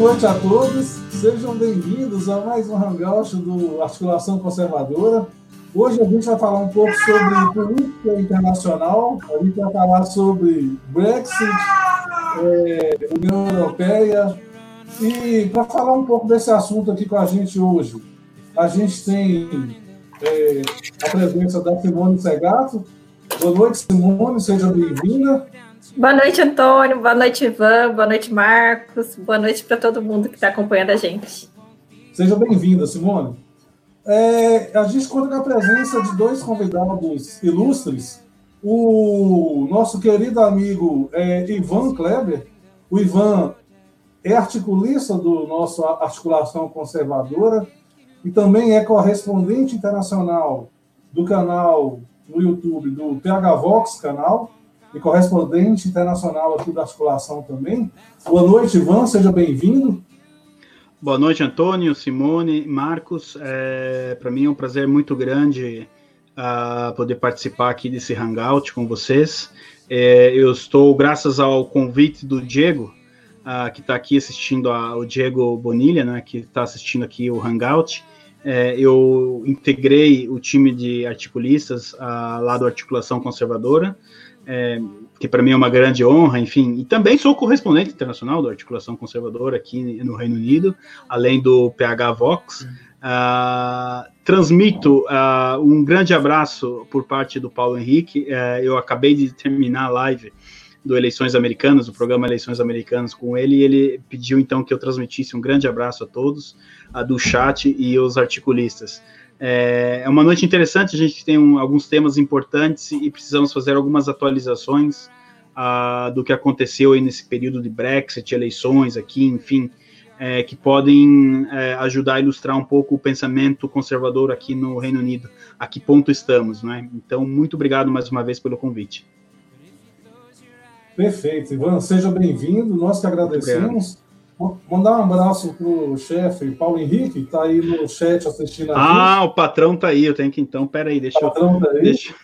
noite a todos, sejam bem-vindos a mais um Hangout do Articulação Conservadora. Hoje a gente vai falar um pouco sobre política internacional, a gente vai falar sobre Brexit, é, União Europeia, e para falar um pouco desse assunto aqui com a gente hoje, a gente tem é, a presença da Simone Segato. Boa noite, Simone, seja bem-vinda. Boa noite, Antônio. Boa noite, Ivan. Boa noite, Marcos. Boa noite para todo mundo que está acompanhando a gente. Seja bem-vinda, Simone. É, a gente conta com a presença de dois convidados ilustres. O nosso querido amigo é, Ivan Kleber. O Ivan é articulista do nosso Articulação Conservadora e também é correspondente internacional do canal no YouTube do PH Vox canal e correspondente internacional aqui da articulação também. Boa noite, Ivan, seja bem-vindo. Boa noite, Antônio, Simone, Marcos. É, Para mim é um prazer muito grande uh, poder participar aqui desse hangout com vocês. É, eu estou, graças ao convite do Diego, uh, que está aqui assistindo, a, o Diego Bonilha, né, que está assistindo aqui o hangout, é, eu integrei o time de articulistas uh, lá do Articulação Conservadora, é, que para mim é uma grande honra, enfim, e também sou correspondente internacional da Articulação Conservadora aqui no Reino Unido, além do PH Vox. Uh, transmito uh, um grande abraço por parte do Paulo Henrique. Uh, eu acabei de terminar a live do Eleições Americanas, o programa Eleições Americanas com ele, e ele pediu então que eu transmitisse um grande abraço a todos, do chat e os articulistas. É, é uma noite interessante, a gente tem um, alguns temas importantes e precisamos fazer algumas atualizações uh, do que aconteceu aí nesse período de Brexit, eleições aqui, enfim, é, que podem é, ajudar a ilustrar um pouco o pensamento conservador aqui no Reino Unido, a que ponto estamos, né? Então, muito obrigado mais uma vez pelo convite. Perfeito, Ivan, seja bem-vindo, nós que agradecemos. Mandar um abraço para o chefe Paulo Henrique, que está aí no chat assistindo a Ah, gente. o patrão está aí, eu tenho que então, peraí, deixa o patrão eu... Tá aí. Deixa...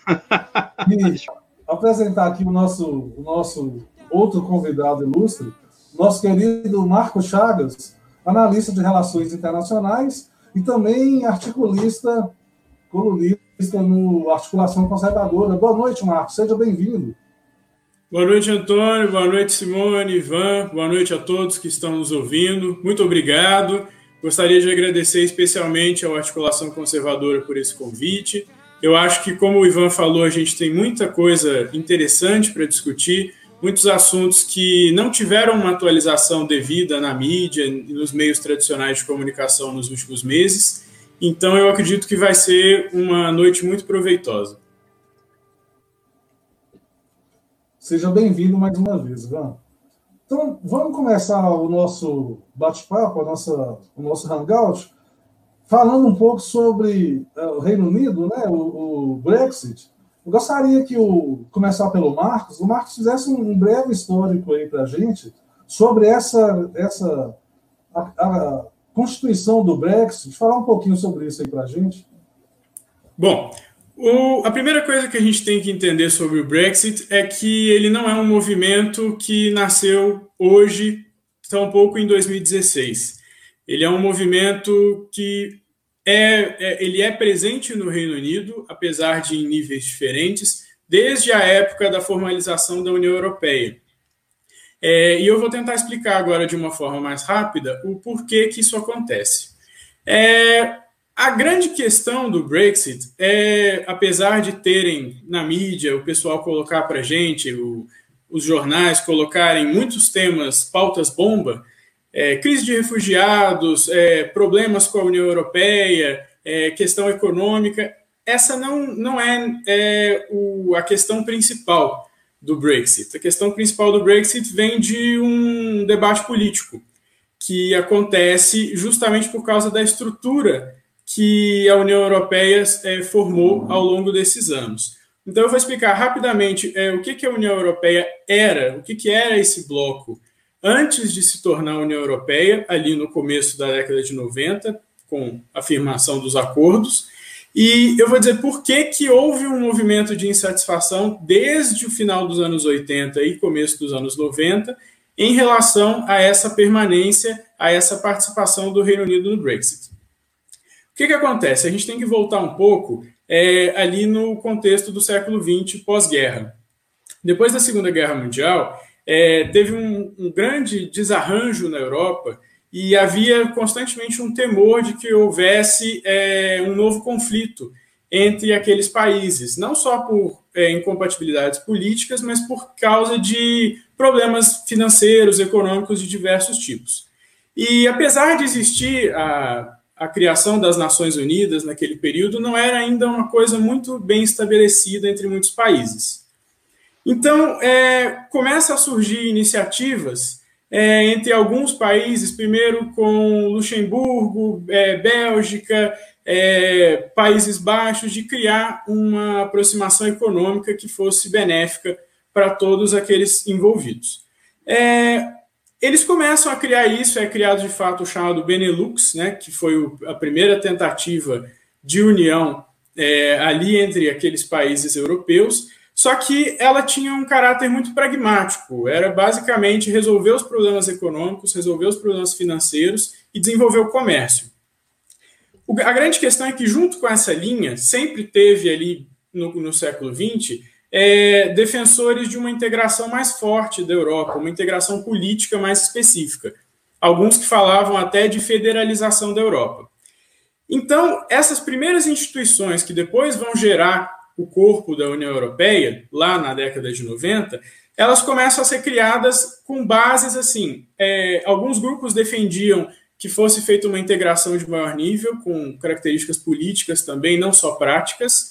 deixa... apresentar aqui o nosso, o nosso outro convidado ilustre, nosso querido Marco Chagas, analista de relações internacionais e também articulista, colunista no Articulação Conservadora. Boa noite, Marco, seja bem-vindo. Boa noite, Antônio. Boa noite, Simone, Ivan. Boa noite a todos que estão nos ouvindo. Muito obrigado. Gostaria de agradecer especialmente ao Articulação Conservadora por esse convite. Eu acho que, como o Ivan falou, a gente tem muita coisa interessante para discutir, muitos assuntos que não tiveram uma atualização devida na mídia e nos meios tradicionais de comunicação nos últimos meses. Então, eu acredito que vai ser uma noite muito proveitosa. Seja bem-vindo mais uma vez, Ivan. Então, vamos começar o nosso bate-papo, o nosso hangout, falando um pouco sobre uh, o Reino Unido, né, o, o, Brexit. Eu gostaria que o começar pelo Marcos, o Marcos fizesse um, um breve histórico aí para a gente sobre essa, essa a, a, constituição do Brexit, falar um pouquinho sobre isso aí para a gente. Bom, o, a primeira coisa que a gente tem que entender sobre o Brexit é que ele não é um movimento que nasceu hoje, tampouco em 2016. Ele é um movimento que é, é, ele é presente no Reino Unido, apesar de em níveis diferentes, desde a época da formalização da União Europeia. É, e eu vou tentar explicar agora de uma forma mais rápida o porquê que isso acontece. É, a grande questão do Brexit é, apesar de terem na mídia o pessoal colocar para gente, o, os jornais colocarem muitos temas, pautas bomba, é, crise de refugiados, é, problemas com a União Europeia, é, questão econômica, essa não, não é, é o, a questão principal do Brexit. A questão principal do Brexit vem de um debate político que acontece justamente por causa da estrutura que a União Europeia é, formou ao longo desses anos. Então, eu vou explicar rapidamente é, o que, que a União Europeia era, o que, que era esse bloco antes de se tornar União Europeia, ali no começo da década de 90, com a afirmação dos acordos. E eu vou dizer por que, que houve um movimento de insatisfação desde o final dos anos 80 e começo dos anos 90 em relação a essa permanência, a essa participação do Reino Unido no Brexit. O que, que acontece? A gente tem que voltar um pouco é, ali no contexto do século XX pós-guerra. Depois da Segunda Guerra Mundial, é, teve um, um grande desarranjo na Europa e havia constantemente um temor de que houvesse é, um novo conflito entre aqueles países, não só por é, incompatibilidades políticas, mas por causa de problemas financeiros, econômicos de diversos tipos. E apesar de existir a, a criação das Nações Unidas naquele período, não era ainda uma coisa muito bem estabelecida entre muitos países. Então, é, começa a surgir iniciativas é, entre alguns países, primeiro com Luxemburgo, é, Bélgica, é, Países Baixos, de criar uma aproximação econômica que fosse benéfica para todos aqueles envolvidos. É, eles começam a criar isso, é criado de fato o chamado Benelux, né, que foi o, a primeira tentativa de união é, ali entre aqueles países europeus, só que ela tinha um caráter muito pragmático, era basicamente resolver os problemas econômicos, resolver os problemas financeiros e desenvolver o comércio. O, a grande questão é que, junto com essa linha, sempre teve ali no, no século XX é, defensores de uma integração mais forte da Europa, uma integração política mais específica. Alguns que falavam até de federalização da Europa. Então, essas primeiras instituições que depois vão gerar o corpo da União Europeia, lá na década de 90, elas começam a ser criadas com bases assim. É, alguns grupos defendiam que fosse feita uma integração de maior nível, com características políticas também, não só práticas,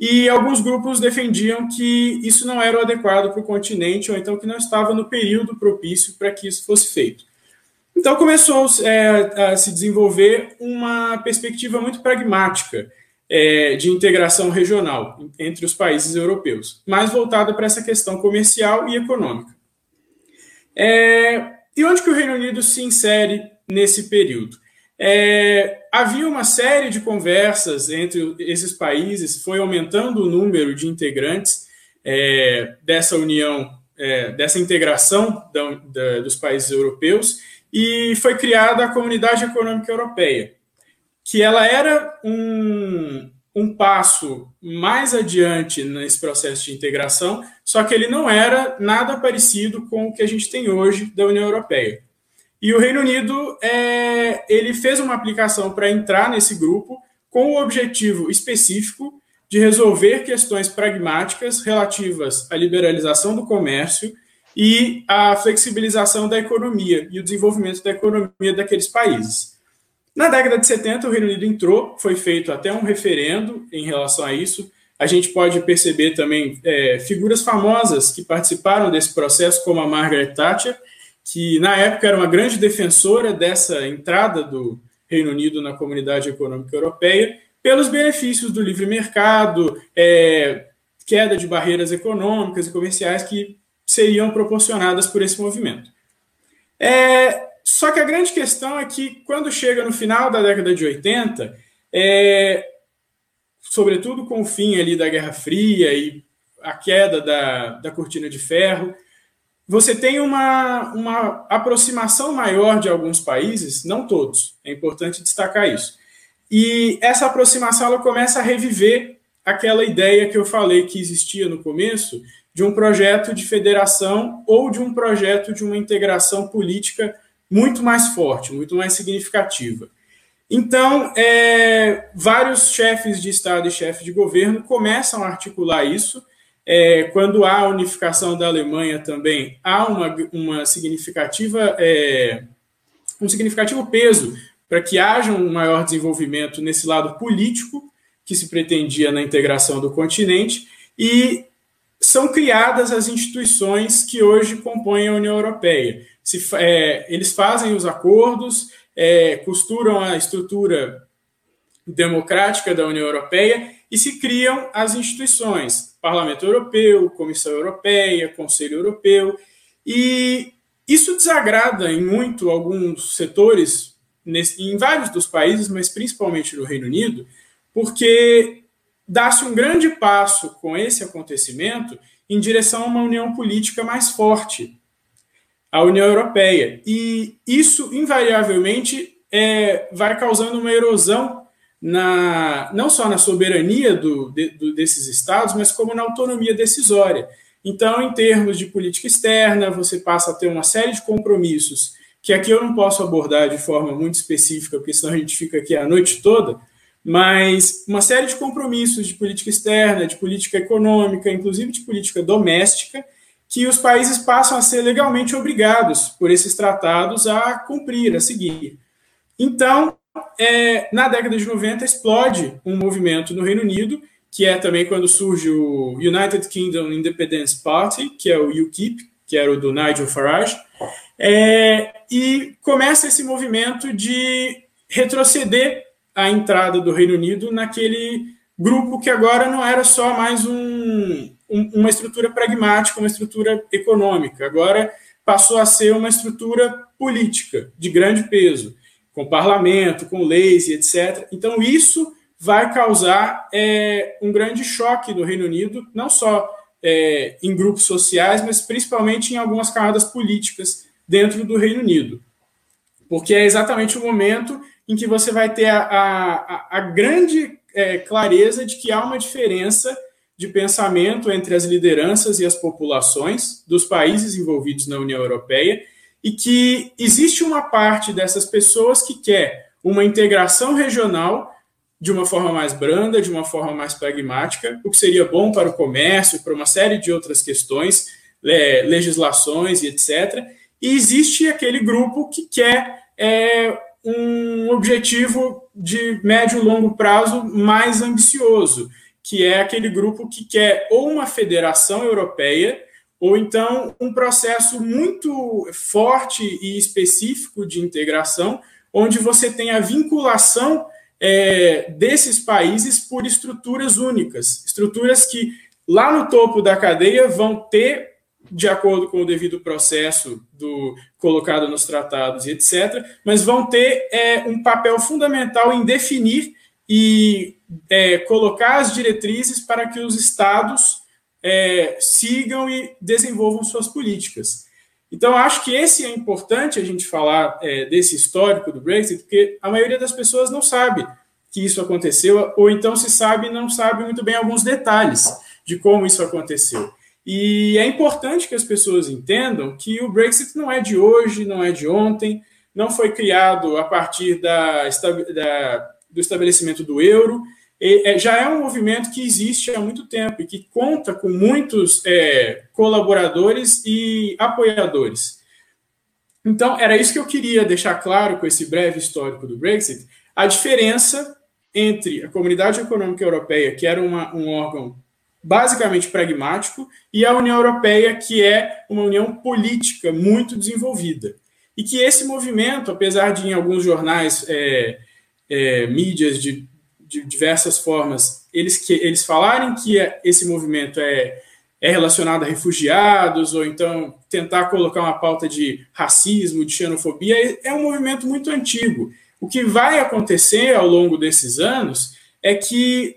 e alguns grupos defendiam que isso não era o adequado para o continente, ou então que não estava no período propício para que isso fosse feito. Então começou é, a se desenvolver uma perspectiva muito pragmática é, de integração regional entre os países europeus, mais voltada para essa questão comercial e econômica. É, e onde que o Reino Unido se insere nesse período? É, havia uma série de conversas entre esses países, foi aumentando o número de integrantes é, dessa união, é, dessa integração da, da, dos países europeus, e foi criada a Comunidade Econômica Europeia, que ela era um, um passo mais adiante nesse processo de integração, só que ele não era nada parecido com o que a gente tem hoje da União Europeia. E o Reino Unido é, ele fez uma aplicação para entrar nesse grupo com o objetivo específico de resolver questões pragmáticas relativas à liberalização do comércio e à flexibilização da economia e o desenvolvimento da economia daqueles países. Na década de 70, o Reino Unido entrou, foi feito até um referendo em relação a isso. A gente pode perceber também é, figuras famosas que participaram desse processo, como a Margaret Thatcher, que na época era uma grande defensora dessa entrada do Reino Unido na Comunidade Econômica Europeia, pelos benefícios do livre mercado, é, queda de barreiras econômicas e comerciais que seriam proporcionadas por esse movimento. É, só que a grande questão é que, quando chega no final da década de 80, é, sobretudo com o fim ali da Guerra Fria e a queda da, da cortina de ferro, você tem uma, uma aproximação maior de alguns países, não todos, é importante destacar isso. E essa aproximação ela começa a reviver aquela ideia que eu falei que existia no começo, de um projeto de federação ou de um projeto de uma integração política muito mais forte, muito mais significativa. Então, é, vários chefes de Estado e chefes de governo começam a articular isso. É, quando há a unificação da Alemanha também, há uma, uma significativa, é, um significativo peso para que haja um maior desenvolvimento nesse lado político que se pretendia na integração do continente e são criadas as instituições que hoje compõem a União Europeia. Se, é, eles fazem os acordos, é, costuram a estrutura democrática da União Europeia e se criam as instituições, Parlamento Europeu, Comissão Europeia, Conselho Europeu, e isso desagrada em muito alguns setores, em vários dos países, mas principalmente no Reino Unido, porque dá-se um grande passo com esse acontecimento em direção a uma união política mais forte, a União Europeia. E isso, invariavelmente, é, vai causando uma erosão na, não só na soberania do, de, do, desses estados, mas como na autonomia decisória. Então, em termos de política externa, você passa a ter uma série de compromissos que aqui eu não posso abordar de forma muito específica, porque senão a gente fica aqui a noite toda, mas uma série de compromissos de política externa, de política econômica, inclusive de política doméstica, que os países passam a ser legalmente obrigados por esses tratados a cumprir, a seguir. Então, é, na década de 90, explode um movimento no Reino Unido, que é também quando surge o United Kingdom Independence Party, que é o UKIP, que era o do Nigel Farage, é, e começa esse movimento de retroceder a entrada do Reino Unido naquele grupo que agora não era só mais um, um, uma estrutura pragmática, uma estrutura econômica, agora passou a ser uma estrutura política de grande peso, com parlamento, com leis e etc. Então, isso vai causar é, um grande choque no Reino Unido, não só é, em grupos sociais, mas principalmente em algumas camadas políticas dentro do Reino Unido. Porque é exatamente o momento em que você vai ter a, a, a grande é, clareza de que há uma diferença de pensamento entre as lideranças e as populações dos países envolvidos na União Europeia e que existe uma parte dessas pessoas que quer uma integração regional de uma forma mais branda, de uma forma mais pragmática, o que seria bom para o comércio, para uma série de outras questões, legislações e etc. E existe aquele grupo que quer é, um objetivo de médio e longo prazo mais ambicioso, que é aquele grupo que quer ou uma federação europeia, ou então um processo muito forte e específico de integração, onde você tem a vinculação é, desses países por estruturas únicas, estruturas que lá no topo da cadeia vão ter de acordo com o devido processo do colocado nos tratados e etc., mas vão ter é, um papel fundamental em definir e é, colocar as diretrizes para que os estados é, sigam e desenvolvam suas políticas. Então, acho que esse é importante a gente falar é, desse histórico do Brexit, porque a maioria das pessoas não sabe que isso aconteceu, ou então se sabe não sabe muito bem alguns detalhes de como isso aconteceu. E é importante que as pessoas entendam que o Brexit não é de hoje, não é de ontem, não foi criado a partir da, da, do estabelecimento do euro, já é um movimento que existe há muito tempo e que conta com muitos é, colaboradores e apoiadores. Então, era isso que eu queria deixar claro com esse breve histórico do Brexit, a diferença entre a Comunidade Econômica Europeia, que era uma, um órgão basicamente pragmático, e a União Europeia, que é uma união política muito desenvolvida. E que esse movimento, apesar de em alguns jornais, é, é, mídias de, de, diversas formas, eles, que, eles falarem que esse movimento é, é relacionado a refugiados, ou então tentar colocar uma pauta de racismo, de xenofobia, é, é um movimento muito antigo. O que vai acontecer ao longo desses anos é que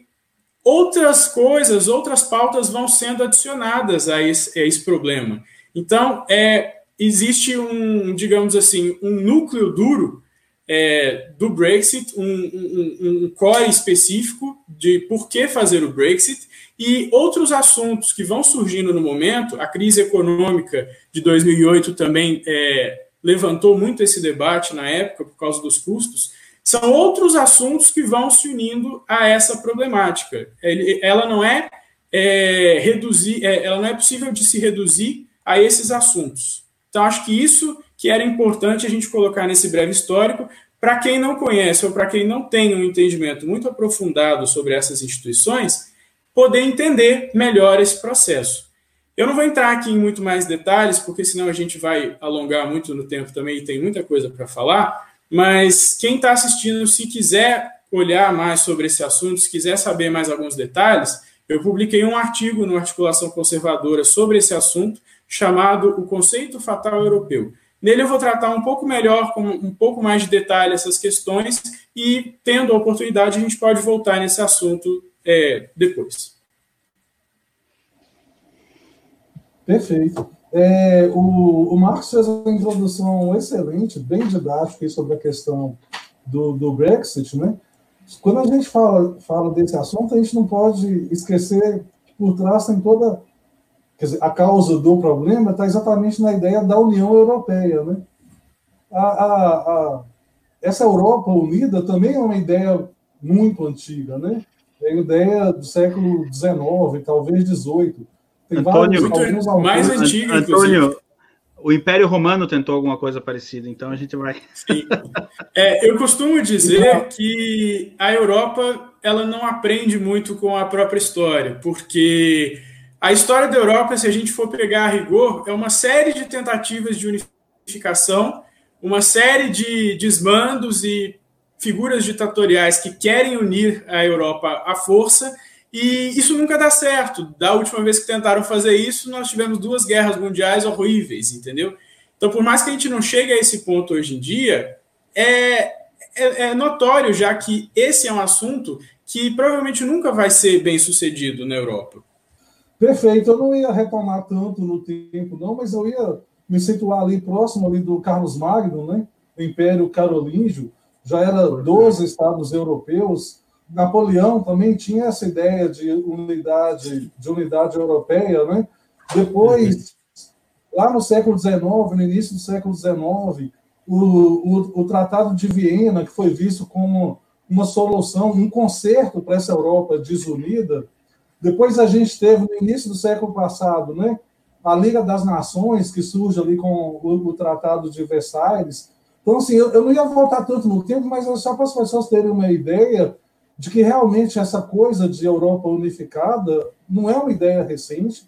outras coisas, outras pautas vão sendo adicionadas a esse, a esse problema. Então, é, existe um, digamos assim, um núcleo duro é, do Brexit, um, um, um, core específico de por que fazer o Brexit e outros assuntos que vão surgindo no momento. A crise econômica de 2008 também é, levantou muito esse debate na época por causa dos custos. São outros assuntos que vão se unindo a essa problemática. Ela não é, é reduzir, é, ela não é possível de se reduzir a esses assuntos. Então, acho que isso que era importante a gente colocar nesse breve histórico, para quem não conhece ou para quem não tem um entendimento muito aprofundado sobre essas instituições, poder entender melhor esse processo. Eu não vou entrar aqui em muito mais detalhes, porque senão a gente vai alongar muito no tempo também e tem muita coisa para falar, mas quem está assistindo, se quiser olhar mais sobre esse assunto, se quiser saber mais alguns detalhes, eu publiquei um artigo no Articulação Conservadora sobre esse assunto, chamado O Conceito Fatal Europeu. Nele eu vou tratar um pouco melhor, com um pouco mais de detalhe essas questões e, tendo a oportunidade, a gente pode voltar nesse assunto é, depois. Perfeito. É, o, o Marcos fez uma introdução excelente, bem didática sobre a questão do, do Brexit, né? Quando a gente fala, fala desse assunto, a gente não pode esquecer que por trás tem toda. Quer dizer, a causa do problema está exatamente na ideia da União Europeia. Né? A, a, a, essa Europa unida também é uma ideia muito antiga, né? É a ideia do século XIX, talvez XVIII. Tem Antônio, vários, mais antigo, Antônio, o Império Romano tentou alguma coisa parecida, então a gente vai. É, eu costumo dizer que a Europa ela não aprende muito com a própria história, porque a história da Europa, se a gente for pegar a rigor, é uma série de tentativas de unificação, uma série de desmandos e figuras ditatoriais que querem unir a Europa à força e isso nunca dá certo. Da última vez que tentaram fazer isso, nós tivemos duas guerras mundiais horríveis, entendeu? Então, por mais que a gente não chegue a esse ponto hoje em dia, é, é, é notório já que esse é um assunto que provavelmente nunca vai ser bem sucedido na Europa. Perfeito. Eu não ia retomar tanto no tempo, não, mas eu ia me situar ali próximo ali do Carlos Magno, né? O Império Carolíngio. Já era 12 estados europeus Napoleão também tinha essa ideia de unidade, de unidade europeia, né? Depois, lá no século XIX, no início do século XIX, o, o, o Tratado de Viena, que foi visto como uma solução, um conserto para essa Europa desunida. Depois a gente teve, no início do século passado, né, a Liga das Nações, que surge ali com o, o Tratado de Versalhes. Então, assim, eu, eu, não ia voltar tanto no tempo, mas só para as pessoas terem uma ideia, de que realmente essa coisa de Europa unificada não é uma ideia recente,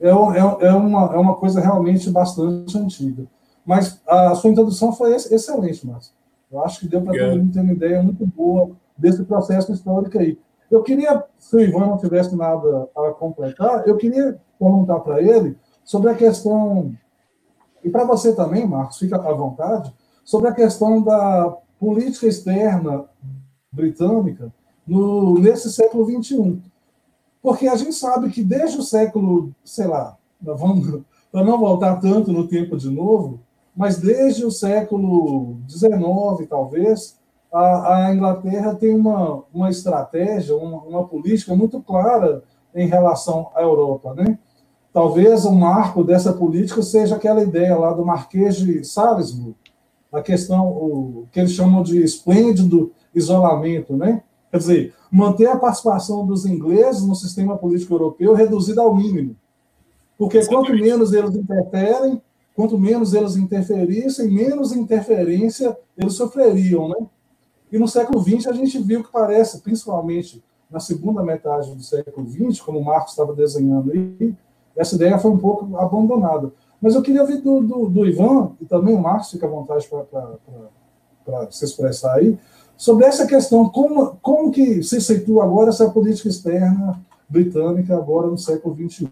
é, é, é, uma, é uma coisa realmente bastante antiga. Mas a sua introdução foi excelente, Márcio. Eu acho que deu para todo mundo ter uma ideia muito boa desse processo histórico aí. Eu queria, se o Ivan não tivesse nada a completar, eu queria perguntar para ele sobre a questão, e para você também, Marcos, fica à vontade, sobre a questão da política externa britânica no, nesse século XXI. Porque a gente sabe que desde o século, sei lá, vamos para não voltar tanto no tempo de novo, mas desde o século XIX, talvez, a, a Inglaterra tem uma, uma estratégia, uma, uma, política muito clara em relação à Europa. Né? Talvez o marco dessa política seja aquela ideia lá do Marquês de Salisbury, a questão, o, que eles chamam de esplêndido isolamento, né? Quer dizer, manter a participação dos ingleses no sistema político europeu reduzida ao mínimo. Porque quanto menos eles interferem, quanto menos eles interferissem, menos interferência eles sofreriam, né? E no século XX a gente viu que parece, principalmente na segunda metade do século XX, como o Marcos estava desenhando aí, essa ideia foi um pouco abandonada. Mas eu queria ouvir do, do, do Ivan, e também o Marcos fica à vontade para se expressar aí, sobre essa questão, como, como que se situa agora essa política externa britânica agora no século XXI,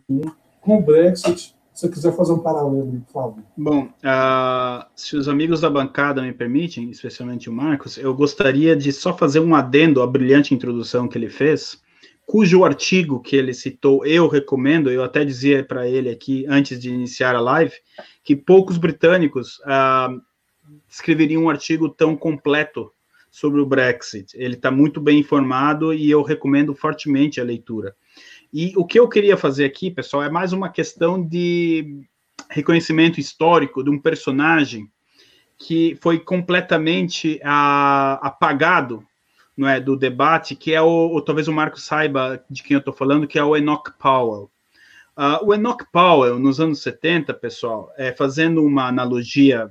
com o Brexit, se você quiser fazer um paralelo, por. Bom, uh, se os amigos da bancada me permitem, especialmente o Marcos, eu gostaria de só fazer um adendo à brilhante introdução que ele fez, cujo artigo que ele citou eu recomendo, eu até dizia para ele aqui antes de iniciar a live, que poucos britânicos uh, escreveriam um artigo tão completo sobre o Brexit. Ele está muito bem informado e eu recomendo fortemente a leitura. E o que eu queria fazer aqui, pessoal, é mais uma questão de reconhecimento histórico de um personagem que foi completamente a, apagado não é, do debate, que é o, talvez o Marco saiba de quem eu estou falando, que é o Enoch Powell. Uh, o Enoch Powell, nos anos 70, pessoal, é, fazendo uma analogia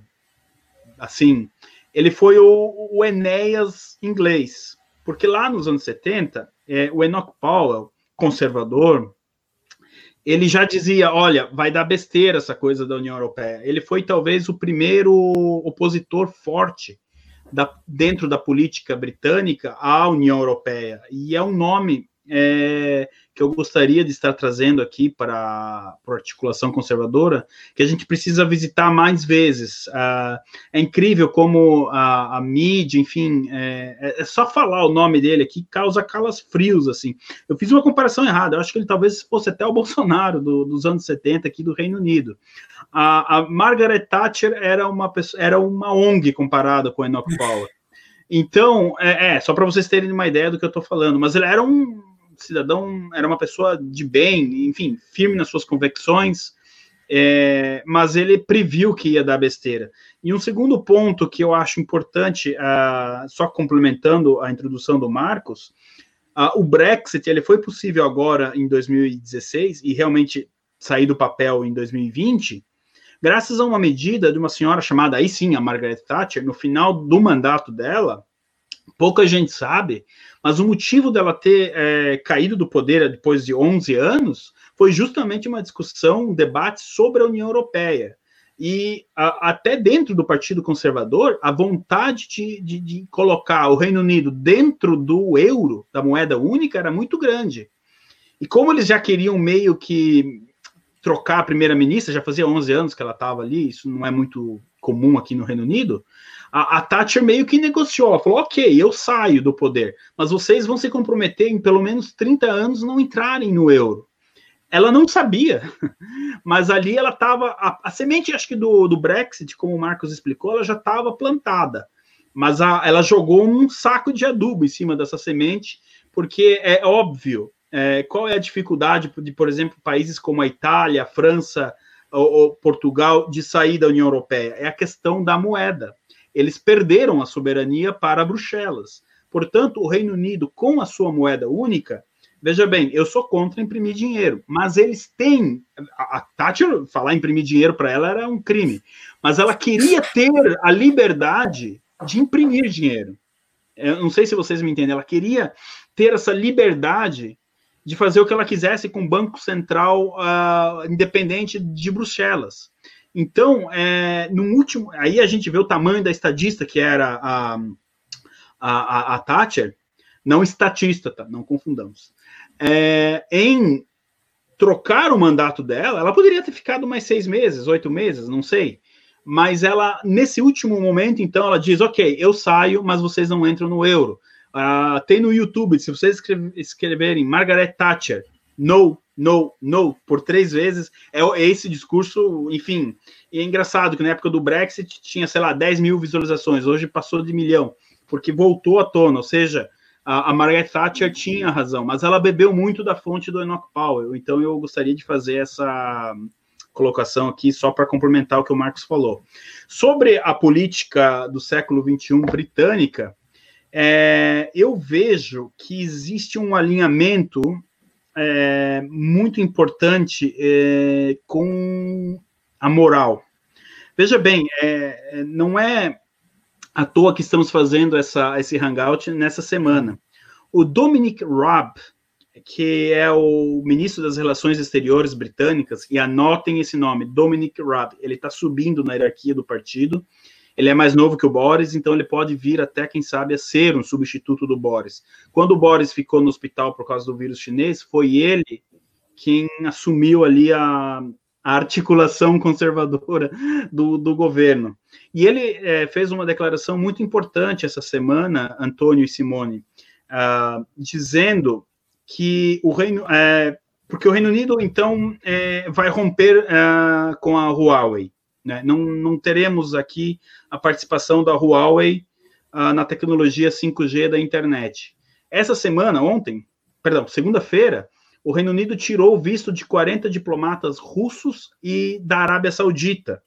assim, ele foi o, o Enéas inglês, porque lá nos anos 70, é, o Enoch Powell, conservador, ele já dizia, olha, vai dar besteira essa coisa da União Europeia. Ele foi talvez o primeiro opositor forte da, dentro da política britânica à União Europeia. E é um nome é, que eu gostaria de estar trazendo aqui para a articulação conservadora, que a gente precisa visitar mais vezes. Uh, é incrível como a, a mídia, enfim, é, é, é, só falar o nome dele aqui causa calas frios, assim. Eu fiz uma comparação errada, eu acho que ele talvez fosse até o Bolsonaro do, dos anos 70 aqui do Reino Unido. A, a Margaret Thatcher era uma, pessoa, era uma ONG comparada com a Enoch Power. Então, é, é só para vocês terem uma ideia do que eu estou falando, mas ele era um cidadão, era uma pessoa de bem, enfim, firme nas suas convicções, é, mas ele previu que ia dar besteira. E um segundo ponto que eu acho importante, uh, só complementando a introdução do Marcos, uh, o Brexit ele foi possível agora em 2016 e realmente sair do papel em 2020, graças a uma medida de uma senhora chamada, aí sim, a Margaret Thatcher, no final do mandato dela, pouca gente sabe, mas o motivo dela ter é, caído do poder depois de 11 anos foi justamente uma discussão, um debate sobre a União Europeia. E a, até dentro do Partido Conservador, a vontade de, de, de, colocar o Reino Unido dentro do euro, da moeda única, era muito grande. E como eles já queriam meio que trocar a primeira-ministra, já fazia 11 anos que ela estava ali, isso não é muito comum aqui no Reino Unido, a, a Thatcher meio que negociou, ela falou, ok, eu saio do poder, mas vocês vão se comprometer em pelo menos 30 anos não entrarem no euro. Ela não sabia, mas ali ela estava, a, a, semente, acho que do, do Brexit, como o Marcos explicou, ela já estava plantada, mas a, ela jogou um saco de adubo em cima dessa semente, porque é óbvio é, qual é a dificuldade de, por exemplo, países como a Itália, a França ou, ou Portugal de sair da União Europeia? É a questão da moeda eles perderam a soberania para Bruxelas. Portanto, o Reino Unido, com a sua moeda única, veja bem, eu sou contra imprimir dinheiro, mas eles têm. A Thatcher falar imprimir dinheiro para ela era um crime, mas ela queria ter a liberdade de imprimir dinheiro. Eu não sei se vocês me entendem, ela queria ter essa liberdade de fazer o que ela quisesse com o Banco Central uh, independente de Bruxelas. Então, é, no último, aí a gente vê o tamanho da estadista que era a, a, a Thatcher, não estatista, tá? Não confundamos. É, em trocar o mandato dela, ela poderia ter ficado mais seis meses, oito meses, não sei. Mas ela, nesse último momento, então, ela diz: ok, eu saio, mas vocês não entram no euro. Uh, tem no YouTube, se vocês escreverem Margaret Thatcher, no no, no, por três vezes. É, é esse discurso, enfim. E é engraçado que na época do Brexit tinha, sei lá, 10 mil visualizações, hoje passou de milhão, porque voltou à tona, ou seja, a, a Margaret Thatcher tinha razão, mas ela bebeu muito da fonte do Enoch Powell, então eu gostaria de fazer essa colocação aqui só para complementar o que o Marcos falou. Sobre a política do século XXI britânica, é, eu vejo que existe um alinhamento é, muito importante é, com a moral. Veja bem, é, é, não é à toa que estamos fazendo essa, esse hangout nessa semana. O Dominic Raab, que é o ministro das Relações Exteriores britânicas, e anotem esse nome, Dominic Raab, ele está subindo na hierarquia do partido, ele é mais novo que o Boris, então ele pode vir até, quem sabe, a ser um substituto do Boris. Quando o Boris ficou no hospital por causa do vírus chinês, foi ele quem assumiu ali a, a articulação conservadora do, do, governo. E ele é, fez uma declaração muito importante essa semana, Antônio e Simone, uh, dizendo que o Reino. É, porque o Reino Unido, então, é, vai romper uh, com a Huawei. Né? Não, não teremos aqui a participação da Huawei uh, na tecnologia 5G da internet. Essa semana, ontem, perdão, segunda-feira, o Reino Unido tirou o visto de 40 diplomatas russos e da Arábia Saudita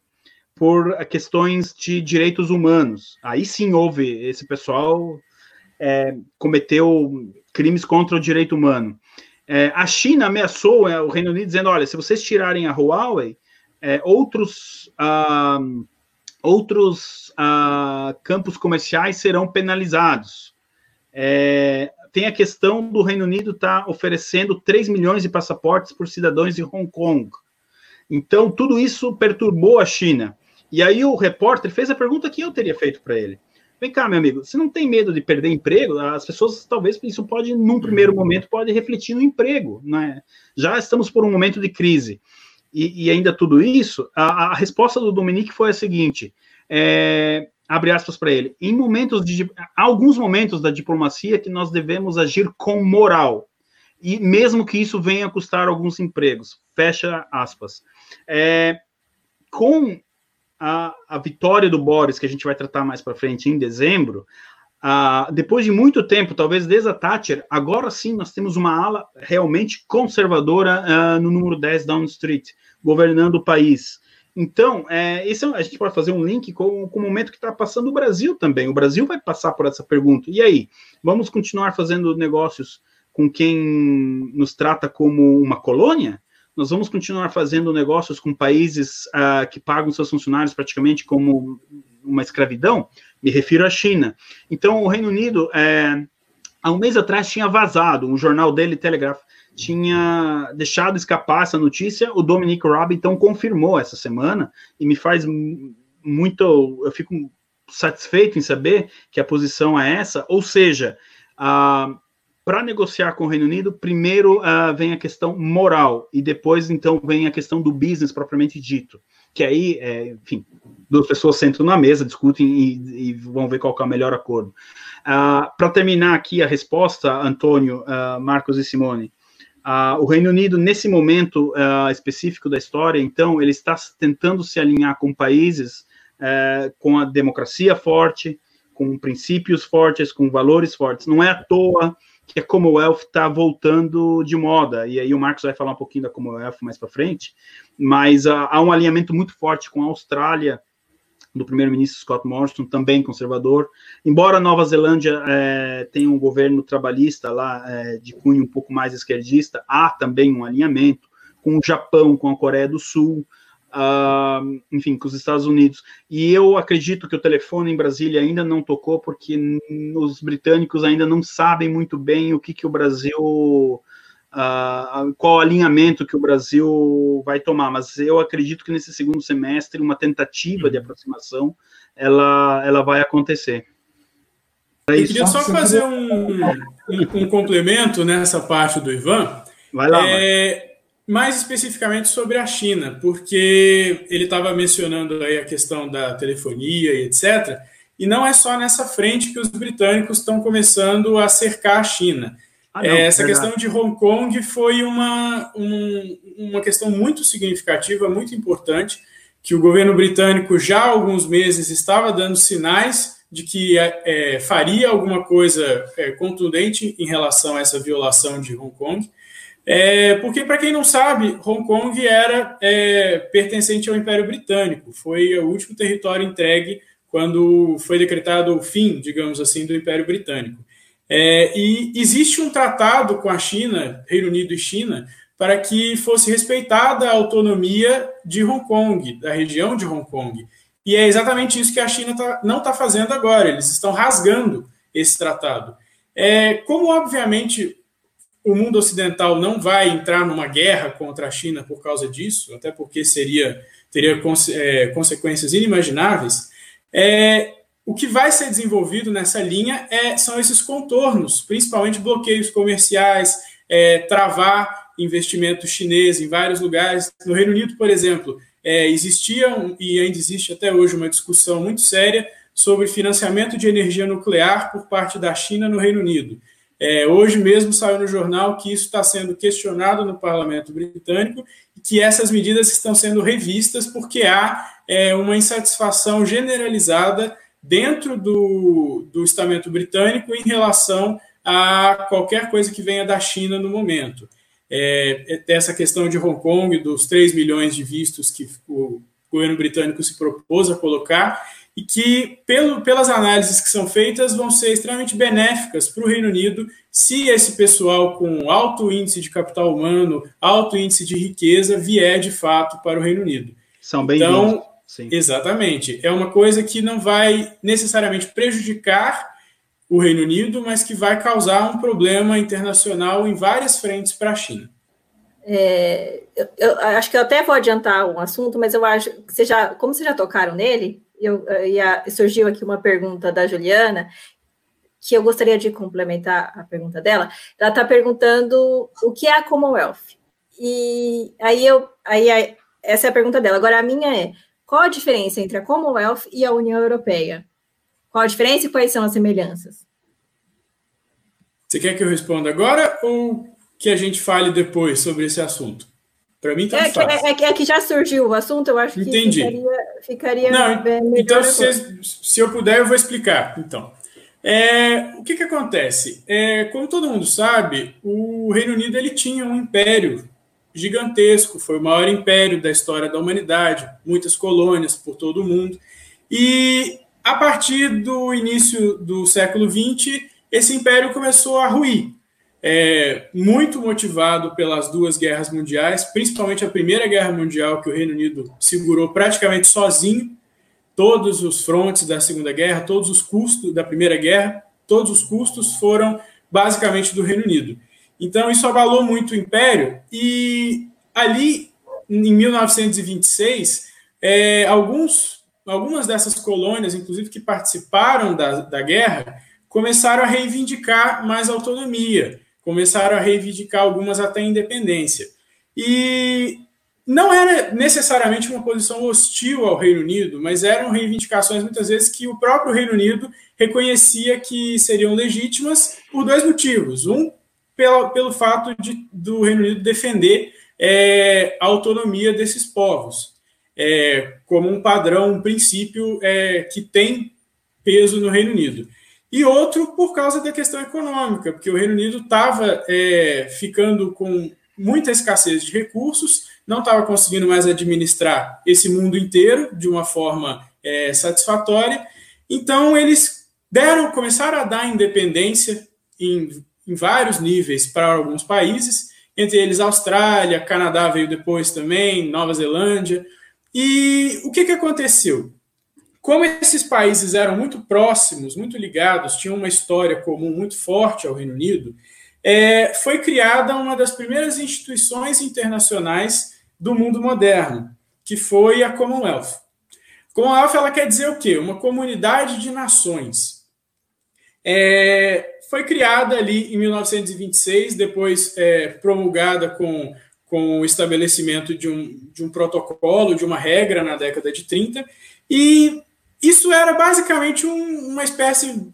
por questões de direitos humanos. Aí sim houve, esse pessoal é, cometeu crimes contra o direito humano. É, a China ameaçou é, o Reino Unido dizendo: olha, se vocês tirarem a Huawei, é, outros, ah, outros ah, campos comerciais serão penalizados. É, tem a questão do Reino Unido estar tá oferecendo 3 milhões de passaportes por cidadãos de Hong Kong. Então, tudo isso perturbou a China. E aí o repórter fez a pergunta que eu teria feito para ele. Vem cá, meu amigo, você não tem medo de perder emprego? As pessoas, talvez, isso pode, num primeiro momento, pode refletir no emprego, né? Já estamos por um momento de crise. E, e ainda tudo isso, a, a, resposta do Dominique foi a seguinte: é, abre aspas para ele, em momentos de alguns momentos da diplomacia que nós devemos agir com moral, e mesmo que isso venha a custar alguns empregos. Fecha aspas. É, com a, a, vitória do Boris, que a gente vai tratar mais para frente em dezembro, depois de muito tempo, talvez desde a Thatcher, agora sim nós temos uma ala realmente conservadora uh, no número 10 Down Street, governando o país. Então, é, esse, é a gente pode fazer um link com, com o momento que está passando o Brasil também. O Brasil vai passar por essa pergunta. E aí, vamos continuar fazendo negócios com quem nos trata como uma colônia? Nós vamos continuar fazendo negócios com países uh, que pagam seus funcionários praticamente como uma escravidão? Me refiro à China. Então, o Reino Unido, é, há um mês atrás, tinha vazado, um jornal dele, Telegraph, tinha deixado escapar essa notícia, o Dominic Raab então confirmou essa semana e me faz muito, eu fico satisfeito em saber que a posição é essa, ou seja, uh, para negociar com o Reino Unido, primeiro uh, vem a questão moral e depois então vem a questão do business propriamente dito, que aí, é, enfim, duas pessoas sentam na mesa, discutem e, e vão ver qual é o melhor acordo. Uh, para terminar aqui a resposta, Antônio, uh, Marcos e Simone, Uh, o Reino Unido, nesse momento uh, específico da história, então, ele está tentando se alinhar com países uh, com a democracia forte, com princípios fortes, com valores fortes. Não é à toa que a Commonwealth está voltando de moda, e aí o Marcos vai falar um pouquinho da Commonwealth mais para frente, mas há um alinhamento muito forte com a Austrália, do primeiro-ministro Scott Morrison, também conservador. Embora Nova Zelândia é, tenha um governo trabalhista lá, é, de cunho um pouco mais esquerdista, há também um alinhamento com o Japão, com a Coreia do Sul, uh, enfim, com os Estados Unidos. E eu acredito que o telefone em Brasília ainda não tocou, porque os britânicos ainda não sabem muito bem o que, que o Brasil uh, qual alinhamento que o Brasil vai tomar, mas eu acredito que nesse segundo semestre uma tentativa de uhum. aproximação ela, ela vai acontecer. É eu queria só fazer um, um, um, complemento nessa parte do Ivan. Vai lá. É, mais especificamente sobre a China, porque ele estava mencionando aí a questão da telefonia e etc. E não é só nessa frente que os britânicos estão começando a cercar a China. Ah, não, é, Essa verdade. questão de Hong Kong foi uma, um, uma questão muito significativa, muito importante, que o governo britânico já há alguns meses estava dando sinais de que é, é faria alguma coisa é, contundente em relação a essa violação de Hong Kong. É, porque, para quem não sabe, Hong Kong era é, pertencente ao Império Britânico, foi o último território entregue quando foi decretado o fim, digamos assim, do Império Britânico. É, e existe um tratado com a China, Reino Unido e China, para que fosse respeitada a autonomia de Hong Kong, da região de Hong Kong. E é exatamente isso que a China tá, não está fazendo agora, eles estão rasgando esse tratado. É, como, obviamente, o mundo ocidental não vai entrar numa guerra contra a China por causa disso, até porque seria teria é, consequências inimagináveis, é, o que vai ser desenvolvido nessa linha é, são esses contornos, principalmente bloqueios comerciais, é, travar investimento chinês em vários lugares. No Reino Unido, por exemplo, é, existia e ainda existe até hoje uma discussão muito séria sobre financiamento de energia nuclear por parte da China no Reino Unido. É, hoje mesmo saiu no jornal que isso está sendo questionado no parlamento britânico e que essas medidas estão sendo revistas porque há é, uma insatisfação generalizada dentro do, do estamento britânico em relação a qualquer coisa que venha da China no momento. É, é essa questão de Hong Kong, dos 3 milhões de vistos que o governo britânico se propôs a colocar, e que, pelo, pelas análises que são feitas, vão ser extremamente benéficas para o Reino Unido se esse pessoal com alto índice de capital humano, alto índice de riqueza, vier de fato para o Reino Unido. São bem Então, Sim. Exatamente. É uma coisa que não vai necessariamente prejudicar o Reino Unido, mas que vai causar um problema internacional em várias frentes para a China. É, eu, eu, acho que eu até vou adiantar um assunto, mas eu acho que você já, como vocês já tocaram nele, eu, ia, surgiu aqui uma pergunta da Juliana, que eu gostaria de complementar a pergunta dela. Ela está perguntando o que é a Commonwealth. E aí eu aí essa é a pergunta dela. Agora a minha é: qual a diferença entre a Commonwealth e a União Europeia? Qual a diferença e quais são as semelhanças? Você quer que eu responda agora ou que a gente fale depois sobre esse assunto? Para mim, tá é, fácil. É, é, é, que já surgiu o assunto, eu acho Entendi. que ficaria, ficaria Não, Então, se, se, eu puder, eu vou explicar. Então, é, o que, que acontece? É, como todo mundo sabe, o Reino Unido ele tinha um império gigantesco, foi o maior império da história da humanidade, muitas colônias por todo o mundo. E a partir do início do século XX, esse império começou a ruir. É, muito motivado pelas duas guerras mundiais, principalmente a Primeira Guerra Mundial, que o Reino Unido segurou praticamente sozinho, todos os frontes da Segunda Guerra, todos os custos da Primeira Guerra, todos os custos foram basicamente do Reino Unido. Então, isso abalou muito o Império, e ali, em 1926, é, alguns, algumas dessas colônias, inclusive que participaram da, da guerra, começaram a reivindicar mais autonomia, começaram a reivindicar algumas até independência. E não era necessariamente uma posição hostil ao Reino Unido, mas eram reivindicações muitas vezes que o próprio Reino Unido reconhecia que seriam legítimas por dois motivos. Um, pelo, fato de, do Reino Unido defender é, a autonomia desses povos, é, como um padrão, um princípio é, que tem peso no Reino Unido. E outro por causa da questão econômica, porque o Reino Unido estava é, ficando com muita escassez de recursos, não estava conseguindo mais administrar esse mundo inteiro de uma forma é, satisfatória. Então eles deram, começaram a dar independência em em vários níveis para alguns países, entre eles Austrália, Canadá veio depois também, Nova Zelândia. E o que, que aconteceu? Como esses países eram muito próximos, muito ligados, tinham uma história comum muito forte ao Reino Unido, é, foi criada uma das primeiras instituições internacionais do mundo moderno, que foi a Commonwealth. Commonwealth ela quer dizer o quê? Uma comunidade de nações. É, foi criada ali em 1926, depois é, promulgada com, com o estabelecimento de um, de um protocolo, de uma regra na década de 30, e isso era basicamente um, uma espécie,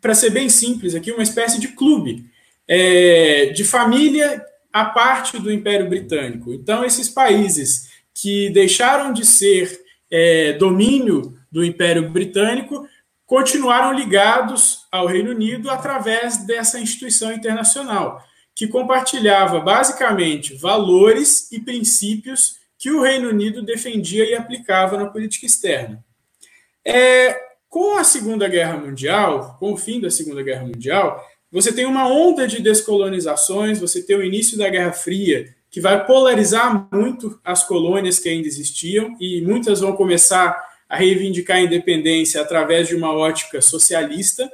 para ser bem simples aqui, uma espécie de clube, é, de família à parte do Império Britânico. Então, esses países que deixaram de ser é, domínio do Império Britânico continuaram ligados ao Reino Unido através dessa instituição internacional, que compartilhava basicamente valores e princípios que o Reino Unido defendia e aplicava na política externa. É, com a Segunda Guerra Mundial, com o fim da Segunda Guerra Mundial, você tem uma onda de descolonizações, você tem o início da Guerra Fria, que vai polarizar muito as colônias que ainda existiam, e muitas vão começar a reivindicar a independência através de uma ótica socialista.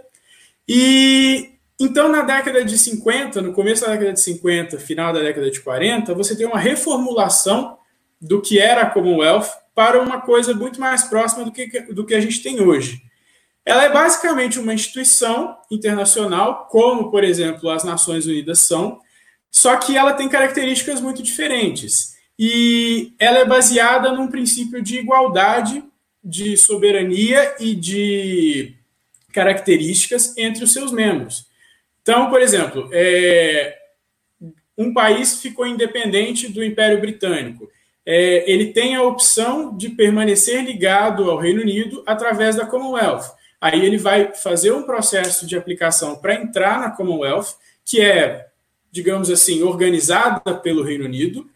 E então, na década de 50, no começo da década de 50, final da década de 40, você tem uma reformulação do que era a Commonwealth para uma coisa muito mais próxima do que, do que a gente tem hoje. Ela é basicamente uma instituição internacional, como, por exemplo, as Nações Unidas são, só que ela tem características muito diferentes. E ela é baseada num princípio de igualdade de soberania e de características entre os seus membros. Então, por exemplo, é, um país ficou independente do Império Britânico. É, ele tem a opção de permanecer ligado ao Reino Unido através da Commonwealth. Aí ele vai fazer um processo de aplicação para entrar na Commonwealth, que é, digamos assim, organizada pelo Reino Unido,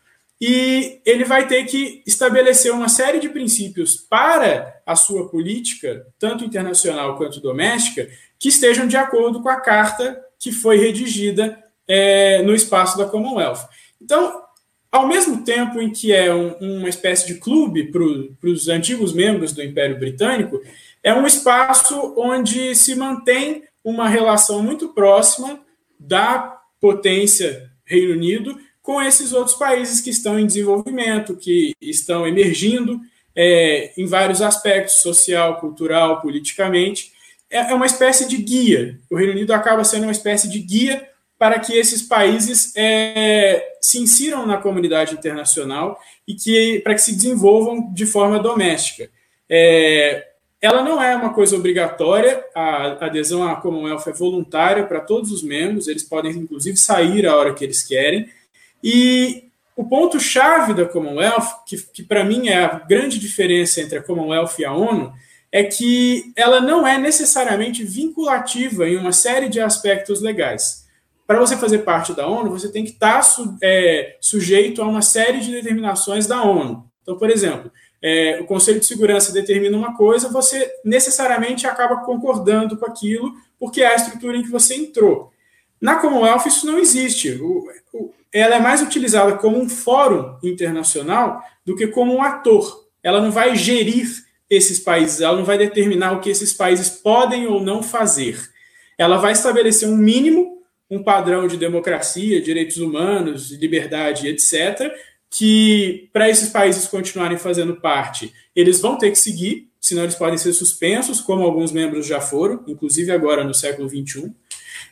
e ele vai ter que estabelecer uma série de princípios para a sua política, tanto internacional quanto doméstica, que estejam de acordo com a carta que foi redigida é, no espaço da Commonwealth. Então, ao mesmo tempo em que é um, uma espécie de clube para os antigos membros do Império Britânico, é um espaço onde se mantém uma relação muito próxima da potência Reino Unido com esses outros países que estão em desenvolvimento, que estão emergindo. é, em vários aspectos, social, cultural, politicamente. É, é uma espécie de guia. O Reino Unido acaba sendo uma espécie de guia para que esses países é, se insiram na comunidade internacional e que para que se desenvolvam de forma doméstica. É, ela não é uma coisa obrigatória, a adesão à Commonwealth é voluntária para todos os membros, eles podem inclusive sair a hora que eles querem. E o ponto-chave da Commonwealth, que, que para mim é a grande diferença entre a Commonwealth e a ONU, é que ela não é necessariamente vinculativa em uma série de aspectos legais. Para você fazer parte da ONU, você tem que estar tá é, sujeito a uma série de determinações da ONU. Então, por exemplo, é, o Conselho de Segurança determina uma coisa, você necessariamente acaba concordando com aquilo, porque é a estrutura em que você entrou. Na Commonwealth, isso não existe. O, ela é mais utilizada como um fórum internacional do que como um ator. Ela não vai gerir esses países, ela não vai determinar o que esses países podem ou não fazer. Ela vai estabelecer um mínimo, um padrão de democracia, direitos humanos, liberdade, etc., que para esses países continuarem fazendo parte, eles vão ter que seguir, senão eles podem ser suspensos, como alguns membros já foram, inclusive agora no século XXI.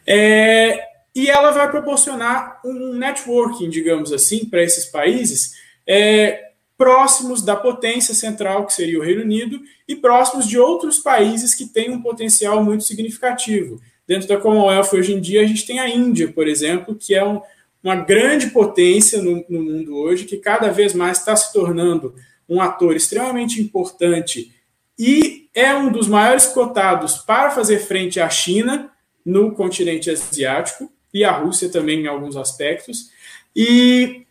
É, e ela vai proporcionar um networking, digamos assim, para esses países é, próximos da potência central, que seria o Reino Unido, e próximos de outros países que têm um potencial muito significativo. Dentro da Commonwealth, hoje em dia, a gente tem a Índia, por exemplo, que é um, uma grande potência no, no mundo hoje, que cada vez mais está se tornando um ator extremamente importante e é um dos maiores cotados para fazer frente à China no continente asiático e à Rússia também em alguns aspectos. E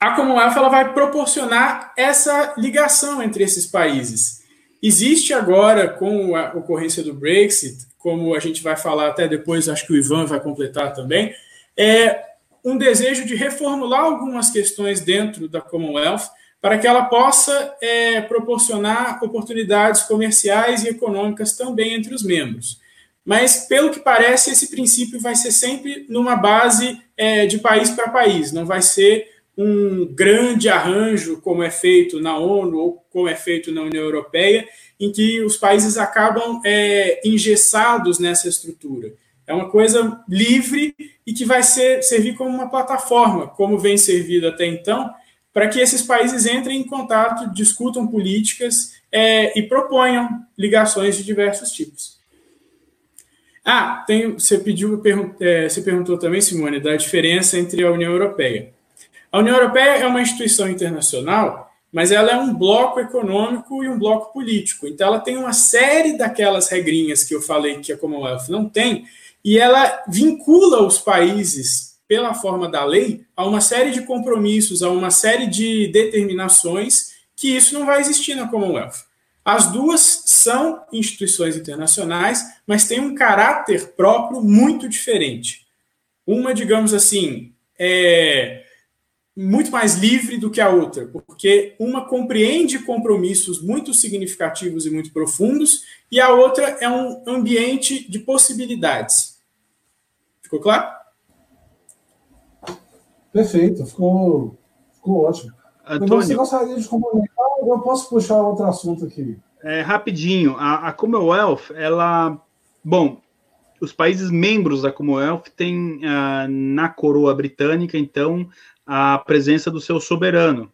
a Commonwealth ela vai proporcionar essa ligação entre esses países. Existe agora, com a ocorrência do Brexit, como a gente vai falar até depois, acho que o Ivan vai completar também, é, um desejo de reformular algumas questões dentro da Commonwealth para que ela possa é, proporcionar oportunidades comerciais e econômicas também entre os membros. Mas, pelo que parece, esse princípio vai ser sempre numa base é, de país para país, não vai ser um grande arranjo, como é feito na ONU ou como é feito na União Europeia, em que os países acabam é, engessados nessa estrutura. É uma coisa livre e que vai ser, servir como uma plataforma, como vem servido até então, para que esses países entrem em contato, discutam políticas é, e proponham ligações de diversos tipos. Ah, tem, você pediu, é, você perguntou também, Simone, da diferença entre a União Europeia. A União Europeia é uma instituição internacional, mas ela é um bloco econômico e um bloco político. Então, ela tem uma série daquelas regrinhas que eu falei que a Commonwealth não tem, e ela vincula os países, pela forma da lei, a uma série de compromissos, a uma série de determinações que isso não vai existir na Commonwealth. As duas são instituições internacionais, mas têm um caráter próprio muito diferente. Uma, digamos assim, é muito mais livre do que a outra, porque uma compreende compromissos muito significativos e muito profundos, e a outra é um ambiente de possibilidades. Ficou claro? Perfeito, ficou, ficou ótimo. Antônio, você gostaria de complementar? Eu posso puxar outro assunto aqui. É, rapidinho, a, a Commonwealth, ela. Bom, os países membros da Commonwealth têm uh, na coroa britânica, então, a presença do seu soberano.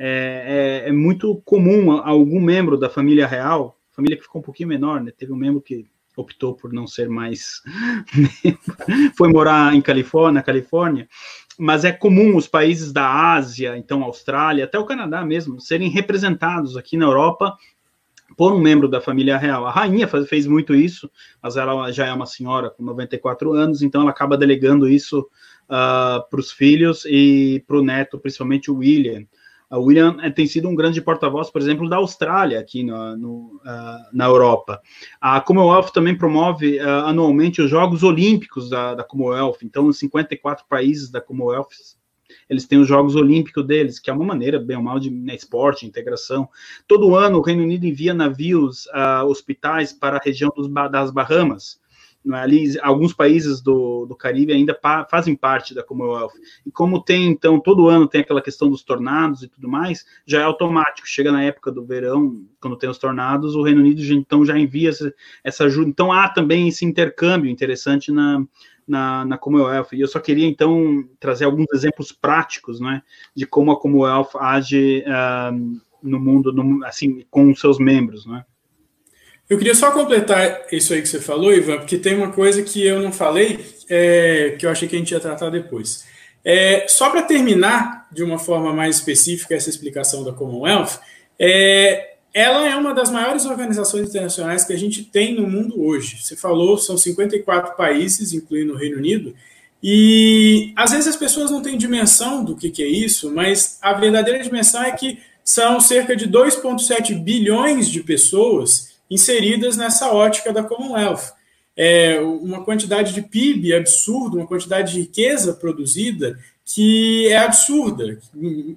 É, é, é, muito comum algum membro da família real, família que ficou um pouquinho menor, né? Teve um membro que optou por não ser mais foi morar em Califórnia, Califórnia, mas é comum os países da Ásia, então Austrália, até o Canadá mesmo, serem representados aqui na Europa por um membro da família real. A rainha faz, fez muito isso, mas ela já é uma senhora com 94 anos, então ela acaba delegando isso uh, ah, para os filhos e para o neto, principalmente o William. A William eh, tem sido um grande porta-voz, por exemplo, da Austrália aqui no, no, uh, na Europa. A Commonwealth também promove uh, anualmente os Jogos Olímpicos da, da Commonwealth. Então, os 54 países da Commonwealth eles têm os Jogos Olímpicos deles, que é uma maneira, bem ou mal, de né, esporte, integração. Todo ano o Reino Unido envia navios, uh, hospitais para a região dos, das Bahamas. é? ali alguns países do, do Caribe ainda pa, fazem parte da Commonwealth. E como tem, então, todo ano tem aquela questão dos tornados e tudo mais, já é automático. Chega na época do verão, quando tem os tornados, o Reino Unido então já envia essa, essa ajuda. Então há também esse intercâmbio interessante na, na, na Commonwealth. E eu só queria, então, trazer alguns exemplos práticos né, de como a Commonwealth age uh, no mundo, no, assim, com os seus membros, né? Eu queria só completar isso aí que você falou, Ivan, porque tem uma coisa que eu não falei, é, que eu achei que a gente ia tratar depois. É, só para terminar de uma forma mais específica essa explicação da Commonwealth, é, ela é uma das maiores organizações internacionais que a gente tem no mundo hoje. Você falou, são 54 países, incluindo o Reino Unido, e às vezes as pessoas não têm dimensão do que, que é isso, mas a verdadeira dimensão é que são cerca de 2,7 bilhões de pessoas inseridas nessa ótica da Commonwealth. É uma quantidade de PIB absurda, uma quantidade de riqueza produzida que é absurda,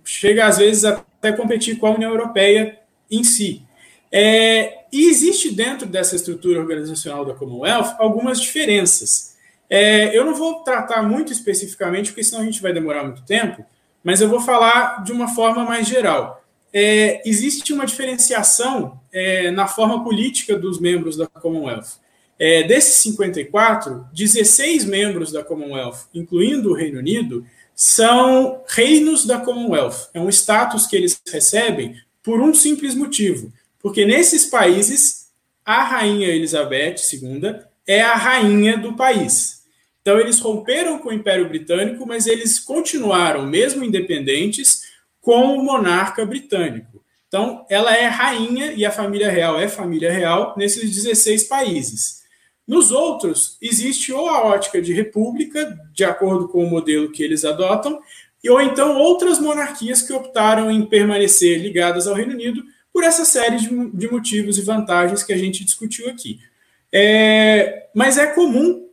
chega às vezes até competir com a União Europeia em si. É, e existe dentro dessa estrutura organizacional da Commonwealth algumas diferenças. É, eu não vou tratar muito especificamente, porque senão a gente vai demorar muito tempo, mas eu vou falar de uma forma mais geral é, existe uma diferenciação é, na forma política dos membros da Commonwealth. É, desses 54, 16 membros da Commonwealth, incluindo o Reino Unido, são reinos da Commonwealth. É um status que eles recebem por um simples motivo, porque nesses países a rainha Elizabeth II é a rainha do país. Então eles romperam com o Império Britânico, mas eles continuaram mesmo independentes com o monarca britânico. Então, ela é rainha e a família real é família real nesses 16 países. Nos outros, existe ou a ótica de república, de acordo com o modelo que eles adotam, ou então outras monarquias que optaram em permanecer ligadas ao Reino Unido por essa série de, de motivos e vantagens que a gente discutiu aqui. É, mas é comum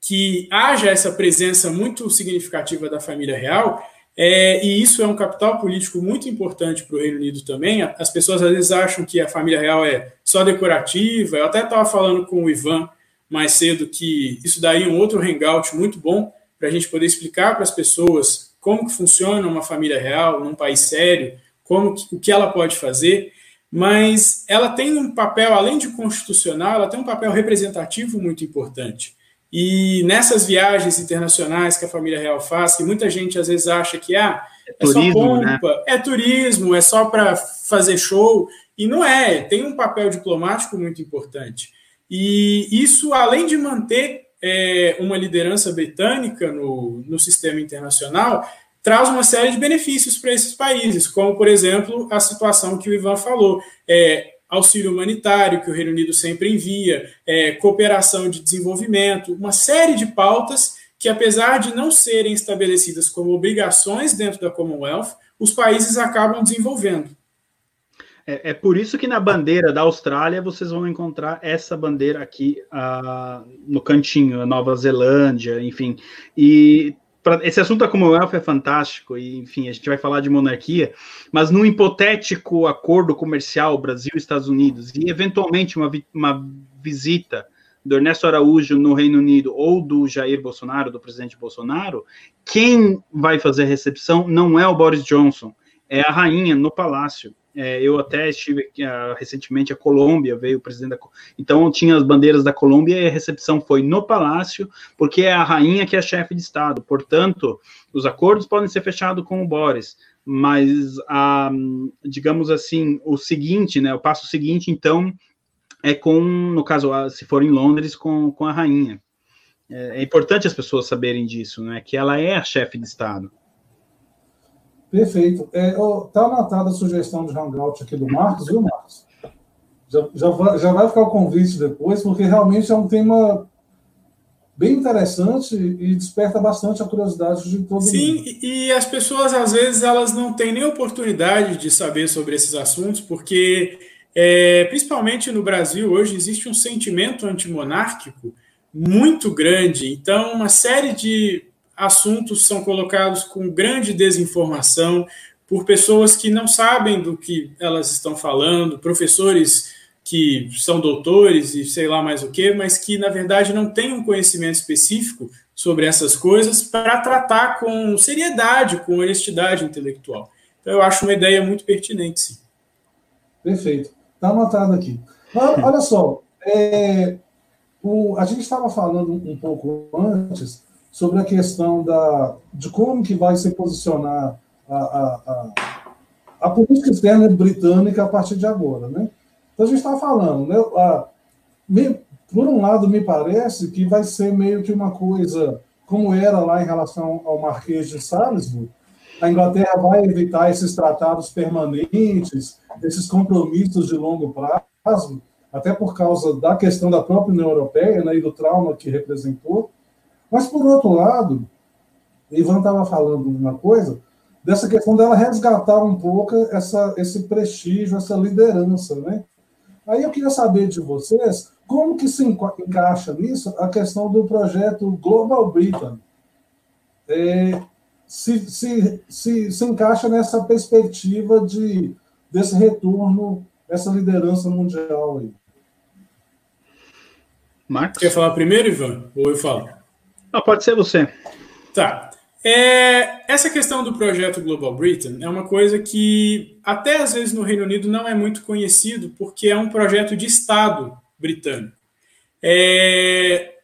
que haja essa presença muito significativa da família real é, e isso é um capital político muito importante para o Reino Unido também. As pessoas às vezes acham que a família real é só decorativa. Eu até estava falando com o Ivan mais cedo que isso daria um outro hangout muito bom para a gente poder explicar para as pessoas como que funciona uma família real num país sério, como que, o que ela pode fazer. Mas ela tem um papel, além de constitucional, ela tem um papel representativo muito importante. E nessas viagens internacionais que a família real faz, que muita gente às vezes acha que ah, é, é turismo, só né? pompa, né? é turismo, é só para fazer show, e não é, tem um papel diplomático muito importante. E isso, além de manter é, uma liderança britânica no, no sistema internacional, traz uma série de benefícios para esses países, como, por exemplo, a situação que o Ivan falou. É, auxílio humanitário, que o Reino Unido sempre envia, é, cooperação de desenvolvimento, uma série de pautas que, apesar de não serem estabelecidas como obrigações dentro da Commonwealth, os países acabam desenvolvendo. É, é por isso que na bandeira da Austrália vocês vão encontrar essa bandeira aqui uh, no cantinho, Nova Zelândia, enfim. E pra, esse assunto da Commonwealth é fantástico, e enfim, a gente vai falar de monarquia, mas num hipotético acordo comercial Brasil-Estados Unidos, e eventualmente uma, uma visita do Ernesto Araújo no Reino Unido ou do Jair Bolsonaro, do presidente Bolsonaro, quem vai fazer a recepção não é o Boris Johnson, é a rainha no palácio. É, eu até estive aqui, uh, recentemente a Colômbia, veio o presidente da Então tinha as bandeiras da Colômbia e a recepção foi no palácio, porque é a rainha que é chefe de Estado. Portanto, os acordos podem ser fechados com o Boris, mas a, digamos assim, o seguinte, né, o passo seguinte, então, é com, no caso, se for em Londres, com, com a rainha. É, é importante as pessoas saberem disso, né, que ela é a chefe de Estado. Perfeito. Está é, anotada a sugestão de hangout aqui do Marcos, viu, Marcos? Já, já, vai, já vai ficar o convite depois, porque realmente é um tema bem interessante e desperta bastante a curiosidade de todo Sim, mundo. Sim, e as pessoas, às vezes, elas não têm nem oportunidade de saber sobre esses assuntos, porque, é, principalmente no Brasil, hoje existe um sentimento antimonárquico muito grande. Então, uma série de assuntos são colocados com grande desinformação por pessoas que não sabem do que elas estão falando, professores que são doutores e sei lá mais o que, mas que na verdade não têm um conhecimento específico sobre essas coisas para tratar com seriedade, com honestidade intelectual. Então eu acho uma ideia muito pertinente, sim. Perfeito. Está anotado aqui. Olha só, é, o, a gente estava falando um pouco antes sobre a questão da, de como que vai se posicionar a, a, a, a política externa britânica a partir de agora, né? Então, a gente está falando, né? A, me, por um lado, me parece que vai ser meio que uma coisa como era lá em relação ao Marquês de Salisbury. A Inglaterra vai evitar esses tratados permanentes, esses compromissos de longo prazo, até por causa da questão da própria União Europeia né, e do trauma que representou. Mas, por outro lado, Ivan estava falando uma coisa, dessa questão dela resgatar um pouco essa, esse prestígio, essa liderança, né? Aí eu queria saber de vocês como que se encaixa nisso a questão do projeto Global Britain. É, se, se, se, se encaixa nessa perspectiva de, desse retorno, essa liderança mundial aí. Marcos? Quer falar primeiro, Ivan? Ou eu falo? Ah, pode ser você. Tá. É, essa questão do projeto Global Britain é uma coisa que até às vezes no Reino Unido não é muito conhecido, porque é um projeto de Estado britânico. É,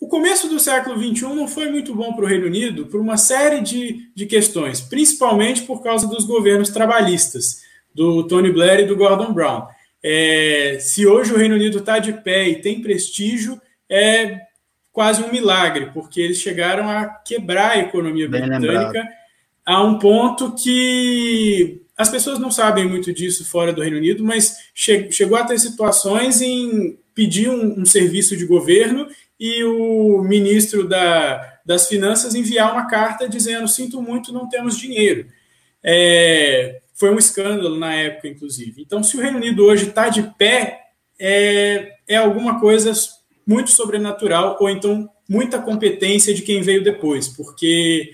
o começo do século XXI não foi muito bom para o Reino Unido por uma série de, de questões, principalmente por causa dos governos trabalhistas, do Tony Blair e do Gordon Brown. É, se hoje o Reino Unido está de pé e tem prestígio, é quase um milagre, porque eles chegaram a quebrar a economia Bem britânica lembrado. a um ponto que as pessoas não sabem muito disso fora do Reino Unido, mas che chegou a ter situações em pedir um, um serviço de governo e o ministro da, das Finanças enviar uma carta dizendo: sinto muito, não temos dinheiro. É, foi um escândalo na época, inclusive. Então, se o Reino Unido hoje está de pé, é, é alguma coisa muito sobrenatural, ou então muita competência de quem veio depois, porque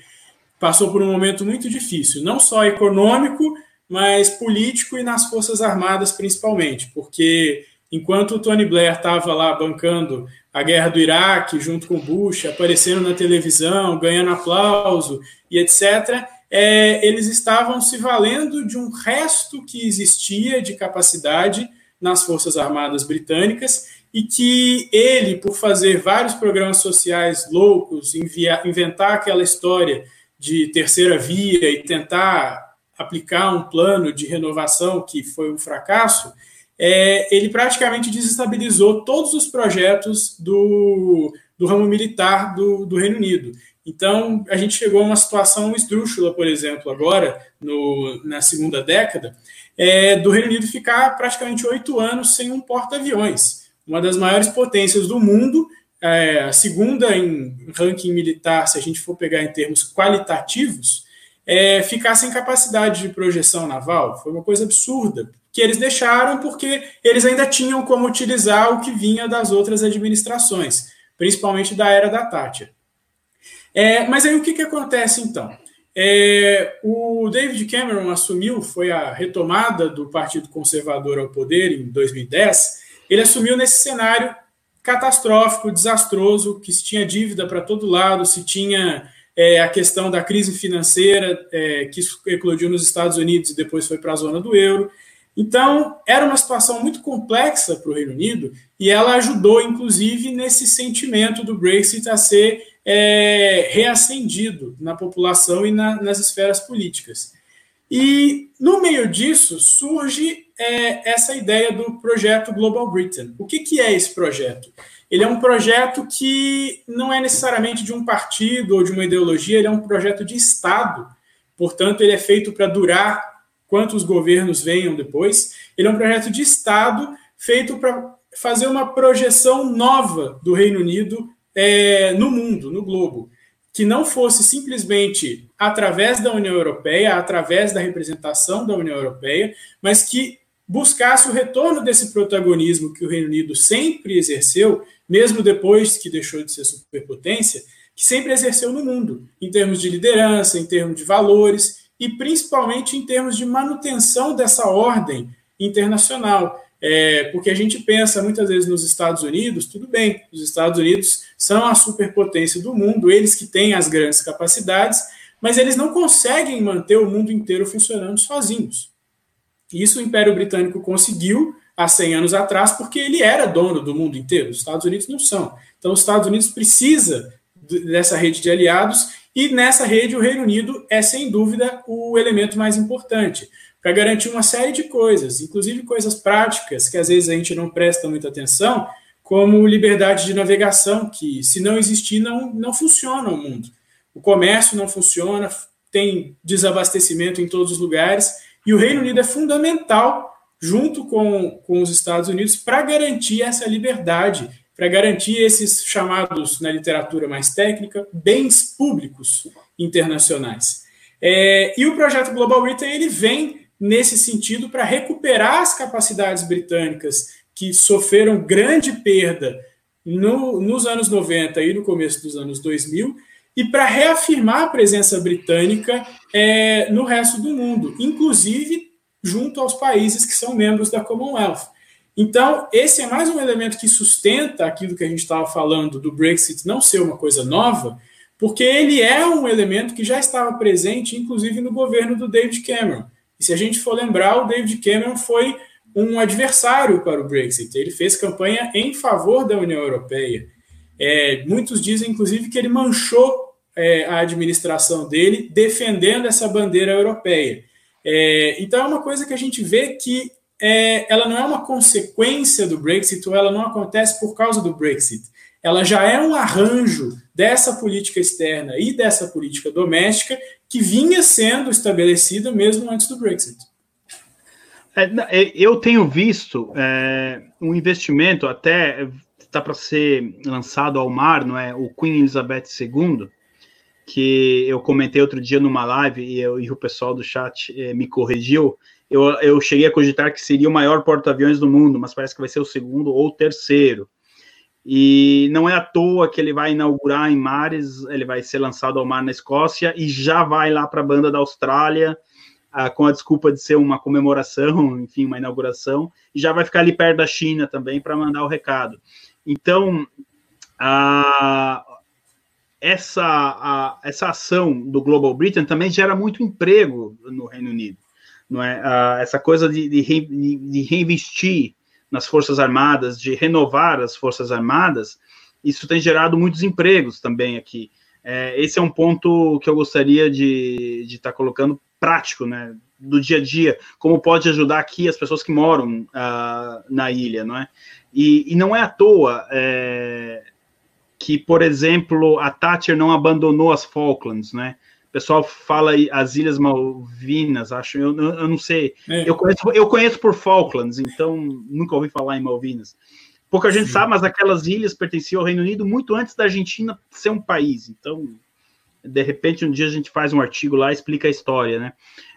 passou por um momento muito difícil, não só econômico, mas político e nas Forças Armadas principalmente, porque enquanto o Tony Blair estava lá bancando a guerra do Iraque junto com Bush, aparecendo na televisão, ganhando aplauso e etc., é, eles estavam se valendo de um resto que existia de capacidade nas Forças Armadas Britânicas e que ele, por fazer vários programas sociais loucos, enviar, inventar aquela história de terceira via e tentar aplicar um plano de renovação que foi um fracasso, é, ele praticamente desestabilizou todos os projetos do, do ramo militar do, do Reino Unido. Então, a gente chegou a uma situação esdrúxula, por exemplo, agora, no, na segunda década, é, do Reino Unido ficar praticamente oito anos sem um porta-aviões uma das maiores potências do mundo, é, a segunda em ranking militar, se a gente for pegar em termos qualitativos, é, ficar sem capacidade de projeção naval. Foi uma coisa absurda, que eles deixaram porque eles ainda tinham como utilizar o que vinha das outras administrações, principalmente da era da Thatcher. É, mas aí o que, que acontece então? É, o David Cameron assumiu, foi a retomada do Partido Conservador ao poder em 2010, ele assumiu nesse cenário catastrófico, desastroso, que se tinha dívida para todo lado, se tinha é, a questão da crise financeira é, que eclodiu nos Estados Unidos e depois foi para a zona do euro. Então, era uma situação muito complexa para o Reino Unido e ela ajudou, inclusive, nesse sentimento do Brexit a ser é, reacendido na população e na, nas esferas políticas. E, no meio disso, surge é, essa ideia do projeto Global Britain. O que, que é esse projeto? Ele é um projeto que não é necessariamente de um partido ou de uma ideologia, ele é um projeto de Estado. Portanto, ele é feito para durar quantos governos venham depois. Ele é um projeto de Estado feito para fazer uma projeção nova do Reino Unido é, no mundo, no globo que não fosse simplesmente através da União Europeia, através da representação da União Europeia, mas que buscasse o retorno desse protagonismo que o Reino Unido sempre exerceu, mesmo depois que deixou de ser superpotência, que sempre exerceu no mundo, em termos de liderança, em termos de valores e principalmente em termos de manutenção dessa ordem internacional, É, porque a gente pensa muitas vezes nos Estados Unidos, tudo bem, os Estados Unidos são a superpotência do mundo, eles que têm as grandes capacidades, mas eles não conseguem manter o mundo inteiro funcionando sozinhos. Isso o Império Britânico conseguiu há 100 anos atrás, porque ele era dono do mundo inteiro, os Estados Unidos não são. Então, os Estados Unidos precisa dessa rede de aliados, e nessa rede o Reino Unido é, sem dúvida, o elemento mais importante para garantir uma série de coisas, inclusive coisas práticas que às vezes a gente não presta muita atenção, como liberdade de navegação, que se não existir, não, não funciona o mundo. O comércio não funciona, tem desabastecimento em todos os lugares, e o Reino Unido é fundamental, junto com, com os Estados Unidos, para garantir essa liberdade, para garantir esses chamados, na literatura mais técnica, bens públicos internacionais. É, e o projeto Global Britain ele vem nesse sentido para recuperar as capacidades britânicas que sofreram grande perda no, nos anos 90 e no começo dos anos 2000 e para reafirmar a presença britânica é, no resto do mundo, inclusive junto aos países que são membros da Commonwealth. Então, esse é mais um elemento que sustenta aquilo que a gente estava falando do Brexit não ser uma coisa nova, porque ele é um elemento que já estava presente, inclusive no governo do David Cameron. E se a gente for lembrar, o David Cameron foi um adversário para o Brexit. Ele fez campanha em favor da União Europeia. É, muitos dizem, inclusive, que ele manchou é, a administração dele defendendo essa bandeira europeia. É, então é uma coisa que a gente vê que é, ela não é uma consequência do Brexit ou ela não acontece por causa do Brexit. Ela já é um arranjo dessa política externa e dessa política doméstica que vinha sendo estabelecida mesmo antes do Brexit. É, é eu tenho visto é, um investimento até está para ser lançado ao mar, não é? O Queen Elizabeth II, que eu comentei outro dia numa live e, eu, e o pessoal do chat é, me corrigiu. Eu, eu cheguei a cogitar que seria o maior porta-aviões do mundo, mas parece que vai ser o segundo ou terceiro. E não é à toa que ele vai inaugurar em mares, ele vai ser lançado ao mar na Escócia e já vai lá para a banda da Austrália, ah, com a desculpa de ser uma comemoração, enfim, uma inauguração, e já vai ficar ali perto da China também para mandar o recado. Então, essa, essa ação do Global Britain também gera muito emprego no Reino Unido. Não é? Ah, essa coisa de, de, de reinvestir nas Forças Armadas, de renovar as Forças Armadas, isso tem gerado muitos empregos também aqui. É, esse é um ponto que eu gostaria de estar tá colocando prático, né, do dia a dia, como pode ajudar aqui as pessoas que moram uh, na ilha, não é? E, e não é à toa é, que, por exemplo, a Thatcher não abandonou as Falklands, né? O pessoal fala as Ilhas Malvinas, acho, eu, eu não sei. É. Eu, conheço, eu conheço por Falklands, então nunca ouvi falar em Malvinas. Pouca gente Sim. sabe, mas aquelas ilhas pertenciam ao Reino Unido muito antes da Argentina ser um país. Então, de repente, um dia a gente faz um artigo lá e explica a história, né?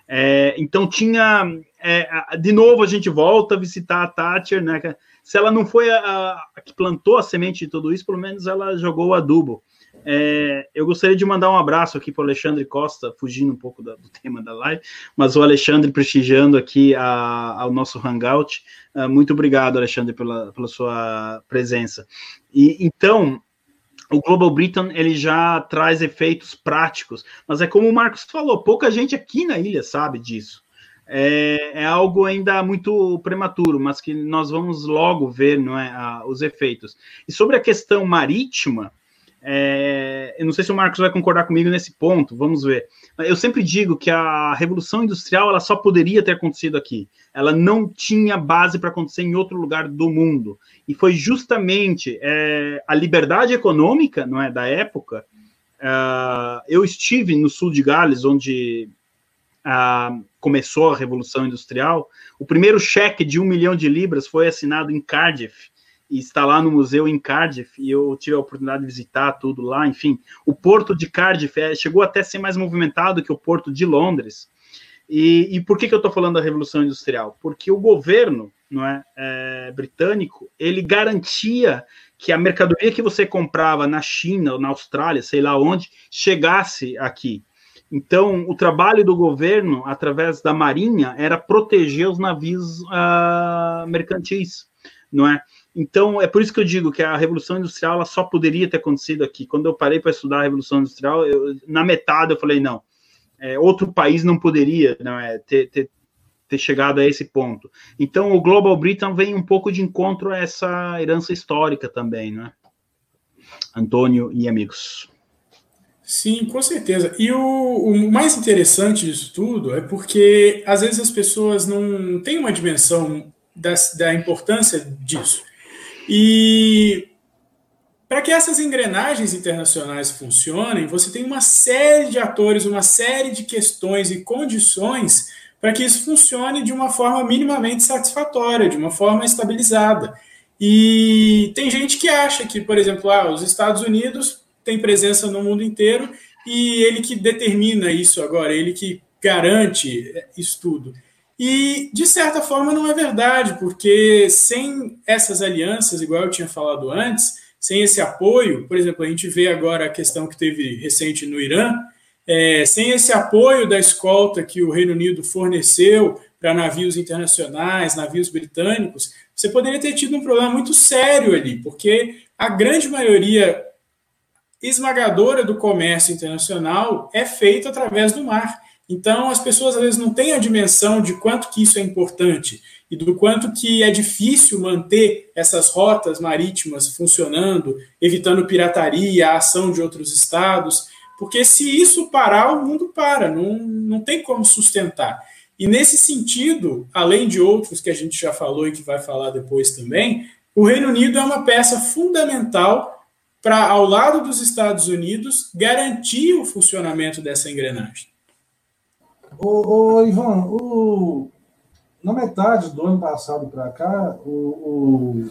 É, então tinha. É, de novo, a gente volta a visitar a Thatcher, né? Se ela não foi a, a, que plantou a semente de tudo isso, pelo menos ela jogou o adubo. É, eu gostaria de mandar um abraço aqui para o Alexandre Costa, fugindo um pouco da, do tema da live, mas o Alexandre prestigiando aqui ao nosso Hangout. Uh, muito obrigado, Alexandre, pela, pela sua presença. E então, o Global Britain ele já traz efeitos práticos, mas é como o Marcos falou, pouca gente aqui na ilha sabe disso. É, é algo ainda muito prematuro, mas que nós vamos logo ver não é, a, os efeitos. E sobre a questão marítima, é, eu não sei se o Marcos vai concordar comigo nesse ponto, vamos ver. Eu sempre digo que a Revolução Industrial ela só poderia ter acontecido aqui. Ela não tinha base para acontecer em outro lugar do mundo. E foi justamente é, a liberdade econômica não é, da época. Uh, eu estive no sul de Gales, onde começou a Revolução Industrial. O primeiro cheque de um milhão de libras foi assinado em Cardiff e está lá no museu em Cardiff, e eu tive a oportunidade de visitar tudo lá, enfim. O porto de Cardiff é, chegou até a ser mais movimentado que o porto de Londres. E, e por que, que eu estou falando da Revolução Industrial? Porque o governo não é, é, britânico, ele garantia que a mercadoria que você comprava na China ou na Austrália, sei lá onde, chegasse aqui. Então, o trabalho do governo, através da Marinha, era proteger os navios uh, mercantis, não é? Então, é por isso que eu digo que a Revolução Industrial ela só poderia ter acontecido aqui. Quando eu parei para estudar a Revolução Industrial, eu, na metade eu falei, não, é, outro país não poderia não é, ter, ter, ter, chegado a esse ponto. Então, o Global Britain vem um pouco de encontro a essa herança histórica também, né? Antônio e amigos. Sim, com certeza. E o, o, mais interessante disso tudo é porque às vezes as pessoas não têm uma dimensão da, da importância disso. E para que essas engrenagens internacionais funcionem, você tem uma série de atores, uma série de questões e condições para que isso funcione de uma forma minimamente satisfatória, de uma forma estabilizada. E tem gente que acha que, por exemplo, ah, os Estados Unidos têm presença no mundo inteiro e ele que determina isso agora, ele que garante isso tudo. E, de certa forma, não é verdade, porque sem essas alianças, igual eu tinha falado antes, sem esse apoio, por exemplo, a gente vê agora a questão que teve recente no Irã, é, sem esse apoio da escolta que o Reino Unido forneceu para navios internacionais, navios britânicos, você poderia ter tido um problema muito sério ali, porque a grande maioria esmagadora do comércio internacional é feito através do mar. Então, as pessoas às vezes não têm a dimensão de quanto que isso é importante e do quanto que é difícil manter essas rotas marítimas funcionando, evitando pirataria, a ação de outros estados, porque se isso parar, o mundo para, não, não tem como sustentar. E nesse sentido, além de outros que a gente já falou e que vai falar depois também, o Reino Unido é uma peça fundamental para, ao lado dos Estados Unidos, garantir o funcionamento dessa engrenagem. Ô, ô Ivan, o, na metade do ano passado para cá, o, o,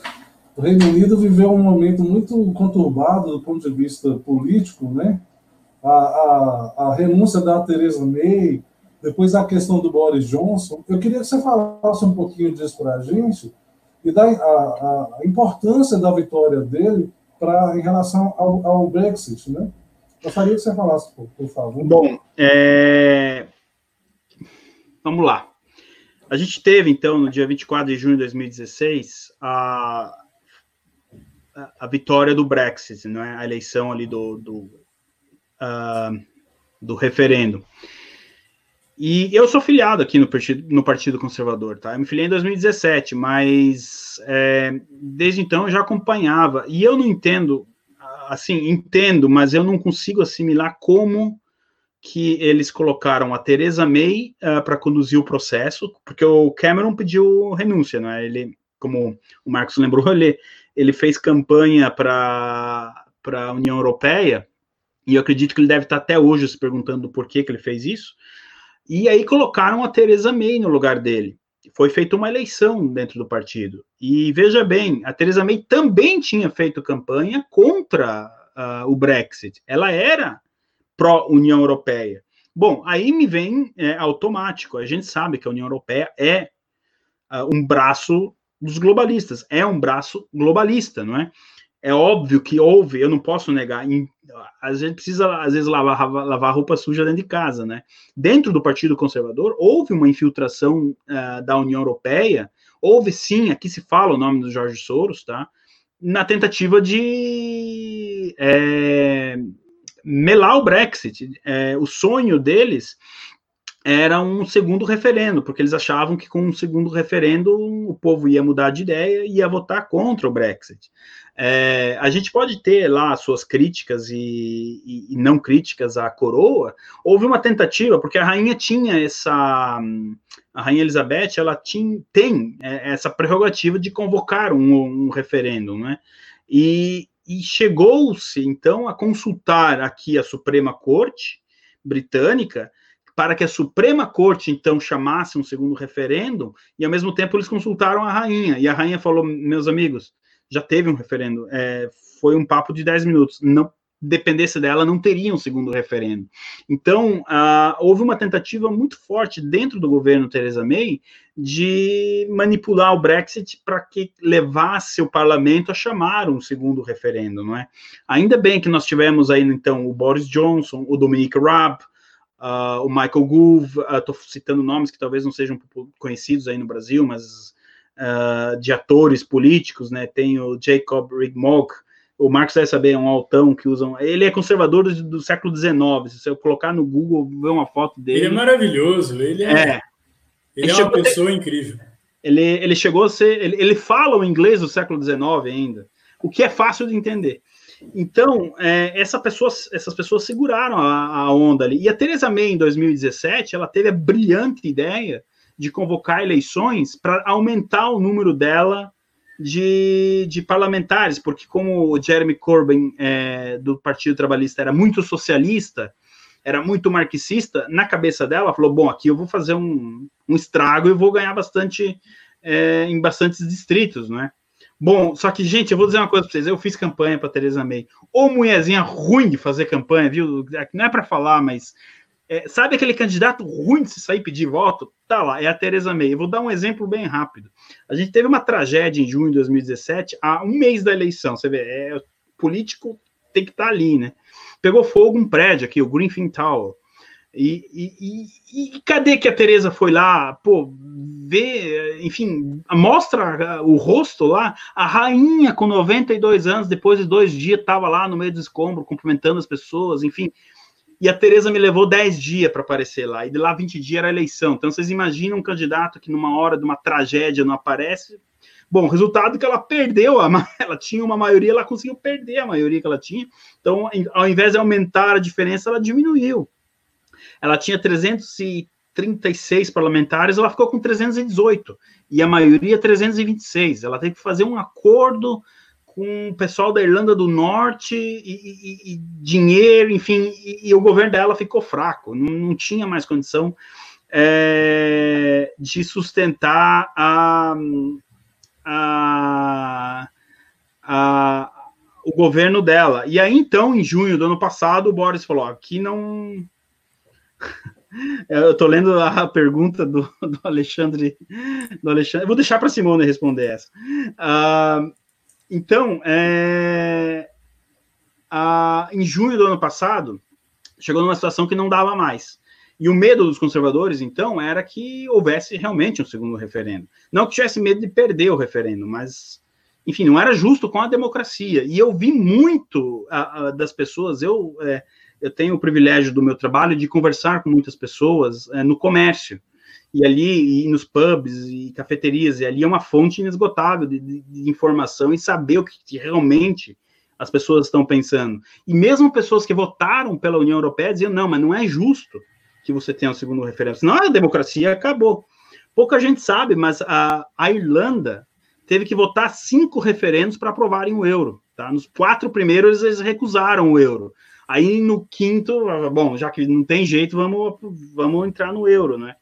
o, Reino Unido viveu um momento muito conturbado do ponto de vista político, né? A, a, a renúncia da Theresa May, depois a questão do Boris Johnson. Eu queria que você falasse um pouquinho disso para a gente e da a, a, importância da vitória dele para em relação ao, ao Brexit, né? Gostaria que você falasse, por, por favor. Bom, é, Vamos lá. A gente teve, então, no dia 24 de junho de 2016, a, a, vitória do Brexit, não é? a eleição ali do, do, uh, do referendo. E eu sou filiado aqui no Partido, no partido Conservador, tá? Eu me filiei em 2017, mas é, desde então eu já acompanhava. E eu não entendo, assim, entendo, mas eu não consigo assimilar como que eles colocaram a Teresa May uh, ah, para conduzir o processo, porque o Cameron pediu renúncia, né? Ele, como o Marcos lembrou, ele, ele fez campanha para a União Europeia, e eu acredito que ele deve estar até hoje se perguntando por que, que ele fez isso. E aí colocaram a Teresa May no lugar dele. Foi feita uma eleição dentro do partido. E veja bem, a Teresa May também tinha feito campanha contra uh, o Brexit. Ela era pró-União Europeia. Bom, aí me vem é, automático. A gente sabe que a União Europeia é uh, um braço dos globalistas, é um braço globalista, não é? É óbvio que houve, eu não posso negar, em, a gente precisa, às vezes, lavar, lavar roupa suja dentro de casa, né? Dentro do Partido Conservador, houve uma infiltração uh, da União Europeia, houve sim, aqui se fala o nome do Jorge Soros, tá? Na tentativa de é, melar o Brexit. É, o sonho deles era um segundo referendo, porque eles achavam que com um segundo referendo o povo ia mudar de ideia e ia votar contra o Brexit. É, a gente pode ter lá suas críticas e, e, e, não críticas à coroa. Houve uma tentativa, porque a rainha tinha essa. A rainha Elizabeth ela tinha, tem é, essa prerrogativa de convocar um, um referendo, né? E, e chegou-se então a consultar aqui a Suprema Corte britânica para que a Suprema Corte então chamasse um segundo referendo e ao mesmo tempo eles consultaram a rainha. E a rainha falou meus amigos já teve um referendo é, foi um papo de 10 minutos. Não dependesse dela, não teria um segundo referendo. Então, houve uma tentativa muito forte dentro do governo Theresa May de manipular o Brexit para que levasse o parlamento a chamar um segundo referendo, não é? Ainda bem que nós tivemos aí, então, o Boris Johnson, o Dominic Raab, uh, o Michael Gove, estou uh, citando nomes que talvez não sejam conhecidos aí no Brasil, mas uh, de atores políticos, né? Tem o Jacob Rigmog, o Marcos vai saber, é um altão que usam. Ele é conservador do, do, século XIX. Se eu colocar no Google, ver uma foto dele. Ele é maravilhoso, ele é. é. Ele, ele é uma pessoa incrível. Ele, ele chegou a ser. Ele, ele fala o inglês do século XIX ainda, o que é fácil de entender. Então, é, essa pessoa, essas pessoas seguraram a, a, onda ali. E a Theresa May, em 2017, ela teve a brilhante ideia de convocar eleições para aumentar o número dela de, de, parlamentares, porque como o Jeremy Corbyn é, do Partido Trabalhista era muito socialista, era muito marxista, na cabeça dela, falou, bom, aqui eu vou fazer um, um estrago e vou ganhar bastante é, em bastantes distritos, né? Bom, só que, gente, eu vou dizer uma coisa para vocês. Eu fiz campanha para Teresa May. Ô mulherzinha ruim de fazer campanha, viu? Não é para falar, mas é, sabe aquele candidato ruim de se sair pedir voto? Tá lá, é a Teresa May. Eu vou dar um exemplo bem rápido. A gente teve uma tragédia em junho de 2017, há um mês da eleição. Você vê, é, político tem que estar tá ali, né? Pegou fogo um prédio aqui, o Greenfield Tower. E, e, e, e, cadê que a Tereza foi lá, pô, ver, enfim, mostra o rosto lá, a rainha com 92 anos, depois de dois dias, estava lá no meio do escombro, cumprimentando as pessoas, enfim. E a Tereza me levou 10 dias para aparecer lá, e de lá 20 dias era a eleição. Então vocês imaginam um candidato que numa hora de uma tragédia não aparece. Bom, resultado é que ela perdeu, ela tinha uma maioria, ela conseguiu perder a maioria que ela tinha. Então, ao invés de aumentar a diferença, ela diminuiu ela tinha 336 parlamentares, ela ficou com 318, e a maioria 326. Ela teve que fazer um acordo com o pessoal da Irlanda do Norte e, e, e dinheiro, enfim, e, e, o governo dela ficou fraco, não, não tinha mais condição é, de sustentar a, a, a, o governo dela. E aí, então, em junho do ano passado, o Boris falou: aqui não Eu estou lendo a pergunta do, do, Alexandre. Do Alexandre. Vou deixar para Simone responder essa. Uh, então, é, uh, em junho do ano passado, chegou numa situação que não dava mais. E o medo dos conservadores, então, era que houvesse realmente um segundo referendo. Não que tivesse medo de perder o referendo, mas, enfim, não era justo com a democracia. E eu vi muito uh, das pessoas, eu. É, eu tenho o privilégio do meu trabalho de conversar com muitas pessoas é, no comércio. E ali, e nos pubs e cafeterias, e ali é uma fonte inesgotável de, de, de informação e saber o que realmente as pessoas estão pensando. E mesmo pessoas que votaram pela União Europeia diziam, não, mas não é justo que você tenha um segundo referendo. Senão a democracia acabou. Pouca gente sabe, mas a, a Irlanda teve que votar cinco referendos para aprovarem o euro. Tá? Nos quatro primeiros, eles recusaram o euro. Aí no quinto, bom, já que não tem jeito, vamos, vamos entrar no euro, né?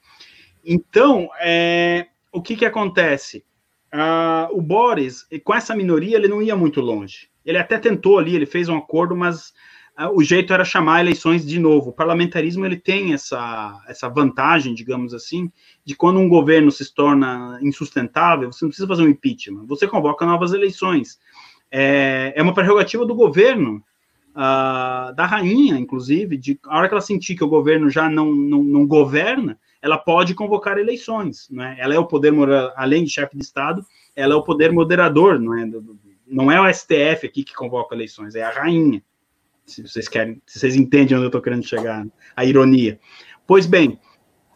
Então, é, o que que acontece? Uh, o Boris, com essa minoria, ele não ia muito longe. Ele até tentou ali, ele fez um acordo, mas uh, o jeito era chamar eleições de novo. O parlamentarismo ele tem essa, essa vantagem, digamos assim, de quando um governo se torna insustentável, você não precisa fazer um impeachment, você convoca novas eleições. É, é uma prerrogativa do governo uh, da rainha, inclusive, de a hora que ela sentir que o governo já não, não, não governa, ela pode convocar eleições, né? Ela é o poder, além de chefe de Estado, ela é o poder moderador, não é? Não é o STF aqui que convoca eleições, é a rainha. Se vocês querem, se vocês entendem onde eu estou querendo chegar, a ironia. Pois bem,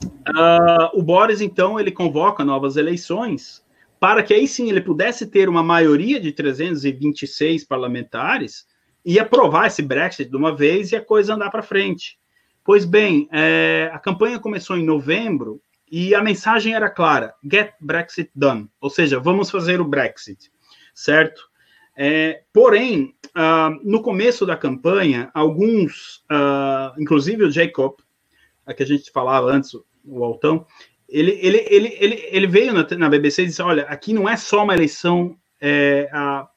uh, o Boris, então, ele convoca novas eleições para que aí sim ele pudesse ter uma maioria de 326 parlamentares e aprovar esse Brexit de uma vez e a coisa andar para frente. Pois bem, é, a campanha começou em novembro e a mensagem era clara: get Brexit done, ou seja, vamos fazer o Brexit, certo? É, porém, uh, no começo da campanha, alguns, uh, inclusive o Jacob, a que a gente falava antes, o Altão, ele, ele, ele, ele, ele veio na, na BBC e disse: olha, aqui não é só uma eleição é, a,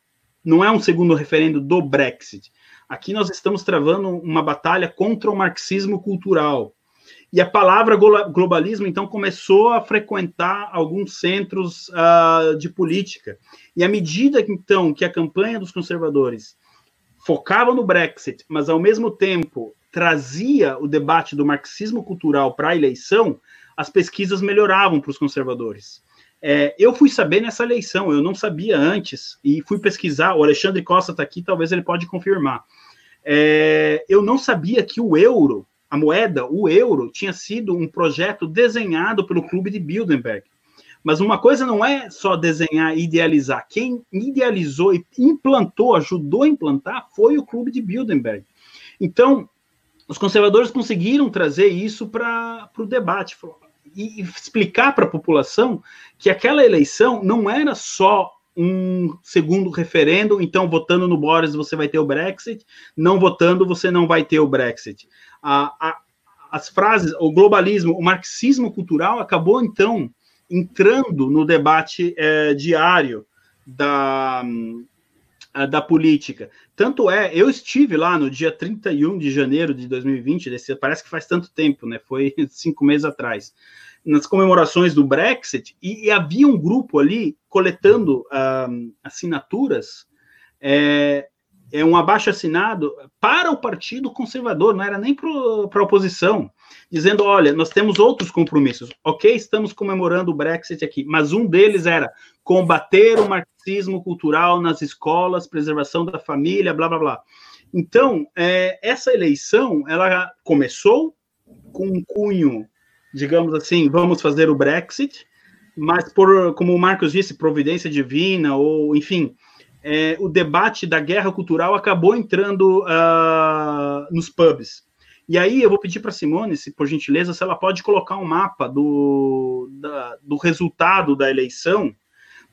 não é um segundo referendo do Brexit. Aqui nós estamos travando uma batalha contra o marxismo cultural. E a palavra globalismo, então, começou a frequentar alguns centros uh, de política. E à medida, então, que a campanha dos conservadores focava no Brexit, mas ao mesmo tempo trazia o debate do marxismo cultural para a eleição, as pesquisas melhoravam para os conservadores. É, eu fui saber nessa eleição, eu não sabia antes, e fui pesquisar. O Alexandre Costa está aqui, talvez ele pode confirmar. É, eu não sabia que o euro, a moeda, o euro, tinha sido um projeto desenhado pelo Clube de Bilderberg. Mas uma coisa não é só desenhar e idealizar. Quem idealizou e implantou, ajudou a implantar, foi o Clube de Bilderberg. Então, os conservadores conseguiram trazer isso para o debate e explicar para a população que aquela eleição não era só um segundo referendo, então votando no Boris você vai ter o Brexit, não votando você não vai ter o Brexit. A, a, as frases, o globalismo, o marxismo cultural acabou então entrando no debate é, diário da, da política. Tanto é, eu estive lá no dia 31 de janeiro de 2020, desse, parece que faz tanto tempo, né? Foi cinco meses atrás, nas comemorações do Brexit, e, e havia um grupo ali coletando uh, assinaturas é, é um abaixo assinado para o Partido Conservador, não era nem para a oposição, dizendo: olha, nós temos outros compromissos. Ok, estamos comemorando o Brexit aqui, mas um deles era combater o marxismo cultural nas escolas, preservação da família, blá blá blá. Então, é, essa eleição ela começou com um cunho, digamos assim, vamos fazer o Brexit, mas por, como o Marcos disse, providência divina, ou enfim, é, o debate da guerra cultural acabou entrando uh, nos pubs. E aí eu vou pedir para Simone, se por gentileza, se ela pode colocar um mapa do, da, do resultado da eleição,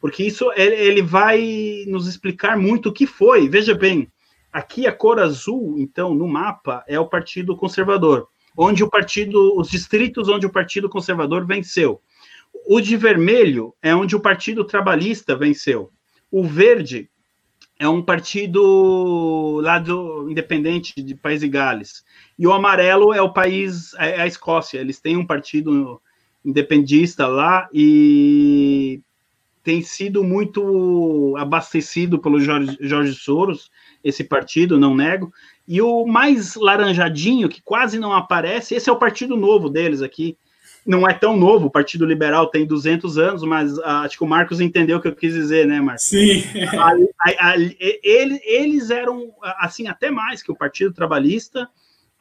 porque isso ele vai nos explicar muito o que foi. Veja bem, aqui a cor azul, então, no mapa, é o Partido Conservador, onde o partido, os distritos onde o Partido Conservador venceu. O de vermelho é onde o Partido Trabalhista venceu. O verde é um partido lá do independente de País de Gales. E o amarelo é o país, é, é a Escócia. Eles têm um partido independentista lá e tem sido muito abastecido pelo Jorge, Jorge Soros, esse partido, não nego. E o mais laranjadinho, que quase não aparece, esse é o partido novo deles aqui, não é tão novo, o Partido Liberal tem 200 anos, mas uh, acho que o Marcos entendeu o que eu quis dizer, né, Marcos? Sim. A, a, a, ele, eles eram, assim, até mais que o Partido Trabalhista,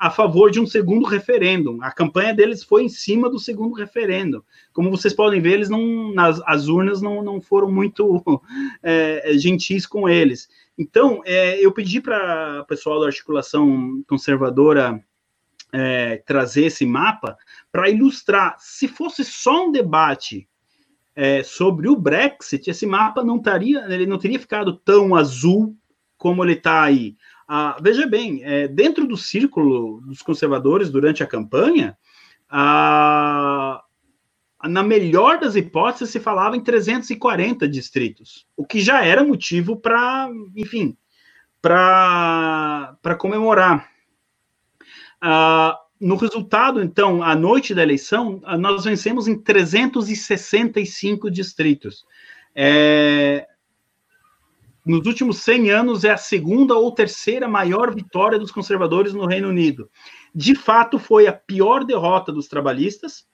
a favor de um segundo referendo. A campanha deles foi em cima do segundo referendo. Como vocês podem ver, eles não, nas, as urnas não, não foram muito é, gentis com eles. Então, é, eu pedi para o pessoal da articulação conservadora é, trazer esse mapa para ilustrar. Se fosse só um debate é, sobre o Brexit, esse mapa não estaria, ele não teria ficado tão azul como ele está aí. Ah, veja bem, é, dentro do círculo dos conservadores durante a campanha, na melhor das hipóteses, se falava em 340 distritos, o que já era motivo para, enfim, para comemorar. Ah, no resultado, então, à noite da eleição, nós vencemos em 365 distritos. É, nos últimos 100 anos, é a segunda ou terceira maior vitória dos conservadores no Reino Unido. De fato, foi a pior derrota dos trabalhistas,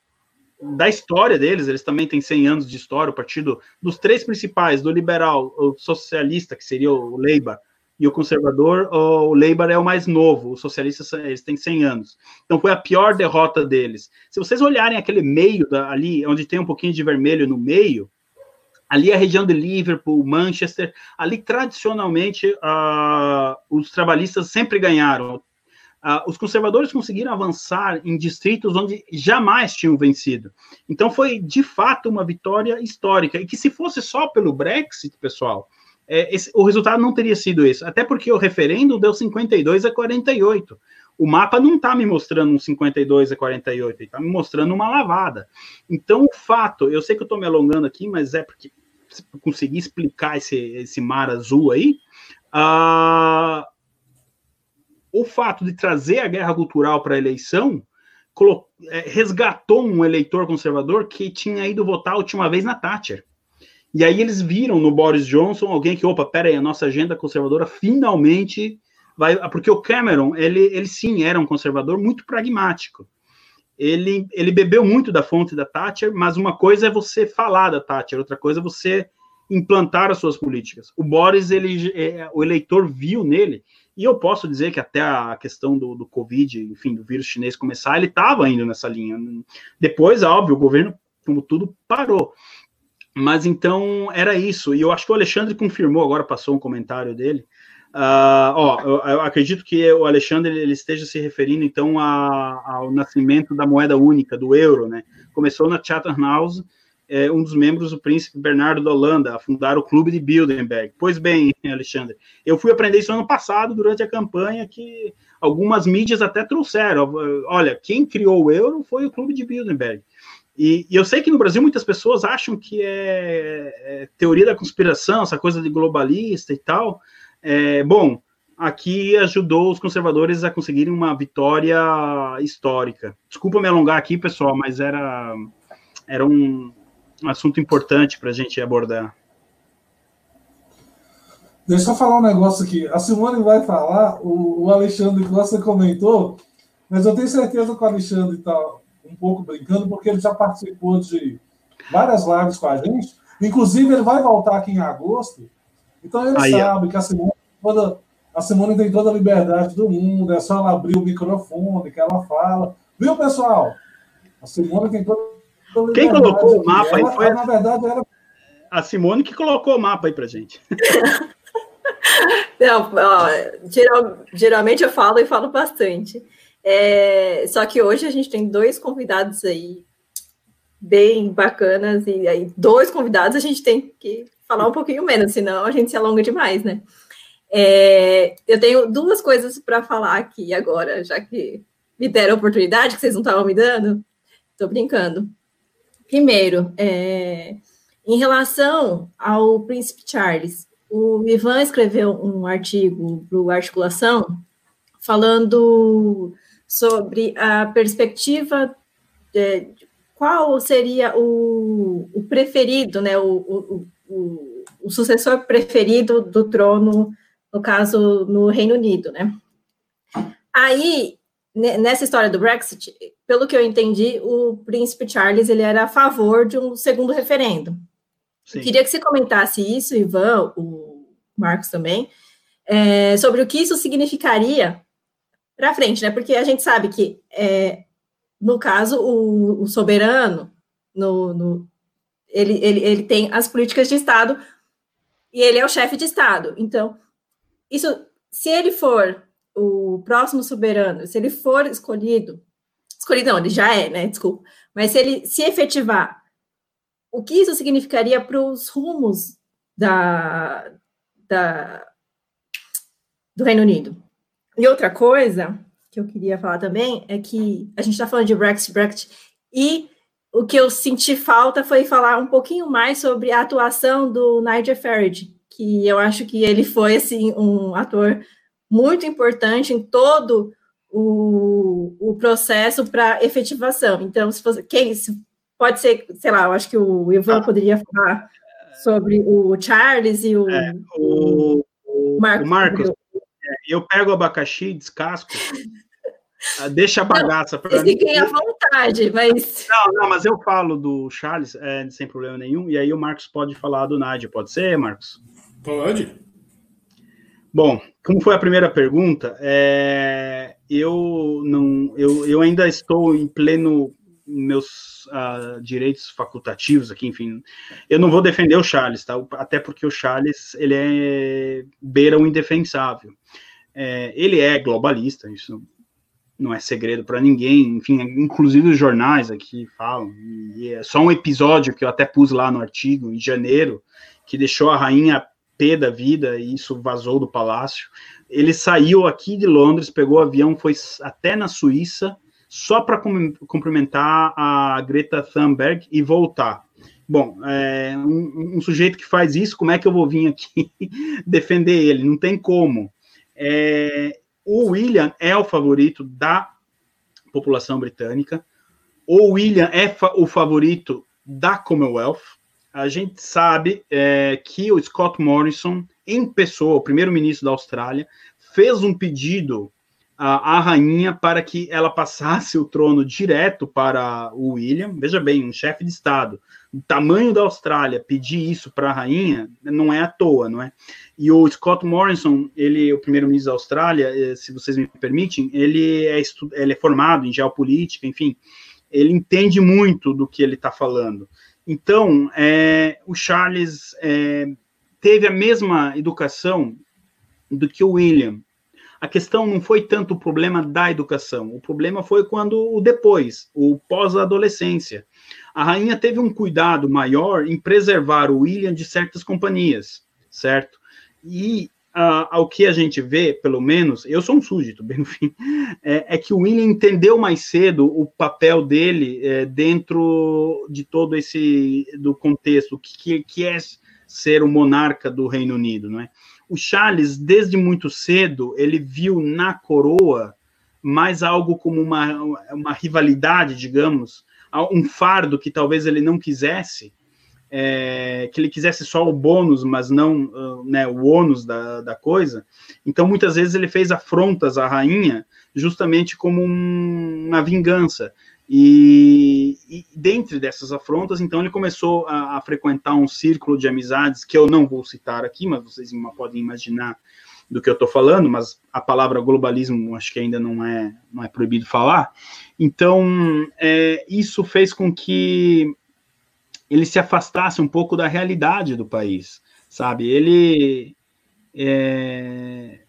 da história deles, eles também têm 100 anos de história, o partido dos três principais, do liberal, o socialista, que seria o Labour, e o conservador, o Labour é o mais novo, os socialistas eles têm 100 anos. Então foi a pior derrota deles. Se vocês olharem aquele meio da, ali, onde tem um pouquinho de vermelho no meio, ali a região de Liverpool, Manchester, ali tradicionalmente uh, os trabalhistas sempre ganharam. Uh, os conservadores conseguiram avançar em distritos onde jamais tinham vencido. Então foi de fato uma vitória histórica. E que se fosse só pelo Brexit, pessoal, é, esse, o resultado não teria sido esse. Até porque o referendo deu 52 a 48. O mapa não está me mostrando um 52 a 48, ele está me mostrando uma lavada. Então, o fato, eu sei que eu estou me alongando aqui, mas é porque conseguir explicar esse, esse mar azul aí. Uh, o fato de trazer a guerra cultural para a eleição é, resgatou um eleitor conservador que tinha ido votar a última vez na Thatcher. E aí eles viram no Boris Johnson alguém que, opa, pera aí, a nossa agenda conservadora finalmente vai, porque o Cameron, ele, ele sim era um conservador muito pragmático. Ele, ele bebeu muito da fonte da Thatcher, mas uma coisa é você falar da Thatcher, outra coisa é você implantar as suas políticas. O Boris, ele, é, o eleitor viu nele, e eu posso dizer que até a questão do, do Covid, enfim, do vírus chinês começar, ele estava indo nessa linha. Depois, óbvio, o governo, como tudo, parou. Mas então era isso, e eu acho que o Alexandre confirmou, agora passou um comentário dele, Uh, ó, eu, eu, acredito que o Alexandre ele esteja se referindo então a, ao nascimento da moeda única, do euro, né? Começou na Chatham House, é, um dos membros do príncipe Bernardo da Holanda, a fundar o clube de Bilderberg. Pois bem, Alexandre, eu fui aprender isso ano passado, durante a campanha, que algumas mídias até trouxeram. Olha, quem criou o euro foi o clube de Bilderberg. E, e eu sei que no Brasil muitas pessoas acham que é, é teoria da conspiração, essa coisa de globalista e tal, é, bom, aqui ajudou os conservadores a conseguirem uma vitória histórica. Desculpa me alongar aqui, pessoal, mas era, era um assunto importante para a gente abordar. Deixa eu falar um negócio aqui. A Simone vai falar, o, o Alexandre Costa comentou, mas eu tenho certeza que o Alexandre está um pouco brincando, porque ele já participou de várias lives com a gente. Inclusive, ele vai voltar aqui em agosto então ele Aí, sabe que a Simone, toda, a Simone tem toda a liberdade do mundo, é só ela abrir o microfone que ela fala. Viu, pessoal? A Simone tem toda a liberdade. Quem colocou o mapa aí foi. Na verdade, era. A Simone que colocou o mapa aí pra gente. Não, ó, geral, geralmente eu falo e falo bastante. É, só que hoje a gente tem dois convidados aí bem bacanas, e aí dois convidados a gente tem que falar um pouquinho menos, senão a gente se alonga demais, né? É, eu tenho duas coisas para falar aqui agora, já que me deram a oportunidade, que vocês não estavam me dando. Estou brincando. Primeiro, é, em relação ao Príncipe Charles, o Ivan escreveu um artigo para o Articulação falando sobre a perspectiva de, qual seria o, o preferido, né, o, o, o, o, sucessor preferido do trono, no caso, no Reino Unido, né? Aí, nessa história do Brexit, pelo que eu entendi, o príncipe Charles ele era a favor de um segundo referendo. Queria que você comentasse isso, Ivan, o Marcos também, é, sobre o que isso significaria para frente, né? Porque a gente sabe que, é, no caso, o, o soberano, no, no, ele, ele, ele tem as políticas de Estado e ele é o chefe de Estado. Então, isso, se ele for o próximo soberano, se ele for escolhido, escolhido não, ele já é, né? Desculpa. Mas se ele se efetivar, o que isso significaria para os rumos da, da, do Reino Unido? E outra coisa que eu queria falar também é que a gente está falando de Brexit, Brexit, e o que eu senti falta foi falar um pouquinho mais sobre a atuação do Nigel Farage, que eu acho que ele foi assim um ator muito importante em todo o, o processo para efetivação. Então, se fosse, quem se, pode ser, sei lá, eu acho que o Ivan ah, poderia falar sobre o Charles e o, é, o, o Marcos. Marcos eu pego o abacaxi, descasco, ah, deixa a bagaça para mim. Fiquem à vontade, mas. Não, não, mas eu falo do Charles é, sem problema nenhum, e aí o Marcos pode falar do Nádia. Pode ser, Marcos? Pode. Bom, como foi a primeira pergunta, é, eu não, eu, eu ainda estou em pleno meus uh, direitos facultativos aqui, enfim, eu não vou defender o Charles, tá? Até porque o Charles ele é beira o indefensável. É, ele é globalista, isso não é segredo para ninguém, enfim, inclusive os jornais aqui falam, é só um episódio que eu até pus lá no artigo, em janeiro, que deixou a rainha pé da vida, e isso vazou do palácio. Ele saiu aqui de Londres, pegou o avião, foi até na Suíça, só para cumprimentar a Greta Thunberg e voltar. Bom, é, um, um, sujeito que faz isso, como é que eu vou vir aqui defender ele? Não tem como. É, o William é o favorito da população britânica. O William é fa o favorito da Commonwealth. A gente sabe é, que o Scott Morrison, em pessoa, o primeiro-ministro da Austrália, fez um pedido à, à rainha para que ela passasse o trono direto para o William. Veja bem, um chefe de Estado, o tamanho da Austrália, pedir isso para a rainha não é à toa, não é? E o Scott Morrison, ele, o primeiro-ministro da Austrália, eh, se vocês me permitem, ele é, ele é formado em geopolítica, enfim, ele entende muito do que ele está falando. Então, é, o Charles é, teve a mesma educação do que o William. A questão não foi tanto o problema da educação, o problema foi quando o depois, o pós-adolescência. A rainha teve um cuidado maior em preservar o William de certas companhias, certo? E uh, ao que a gente vê, pelo menos, eu sou um súdito, bem no fim, é, é que o William entendeu mais cedo o papel dele é, dentro de todo esse do contexto, o que, que é ser o monarca do Reino Unido, não é? O Charles, desde muito cedo, ele viu na coroa mais algo como uma, uma rivalidade, digamos, um fardo que talvez ele não quisesse, é, que ele quisesse só o bônus, mas não uh, né, o ônus da, da coisa. Então, muitas vezes, ele fez afrontas à rainha justamente como um, uma vingança. E, e dentre dessas afrontas, então, ele começou a, a, frequentar um círculo de amizades que eu não vou citar aqui, mas vocês podem imaginar do que eu estou falando, mas a palavra globalismo acho que ainda não é, não é proibido falar. Então, é, isso fez com que ele se afastasse um pouco da realidade do país, sabe? Ele, é,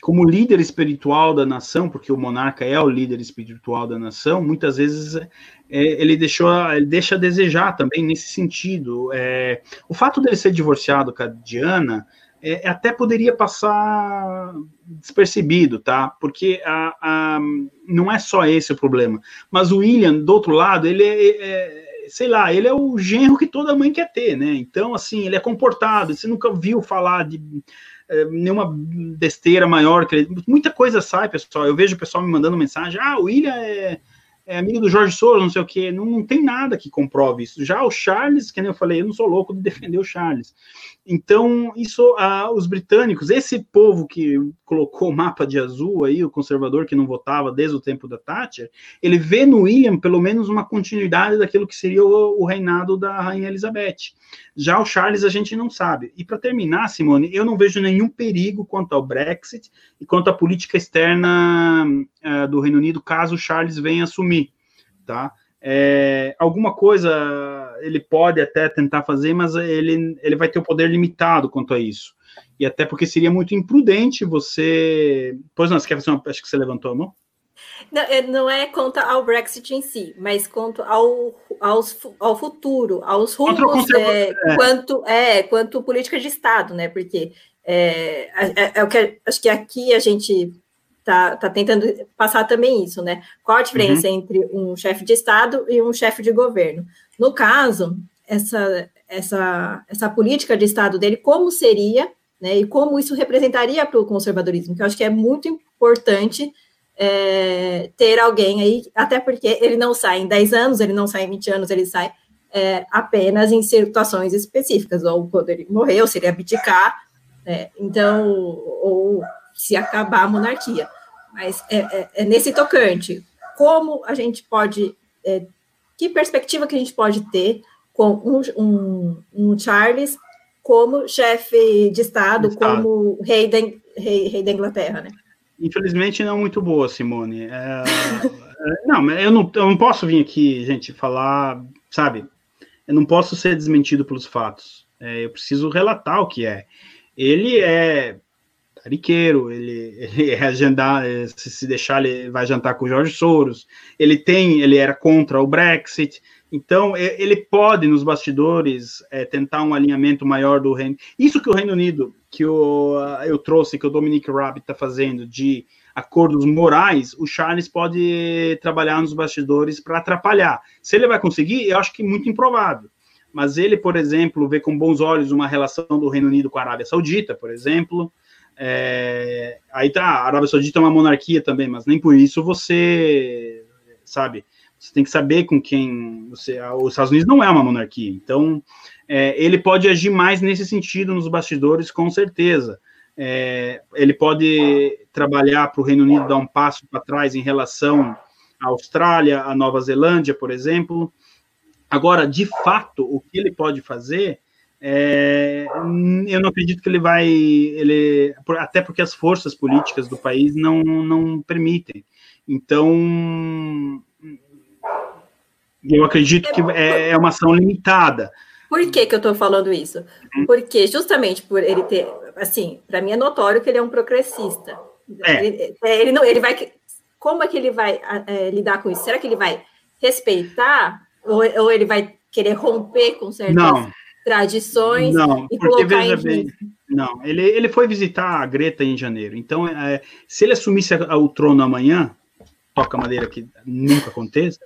como líder espiritual da nação, porque o monarca é o líder espiritual da nação, muitas vezes é, ele deixou, ele deixa a desejar também nesse sentido. É, o fato dele ser divorciado com a Diana é, até poderia passar despercebido, tá? Porque a, a, não é só esse o problema. Mas o William, do outro lado, ele é, é sei lá, ele é o genro que toda mãe quer ter, né? Então, assim, ele é comportado, você nunca viu falar de é, nenhuma besteira maior. Que ele, muita coisa sai, pessoal. Eu vejo o pessoal me mandando mensagem: ah, o William é, é amigo do Jorge Soros, não sei o quê. Não, não tem nada que comprove isso. Já o Charles, que nem eu falei, eu não sou louco de defender o Charles. Então, isso, ah, os britânicos, esse povo que colocou o mapa de azul aí, o conservador que não votava desde o tempo da Thatcher, ele vê no William pelo menos uma continuidade daquilo que seria o, o reinado da Rainha Elizabeth. Já o Charles a gente não sabe. E para terminar, Simone, eu não vejo nenhum perigo quanto ao Brexit e quanto à política externa uh, do Reino Unido, caso o Charles venha assumir, tá? É, alguma coisa ele pode até tentar fazer, mas ele, ele vai ter o poder limitado quanto a isso. E até porque seria muito imprudente você. Pois não, você quer fazer uma. Acho que você levantou a mão? Não, é, não é quanto ao Brexit em si, mas quanto ao, aos, ao futuro, aos rumos, é, é. quanto é quanto política de Estado, né? Porque é, é, é, o que acho que aqui a gente tá, tá tentando passar também isso, né? Qual a diferença uhum. entre um chefe de Estado e um chefe de governo? No caso, essa, essa, essa política de Estado dele, como seria, né, e como isso representaria para o conservadorismo, que eu acho que é muito importante é, ter alguém aí, até porque ele não sai em 10 anos, ele não sai em 20 anos, ele sai é, apenas em situações específicas, ou quando ele morreu, se ele abdicar, é, então, ou se acabar a monarquia. Mas é, é, é nesse tocante, como a gente pode é, que perspectiva que a gente pode ter com um, um, um Charles como chefe de Estado, Estado. como rei da, rei, rei da Inglaterra, né? Infelizmente não muito boa, Simone. É, é, não, eu não, eu não posso vir aqui, gente, falar, sabe? Eu não posso ser desmentido pelos fatos. É, eu preciso relatar o que é. Ele é tariqueiro, ele, ele é agendar, se, se deixar, ele vai jantar com o Jorge Soros, ele tem, ele era contra o Brexit, então ele pode, nos bastidores, é, tentar um alinhamento maior do Reino. Isso que o Reino Unido, que o, eu trouxe, que o Dominic Rabbit está fazendo, de acordos morais, o Charles pode trabalhar nos bastidores para atrapalhar. Se ele vai conseguir, eu acho que muito improvável. Mas ele, por exemplo, vê com bons olhos uma relação do Reino Unido com a Arábia Saudita, por exemplo, é, aí tá, a Arábia Saudita é uma monarquia também, mas nem por isso você, sabe, você tem que saber com quem você. Os Estados Unidos não é uma monarquia, então é, ele pode agir mais nesse sentido nos bastidores, com certeza. é, ele pode trabalhar para o Reino Unido dar um passo para trás em relação à Austrália, à Nova Zelândia, por exemplo. Agora, de fato, o que ele pode fazer, é, eu não acredito que ele vai, ele, até porque as forças políticas do país não, não permitem. Então, eu acredito que é, é uma ação limitada. Por que, que eu estou falando isso? Uhum. Porque justamente por ele ter, assim, para mim é notório que ele é um progressista. É. Ele, é, ele, não, ele vai, como é que ele vai é, lidar com isso? Será que ele vai respeitar ou, ou ele vai querer romper com certas não. Tradições não, e colocar em bem, Não, ele, ele foi visitar a Greta em janeiro. Então, é, se ele assumisse o trono amanhã, toca madeira que nunca aconteça,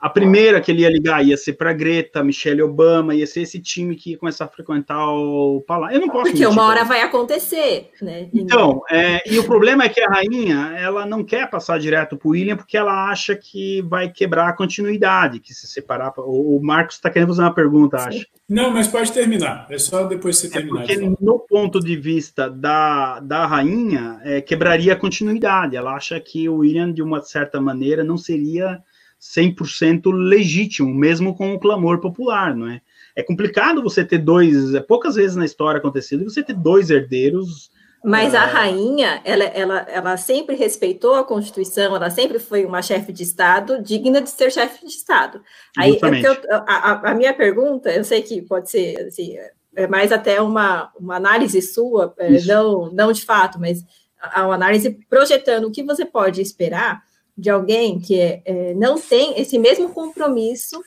a primeira que ele ia ligar ia ser para Greta, Michelle Obama, ia ser esse time que ia começar a frequentar o palácio. Eu não posso. Porque uma hora vai acontecer, né? Então, é, e o problema é que a rainha, ela não quer passar direto para o William porque ela acha que vai quebrar a continuidade, que se separar. O Marcos está querendo fazer uma pergunta, Sim. acho. Não, mas pode terminar. É só depois você terminar. É porque no ponto de vista da, da rainha, é, quebraria a continuidade. Ela acha que o William, de uma certa maneira, não seria 100% legítimo, mesmo com o clamor popular, não é? É complicado você ter dois, é poucas vezes na história acontecido, você ter dois herdeiros. Mas a é, rainha, ela, ela, ela sempre respeitou a Constituição, ela sempre foi uma chefe de Estado digna de ser chefe de Estado. Aí, eu, a, a, minha pergunta, eu sei que pode ser assim, é mais até uma, uma análise sua, é, não, não de fato, mas uma análise projetando o que você pode esperar de alguém que é, não tem esse mesmo compromisso,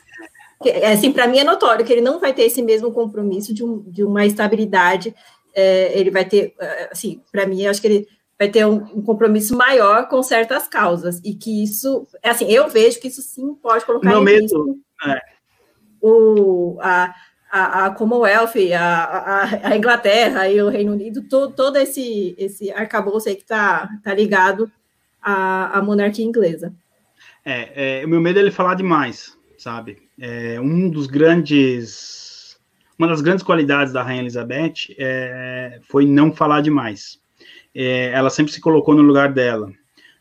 que, é, assim, para mim é notório que ele não vai ter esse mesmo compromisso de, um, de uma estabilidade, é, ele vai ter, é, assim, para mim, eu acho que ele vai ter um, um, compromisso maior com certas causas, e que isso, assim, eu vejo que isso sim pode colocar Meu em medo, risco é. o, a, a, a Commonwealth, a, a, a, Inglaterra e o Reino Unido, todo, todo esse, esse arcabouço aí que está tá ligado a, a monarquia inglesa. É, é, o meu medo é ele falar demais, sabe? É, um dos grandes, uma das grandes qualidades da Rainha Elizabeth é, foi não falar demais. É, ela sempre se colocou no lugar dela,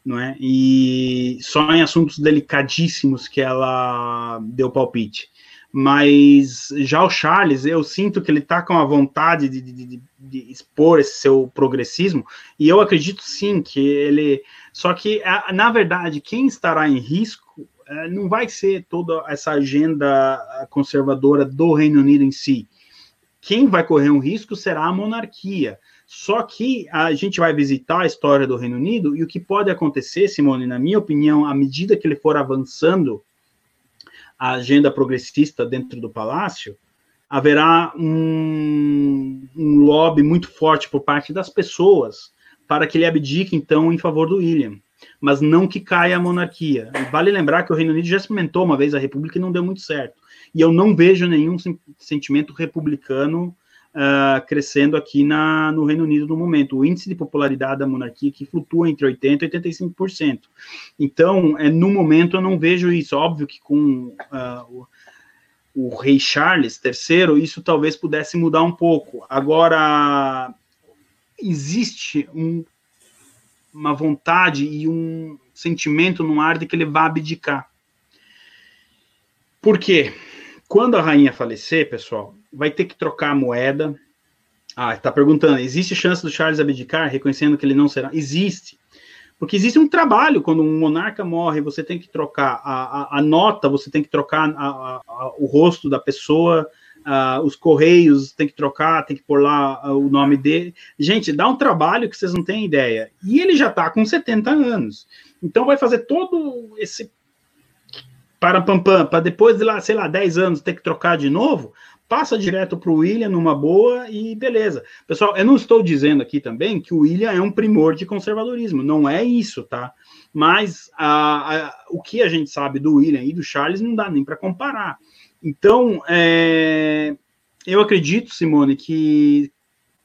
não é? E só em assuntos delicadíssimos que ela deu palpite. Mas já o Charles, eu sinto que ele está com a vontade de, de, de, de expor esse seu progressismo, e eu acredito sim que ele só que, na verdade, quem estará em risco é, não vai ser toda essa agenda conservadora do Reino Unido em si. Quem vai correr um risco será a monarquia. Só que a gente vai visitar a história do Reino Unido e o que pode acontecer, Simone, na minha opinião, à medida que ele for avançando a agenda progressista dentro do palácio, haverá um, um lobby muito forte por parte das pessoas para que ele abdique, então, em favor do William, mas não que caia a monarquia. Vale lembrar que o Reino Unido já experimentou uma vez a República e não deu muito certo. E eu não vejo nenhum sentimento republicano uh, crescendo aqui na, no Reino Unido no momento. O índice de popularidade da monarquia que flutua entre 80% e 85%. Então, é, no momento, eu não vejo isso. Óbvio que com uh, o, o rei Charles III, isso talvez pudesse mudar um pouco. Agora, existe um, uma vontade e um sentimento no ar de que ele vai abdicar. Por quê? Quando a rainha falecer, pessoal, vai ter que trocar a moeda. Ah, está perguntando, existe chance do Charles abdicar, reconhecendo que ele não será? Existe. Porque existe um trabalho, quando um monarca morre, você tem que trocar a, a, a nota, você tem que trocar a, o rosto da pessoa, os correios tem que trocar, tem que pôr lá o nome dele. Gente, dá um trabalho que vocês não têm ideia. E ele já está com 70 anos. Então vai fazer todo esse para pam para depois de lá, sei lá, 10 anos ter que trocar de novo, passa direto para o William numa boa e beleza. Pessoal, eu não estou dizendo aqui também que o William é um primor de conservadorismo, não é isso, tá? Mas uh, o que a gente sabe do William e do Charles não dá nem para comparar. Então, é, eu acredito, Simone, que,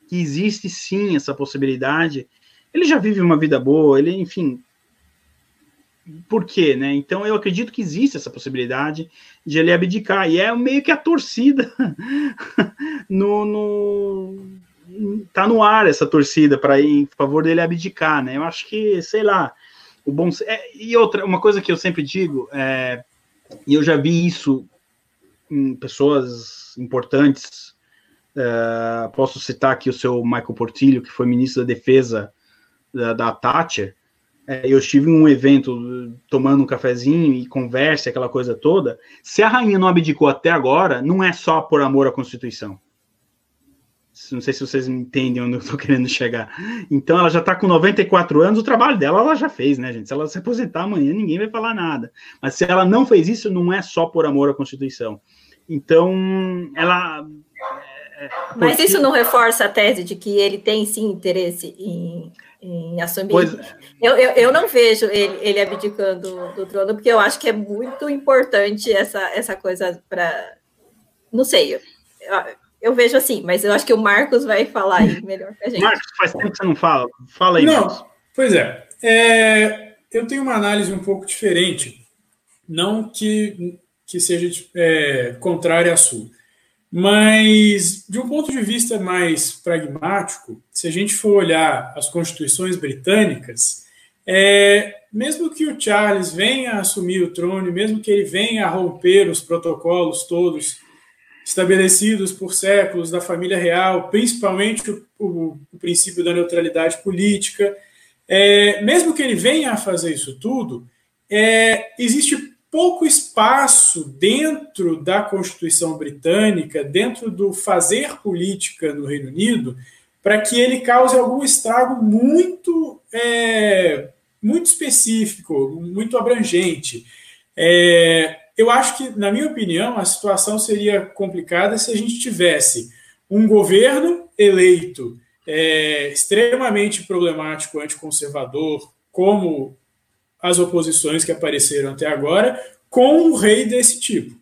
que existe sim essa possibilidade. Ele já vive uma vida boa, ele, enfim. Por quê, né? Então, eu acredito que existe essa possibilidade de ele abdicar. E é meio que a torcida no, no tá no ar essa torcida para ir em favor dele abdicar, né? Eu acho que, sei lá, o bom é, e outra, uma coisa que eu sempre digo, é, e eu já vi isso em pessoas importantes, é, posso citar aqui o seu Michael Portillo, que foi ministro da Defesa da, da Thatcher, é, eu estive em um evento tomando um cafezinho e conversa, aquela coisa toda. Se a rainha não abdicou até agora, não é só por amor à Constituição. Não sei se vocês entendem onde eu estou querendo chegar. Então, ela já está com 94 anos, o trabalho dela ela já fez, né, gente? Se ela se aposentar amanhã, ninguém vai falar nada. Mas se ela não fez isso, não é só por amor à Constituição. Então, ela. É, é Mas isso não reforça a tese de que ele tem sim interesse em em assumir. Pois... É. Eu, eu, eu, não vejo ele, ele abdicando do trono, porque eu acho que é muito importante essa, essa coisa para. Não sei, eu, eu, vejo assim, mas eu acho que o Marcos vai falar aí melhor que a gente. Marcos, faz tempo que você não fala. Fala aí, não, Marcos. Pois é, é. Eu tenho uma análise um pouco diferente, não que, que seja é, contrária à sua. Mas, de um ponto de vista mais pragmático, se a gente for olhar as constituições britânicas, é, mesmo que o Charles venha a assumir o trono, mesmo que ele venha a romper os protocolos todos estabelecidos por séculos da família real, principalmente o, o, o princípio da neutralidade política, é, mesmo que ele venha a fazer isso tudo, é, existe pouco espaço dentro da Constituição britânica, dentro do fazer política no Reino Unido, para que ele cause algum estrago muito, é, muito específico, muito abrangente. É, eu acho que, na minha opinião, a situação seria complicada se a gente tivesse um governo eleito é, extremamente problemático, anticonservador, como as oposições que apareceram até agora com um rei desse tipo.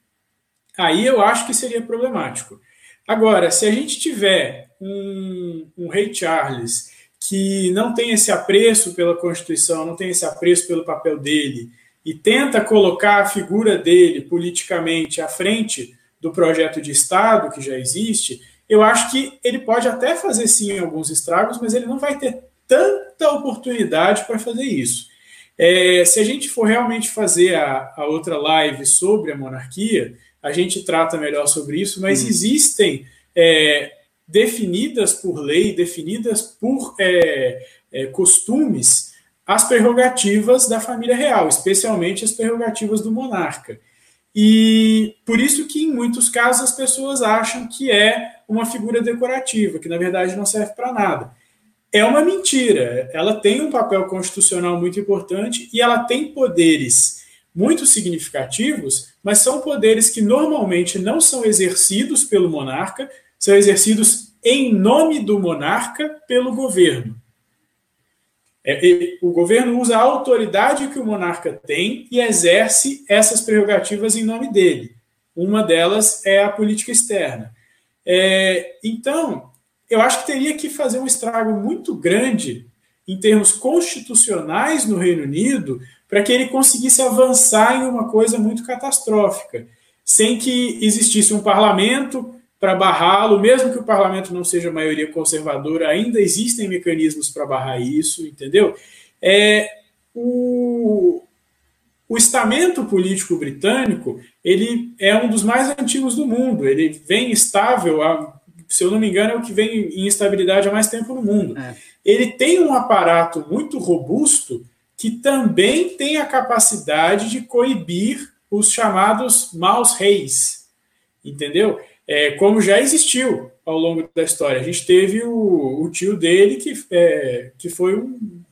Aí eu acho que seria problemático. Agora, se a gente tiver um, um rei Charles que não tem esse apreço pela Constituição, não tem esse apreço pelo papel dele, e tenta colocar a figura dele politicamente à frente do projeto de Estado que já existe, eu acho que ele pode até fazer sim alguns estragos, mas ele não vai ter tanta oportunidade para fazer isso. É, se a gente for realmente fazer a, a, outra live sobre a monarquia, a gente trata melhor sobre isso, mas hum. existem é, definidas por lei, definidas por é, é, costumes, as prerrogativas da família real, especialmente as prerrogativas do monarca. E por isso que, em muitos casos, as pessoas acham que é uma figura decorativa, que na verdade não serve para nada é uma mentira. Ela tem um papel constitucional muito importante e ela tem poderes muito significativos, mas são poderes que normalmente não são exercidos pelo monarca, são exercidos em nome do monarca pelo governo. É, o governo usa a autoridade que o monarca tem e exerce essas prerrogativas em nome dele. Uma delas é a política externa. É, então, eu acho que teria que fazer um estrago muito grande em termos constitucionais no Reino Unido para que ele conseguisse avançar em uma coisa muito catastrófica, sem que existisse um parlamento para barrá-lo, mesmo que o parlamento não seja maioria conservadora, ainda existem mecanismos para barrar isso, entendeu? É, o, o estamento político britânico ele é um dos mais antigos do mundo. Ele vem estável há se eu não me engano, é o que vem em instabilidade há mais tempo no mundo. É. Ele tem um aparato muito robusto que também tem a capacidade de coibir os chamados maus reis, entendeu? É, como já existiu ao longo da história. A gente teve o, o tio dele que, é, que foi um,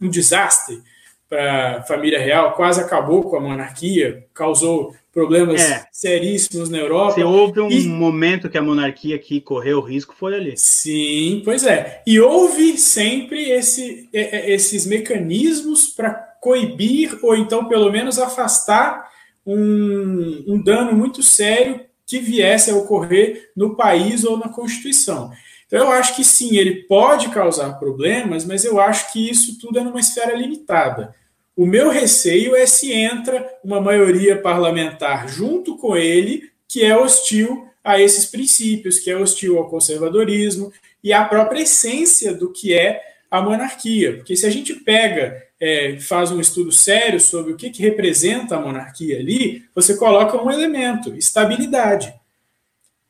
um desastre para a família real, quase acabou com a monarquia, causou problemas é. seríssimos na Europa. Se houve um e... momento que a monarquia aqui correu risco, foi ali. Sim, pois é. E houve sempre esse, esses mecanismos para coibir, ou então pelo menos afastar um, um dano muito sério que viesse a ocorrer no país ou na Constituição. Então, eu acho que sim, ele pode causar problemas, mas eu acho que isso tudo é numa esfera limitada. O meu receio é se entra uma maioria parlamentar junto com ele que é hostil a esses princípios, que é hostil ao conservadorismo e à própria essência do que é a monarquia. Porque se a gente pega, é, faz um estudo sério sobre o que, que representa a monarquia ali, você coloca um elemento: estabilidade.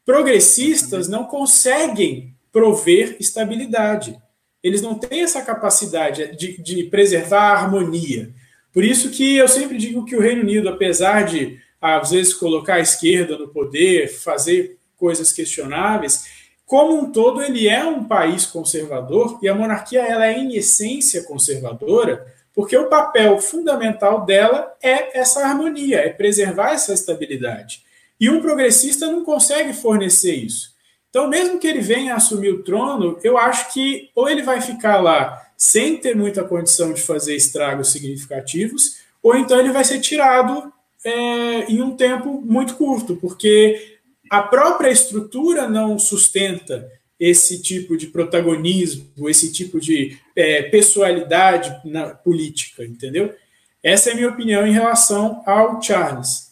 Progressistas não conseguem prover estabilidade. Eles não têm essa capacidade de, de preservar a harmonia. Por isso que eu sempre digo que o Reino Unido, apesar de às vezes colocar a esquerda no poder, fazer coisas questionáveis, como um todo ele é um país conservador e a monarquia ela é em essência conservadora, porque o papel fundamental dela é essa harmonia, é preservar essa estabilidade. E um progressista não consegue fornecer isso. Então, mesmo que ele venha assumir o trono, eu acho que ou ele vai ficar lá sem ter muita condição de fazer estragos significativos, ou então ele vai ser tirado é, em um tempo muito curto, porque a própria estrutura não sustenta esse tipo de protagonismo, esse tipo de é, pessoalidade na política, entendeu? Essa é a minha opinião em relação ao Charles.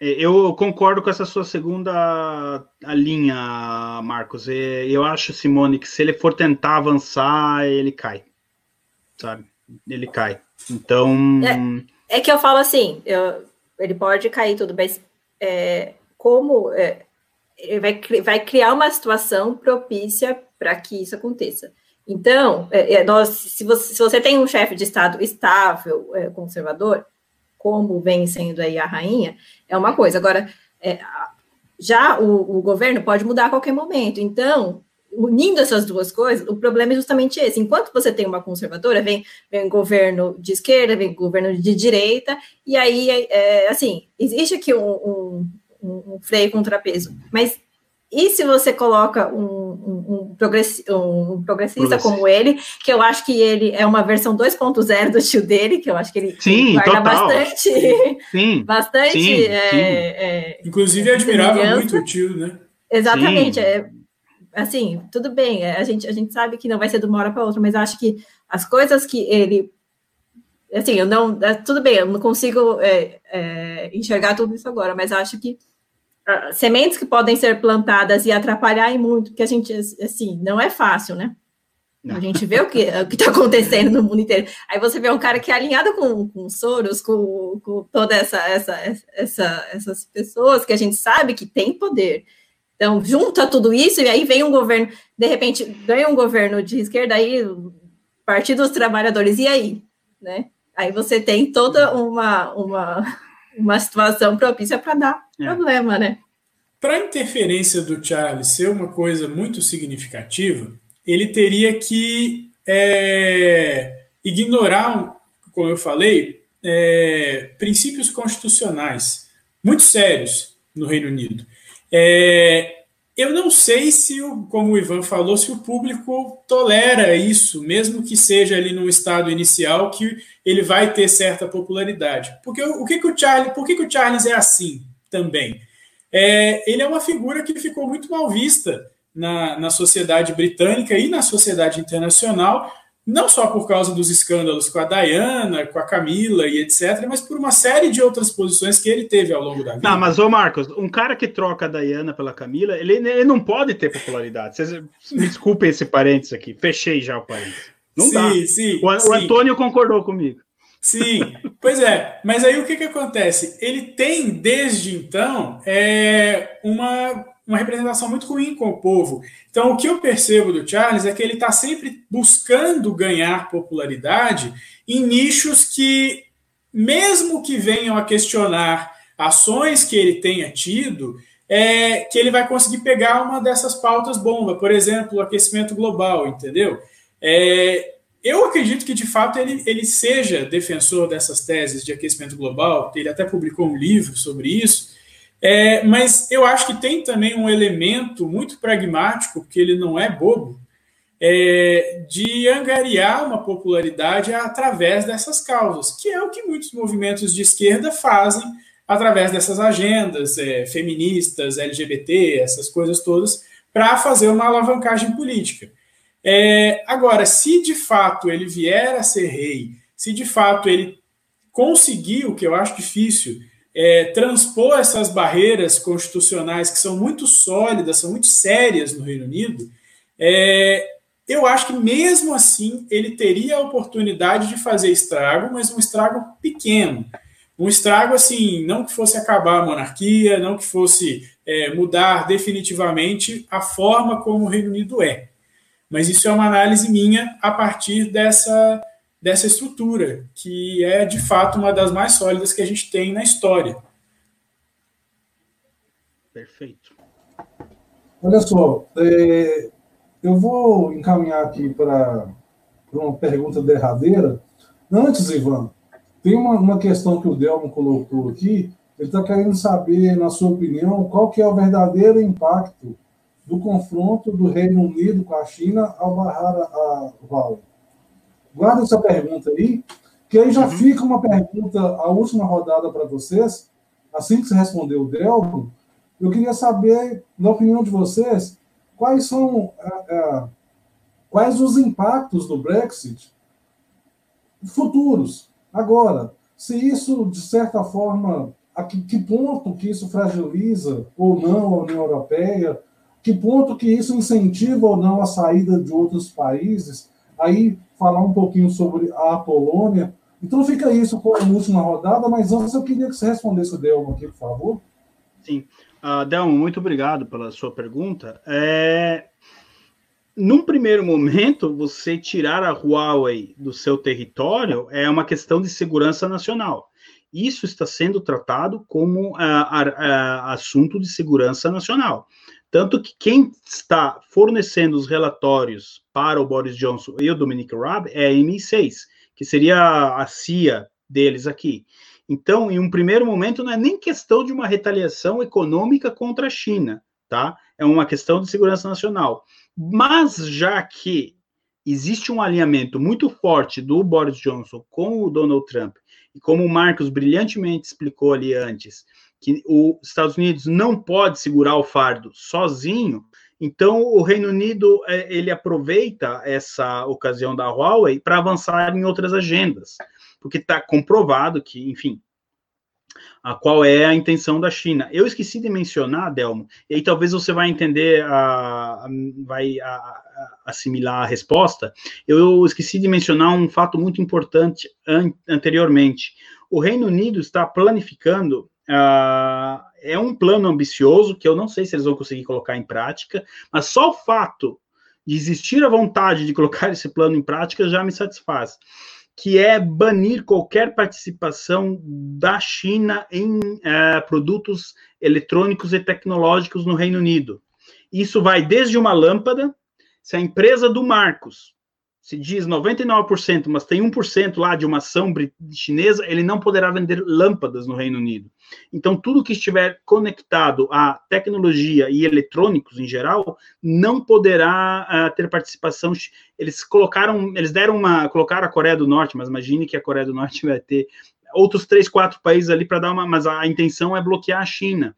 É, eu concordo com essa sua segunda linha, Marcos. É, eu acho, Simone, que se ele for tentar avançar, ele cai. Sabe? Ele cai. Então. É. É que eu falo assim, eu, ele pode cair tudo, mas é, como é, ele vai, vai criar uma situação propícia para que isso aconteça. Então, é, nós, se, você, se você tem um chefe de Estado estável, conservador, como vem sendo aí a rainha, é uma coisa. Agora, é, já o, o, governo pode mudar a qualquer momento. Então, unindo essas duas coisas, o problema é justamente esse. Enquanto você tem uma conservadora, vem, vem governo de esquerda, vem governo de direita, e aí, é, assim, existe aqui um, um, um, freio contrapeso. Mas e se você coloca um, um, progressi um progressista como ele, que eu acho que ele é uma versão 2.0 do tio dele, que eu acho que ele sim, guarda total. bastante. Sim, bastante. Sim, é, sim. É, Inclusive, admirava muito o tio, né? Exatamente. É, assim, tudo bem, é, a gente, a gente sabe que não vai ser de uma hora para outra, mas acho que as coisas que ele. Assim, eu não. É, tudo bem, eu não consigo é, é, enxergar tudo isso agora, mas acho que uh, sementes que podem ser plantadas e atrapalhar e muito, porque a gente, assim, não é fácil, né? A gente vê o que está acontecendo no mundo inteiro. Aí você vê um cara que é alinhado com, com Soros, com, com toda essa, essa, essa, essas pessoas que a gente sabe que tem poder então, junta tudo isso e aí vem um governo, de repente, ganha um governo de esquerda, aí Partido dos Trabalhadores, e aí? Né? Aí você tem toda uma, uma, uma situação propícia para dar é. problema, né? Para a interferência do Charles ser uma coisa muito significativa, ele teria que é, ignorar, como eu falei, é, princípios constitucionais muito sérios no Reino Unido. É, eu não sei se, como o Ivan falou, se o público tolera isso, mesmo que seja ali no estado inicial, que ele vai ter certa popularidade. Porque o que, que o Charles, por que, que o Charles é assim também? É, ele é uma figura que ficou muito mal vista na, na sociedade britânica e na sociedade internacional, não só por causa dos escândalos com a Diana, com a Camila e etc., mas por uma série de outras posições que ele teve ao longo da vida. Não, mas ô Marcos, um cara que troca a Diana pela Camila, ele, ele não pode ter popularidade. Vocês, me desculpem esse parênteses aqui, fechei já o parênteses. Não sim, dá. Sim, o, sim. o Antônio concordou comigo. Sim, pois é. Mas aí o que, que acontece? Ele tem, desde então, é, uma uma representação muito ruim com o povo. Então, o que eu percebo do Charles é que ele está sempre buscando ganhar popularidade em nichos que, mesmo que venham a questionar ações que ele tenha tido, é que ele vai conseguir pegar uma dessas pautas bomba, por exemplo, o aquecimento global, entendeu? É, eu acredito que, de fato, ele, ele seja defensor dessas teses de aquecimento global, ele até publicou um livro sobre isso, é, mas eu acho que tem também um elemento muito pragmático, porque ele não é bobo, é, de angariar uma popularidade através dessas causas, que é o que muitos movimentos de esquerda fazem através dessas agendas é, feministas, LGBT, essas coisas todas, para fazer uma alavancagem política. É, agora, se de fato ele vier a ser rei, se de fato ele conseguir, o que eu acho difícil, é, transpor essas barreiras constitucionais que são muito sólidas, são muito sérias no Reino Unido, é, eu acho que mesmo assim ele teria a oportunidade de fazer estrago, mas um estrago pequeno. Um estrago assim, não que fosse acabar a monarquia, não que fosse é, mudar definitivamente a forma como o Reino Unido é. Mas isso é uma análise minha a partir dessa, dessa estrutura, que é de fato uma das mais sólidas que a gente tem na história. Perfeito. Olha só, é, eu vou encaminhar aqui para uma pergunta derradeira. Antes, Ivan, tem uma, uma questão que o Delmo colocou aqui. Ele está querendo saber, na sua opinião, qual que é o verdadeiro impacto do confronto do Reino Unido com a China ao barrar a Huawei. Guarda essa pergunta aí, que aí já uhum. fica uma pergunta, a última rodada para vocês. Assim que você respondeu o Delmo, eu queria saber, na opinião de vocês, quais são é, é, quais os impactos do Brexit futuros. Agora, se isso, de certa forma, a que, que ponto que isso fragiliza ou não a União Europeia, que ponto que isso incentiva ou não a saída de outros países, aí falar um pouquinho sobre a Polônia. Então fica isso como última rodada, mas antes eu queria que você respondesse o Delmo aqui, por favor. Sim. Uh, Delmo, muito obrigado pela sua pergunta. É, num primeiro momento, você tirar a Huawei do seu território é uma questão de segurança nacional. Isso está sendo tratado como uh, uh, assunto de segurança nacional. Tanto que quem está fornecendo os relatórios para o Boris Johnson e o Dominic Raab é a MI6, que seria a CIA deles aqui. Então, em um primeiro momento, não é nem questão de uma retaliação econômica contra a China, tá? É uma questão de segurança nacional. Mas já que existe um alinhamento muito forte do Boris Johnson com o Donald Trump, e como o Marcos brilhantemente explicou ali antes, que os Estados Unidos não pode segurar o fardo sozinho, então o Reino Unido é, ele aproveita essa ocasião da Huawei para avançar em outras agendas porque está comprovado que, enfim, a qual é a intenção da China. Eu esqueci de mencionar, Delmo, e aí talvez você vai entender, a, vai a, a, assimilar a resposta. Eu esqueci de mencionar um fato muito importante an, anteriormente. O Reino Unido está planificando, uh, é um plano ambicioso que eu não sei se eles vão conseguir colocar em prática, mas só o fato de existir a vontade de colocar esse plano em prática já me satisfaz que é banir qualquer participação da China em uh, produtos eletrônicos e tecnológicos no Reino Unido. Isso vai desde uma lâmpada, se a empresa do Marcos se diz 99%, mas tem 1% lá de uma ação chinesa, ele não poderá vender lâmpadas no Reino Unido. Então, tudo que estiver conectado à tecnologia e eletrônicos em geral, não poderá uh, ter participação. Eles colocaram, eles deram uma, colocaram a Coreia do Norte, mas imagine que a Coreia do Norte vai ter outros três, quatro países ali para dar uma, mas a intenção é bloquear a China.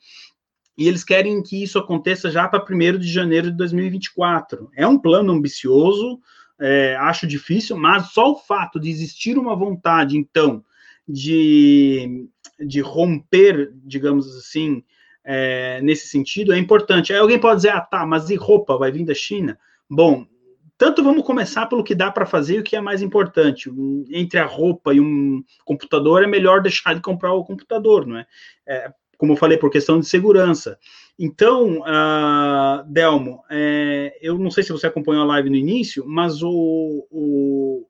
E eles querem que isso aconteça já para 1 de janeiro de 2024. É um plano ambicioso, é, acho difícil, mas só o fato de existir uma vontade, então, de, de romper, digamos assim, é, nesse sentido, é importante. Aí alguém pode dizer, ah, tá, mas e roupa vai vir da China? Bom, tanto vamos começar pelo que dá para fazer e o que é mais importante. Entre a roupa e um computador, é melhor deixar de comprar o computador, não é? é como eu falei, por questão de segurança. Então, uh, Delmo, é, eu não sei se você acompanhou a live no início, mas o, o,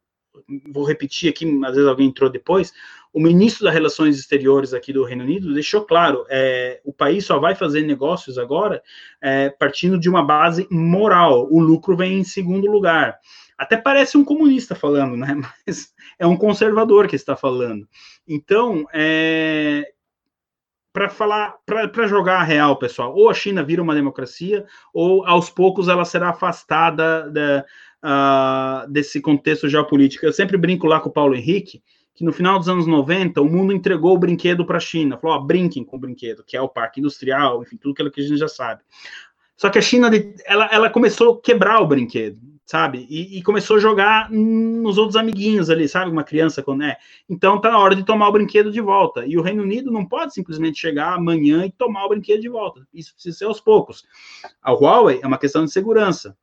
vou repetir aqui, às vezes alguém entrou depois, o ministro das Relações Exteriores aqui do Reino Unido deixou claro, é, o país só vai fazer negócios agora é, partindo de uma base moral, o lucro vem em segundo lugar. Até parece um comunista falando, né? Mas é um conservador que está falando. Então, é, para falar, para jogar a real, pessoal, ou a China vira uma democracia, ou aos poucos ela será afastada da, uh, desse contexto geopolítico. Eu sempre brinco lá com o Paulo Henrique, que no final dos anos 90 o mundo entregou o brinquedo para a China, falou: ó, brinquem com o brinquedo, que é o parque industrial, enfim, tudo aquilo que a gente já sabe. Só que a China, ela, ela começou a quebrar o brinquedo, sabe? E, e, começou a jogar nos outros amiguinhos ali, sabe? Uma criança quando é. Então tá na hora de tomar o brinquedo de volta. E o Reino Unido não pode simplesmente chegar amanhã e tomar o brinquedo de volta. Isso precisa ser aos poucos. A Huawei é uma questão de segurança.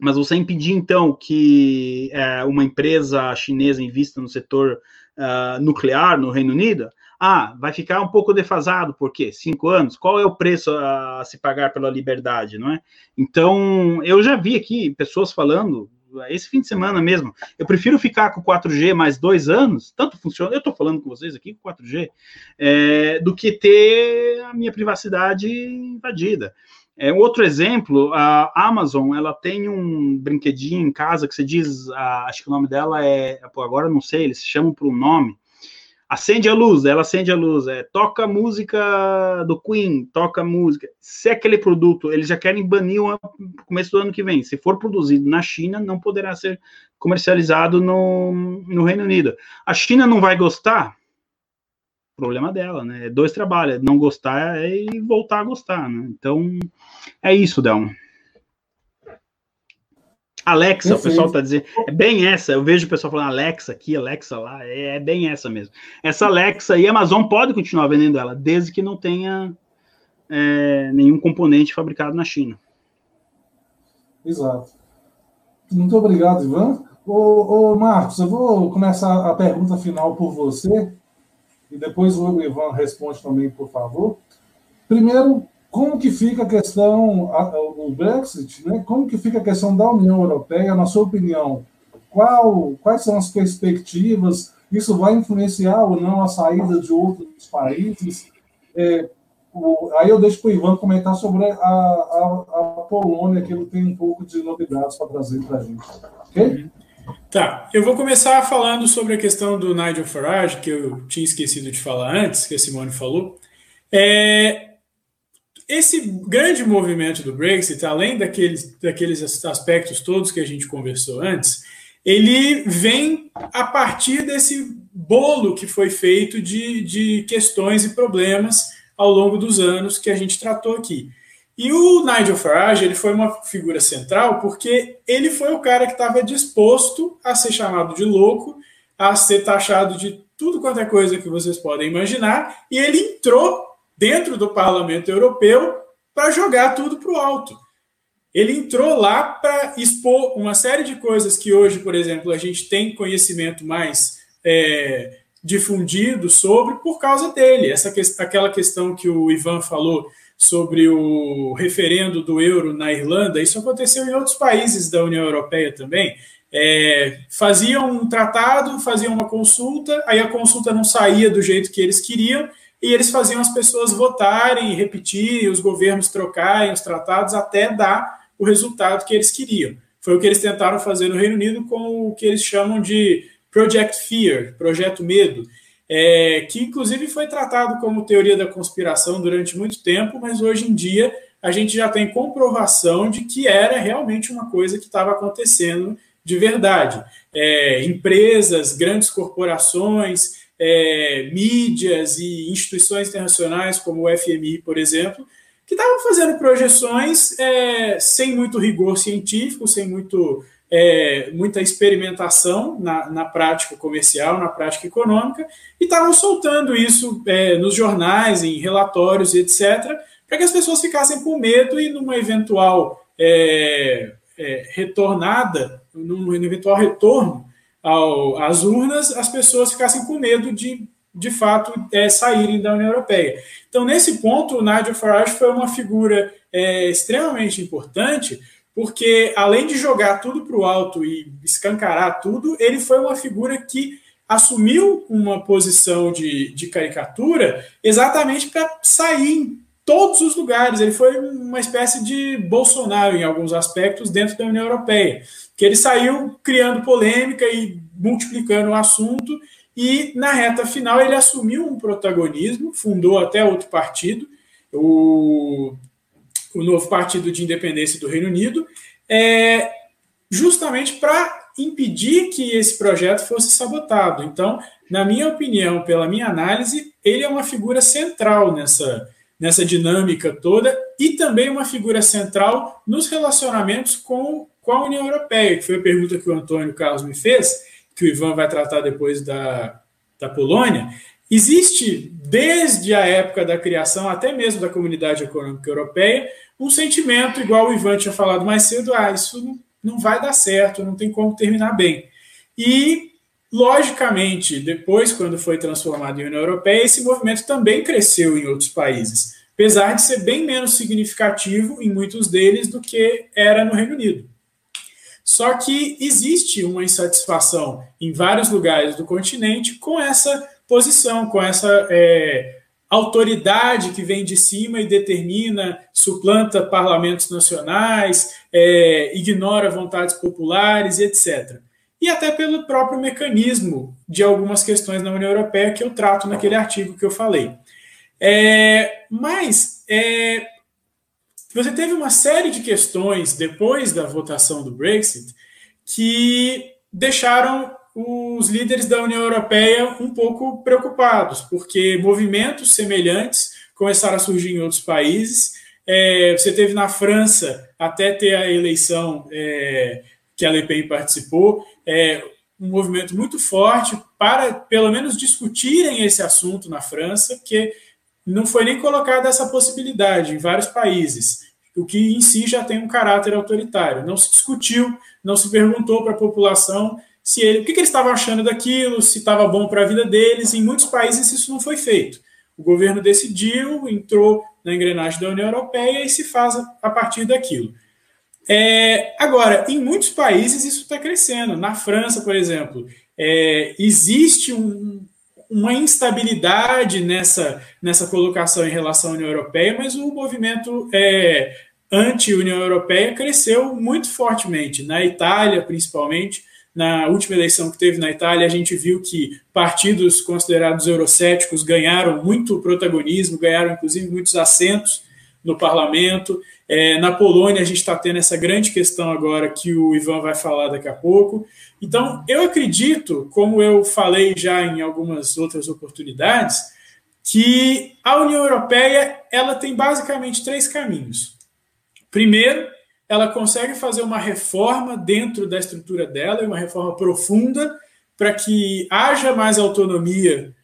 Mas você impedir, então, que é, uma empresa chinesa invista no setor uh, nuclear no Reino Unido, ah, vai ficar um pouco defasado, por quê? Cinco anos? Qual é o preço a se pagar pela liberdade, não é? Então, eu já vi aqui pessoas falando, esse fim de semana mesmo, eu prefiro ficar com 4G mais dois anos, tanto funciona, eu estou falando com vocês aqui com 4G, é, do que ter a minha privacidade invadida. É, outro exemplo, a Amazon, ela tem um brinquedinho em casa que você diz, acho que o nome dela é, agora não sei, eles chamam por um nome, acende a luz, ela acende a luz, é, toca música do Queen, toca música. Se é aquele produto, eles já querem banir no começo do ano que vem. Se for produzido na China, não poderá ser comercializado no, no Reino Unido. A China não vai gostar? problema dela, né? É dois trabalhos, é não gostar e voltar a gostar, né? Então, é isso, Delmo. Alexa, o pessoal tá dizendo, é bem essa, eu vejo o pessoal falando Alexa aqui, Alexa lá, é, é bem essa mesmo. Essa Alexa e a Amazon pode continuar vendendo ela, desde que não tenha é, nenhum componente fabricado na China. Exato. Muito obrigado, Ivan. Ô, ô, Marcos, eu vou começar a pergunta final por você e depois o Ivan responde também, por favor. Primeiro, como que fica a questão, o Brexit, né? como que fica a questão da União Europeia, na sua opinião? Qual, quais são as perspectivas? Isso vai influenciar ou não a saída de outros países? É, o, aí eu deixo para o Ivan comentar sobre a, a, a, Polônia, que ele tem um pouco de novidades para trazer para a gente. Ok? Tá, eu vou começar falando sobre a questão do Nigel Farage, que eu tinha esquecido de falar antes, que a Simone falou. É, esse grande movimento do Brexit, além daqueles, daqueles aspectos todos que a gente conversou antes, ele vem a partir desse bolo que foi feito de, de questões e problemas ao longo dos anos que a gente tratou aqui. E o Nigel Farage ele foi uma figura central porque ele foi o cara que estava disposto a ser chamado de louco, a ser taxado de tudo quanto é coisa que vocês podem imaginar, e ele entrou dentro do Parlamento Europeu para jogar tudo para o alto. Ele entrou lá para expor uma série de coisas que hoje, por exemplo, a gente tem conhecimento mais é, difundido sobre por causa dele. Essa aquela questão que o Ivan falou sobre o referendo do euro na Irlanda, isso aconteceu em outros países da União Europeia também. É, faziam um tratado, faziam uma consulta, aí a consulta não saía do jeito que eles queriam, e eles faziam as pessoas votarem, repetirem, os governos trocarem os tratados até dar o resultado que eles queriam. Foi o que eles tentaram fazer no Reino Unido com o que eles chamam de Project Fear, Projeto Medo, é, que inclusive foi tratado como teoria da conspiração durante muito tempo, mas hoje em dia a gente já tem comprovação de que era realmente uma coisa que estava acontecendo de verdade. É, empresas, grandes corporações, é, mídias e instituições internacionais, como o FMI, por exemplo, que estavam fazendo projeções é, sem muito rigor científico, sem muito é, muita experimentação na, na, prática comercial, na prática econômica, e estavam soltando isso é, nos jornais, em relatórios etc., para que as pessoas ficassem com medo e numa eventual é, é retornada, num eventual retorno ao, às urnas, as pessoas ficassem com medo de, de fato, é, saírem da União Europeia. Então, nesse ponto, o Nigel Farage foi uma figura é, extremamente importante, porque além de jogar tudo para o alto e escancarar tudo, ele foi uma figura que assumiu uma posição de, de caricatura exatamente para sair todos os lugares. Ele foi uma espécie de Bolsonaro em alguns aspectos dentro da União Europeia, que ele saiu criando polêmica e multiplicando o assunto e na reta final ele assumiu um protagonismo, fundou até outro partido, o o novo Partido de Independência do Reino Unido, é, justamente para impedir que esse projeto fosse sabotado. Então, na minha opinião, pela minha análise, ele é uma figura central nessa, nessa dinâmica toda e também uma figura central nos relacionamentos com, com a União Europeia, que foi a pergunta que o Antônio Carlos me fez, que o Ivan vai tratar depois da, da Polônia. Existe, desde a época da criação, até mesmo da Comunidade Econômica Europeia, um sentimento, igual o Ivan tinha falado mais cedo, ah, isso não, vai dar certo, não tem como terminar bem. E, logicamente, depois, quando foi transformado em União Europeia, esse movimento também cresceu em outros países, apesar de ser bem menos significativo em muitos deles do que era no Reino Unido. Só que existe uma insatisfação em vários lugares do continente com essa posição, com essa é, autoridade que vem de cima e determina, suplanta parlamentos nacionais, é, ignora vontades populares, etc. E até pelo próprio mecanismo de algumas questões na União Europeia que eu trato naquele artigo que eu falei. É, mas é, você teve uma série de questões depois da votação do Brexit que deixaram os líderes da União Europeia um pouco preocupados, porque movimentos semelhantes começaram a surgir em outros países. É, você teve na França, até ter a eleição é, que a Pen participou, é, um movimento muito forte para, pelo menos, discutirem esse assunto na França, que não foi nem colocada essa possibilidade em vários países, o que em si já tem um caráter autoritário. Não se discutiu, não se perguntou para a população se ele, o que, que eles estavam achando daquilo, se estava bom para a vida deles. Em muitos países isso não foi feito. O governo decidiu, entrou na engrenagem da União Europeia e se faz a partir daquilo. É, agora, em muitos países isso está crescendo. Na França, por exemplo, é, existe um, uma instabilidade nessa, nessa colocação em relação à União Europeia, mas o movimento é, anti-União Europeia cresceu muito fortemente. Na Itália, principalmente, na última eleição que teve na Itália, a gente viu que partidos considerados eurocéticos ganharam muito protagonismo, ganharam inclusive muitos assentos no parlamento. É, na Polônia, a gente está tendo essa grande questão agora que o Ivan vai falar daqui a pouco. Então, eu acredito, como eu falei já em algumas outras oportunidades, que a União Europeia ela tem basicamente três caminhos. Primeiro, ela consegue fazer uma reforma dentro da estrutura dela, uma reforma profunda, para que haja mais autonomia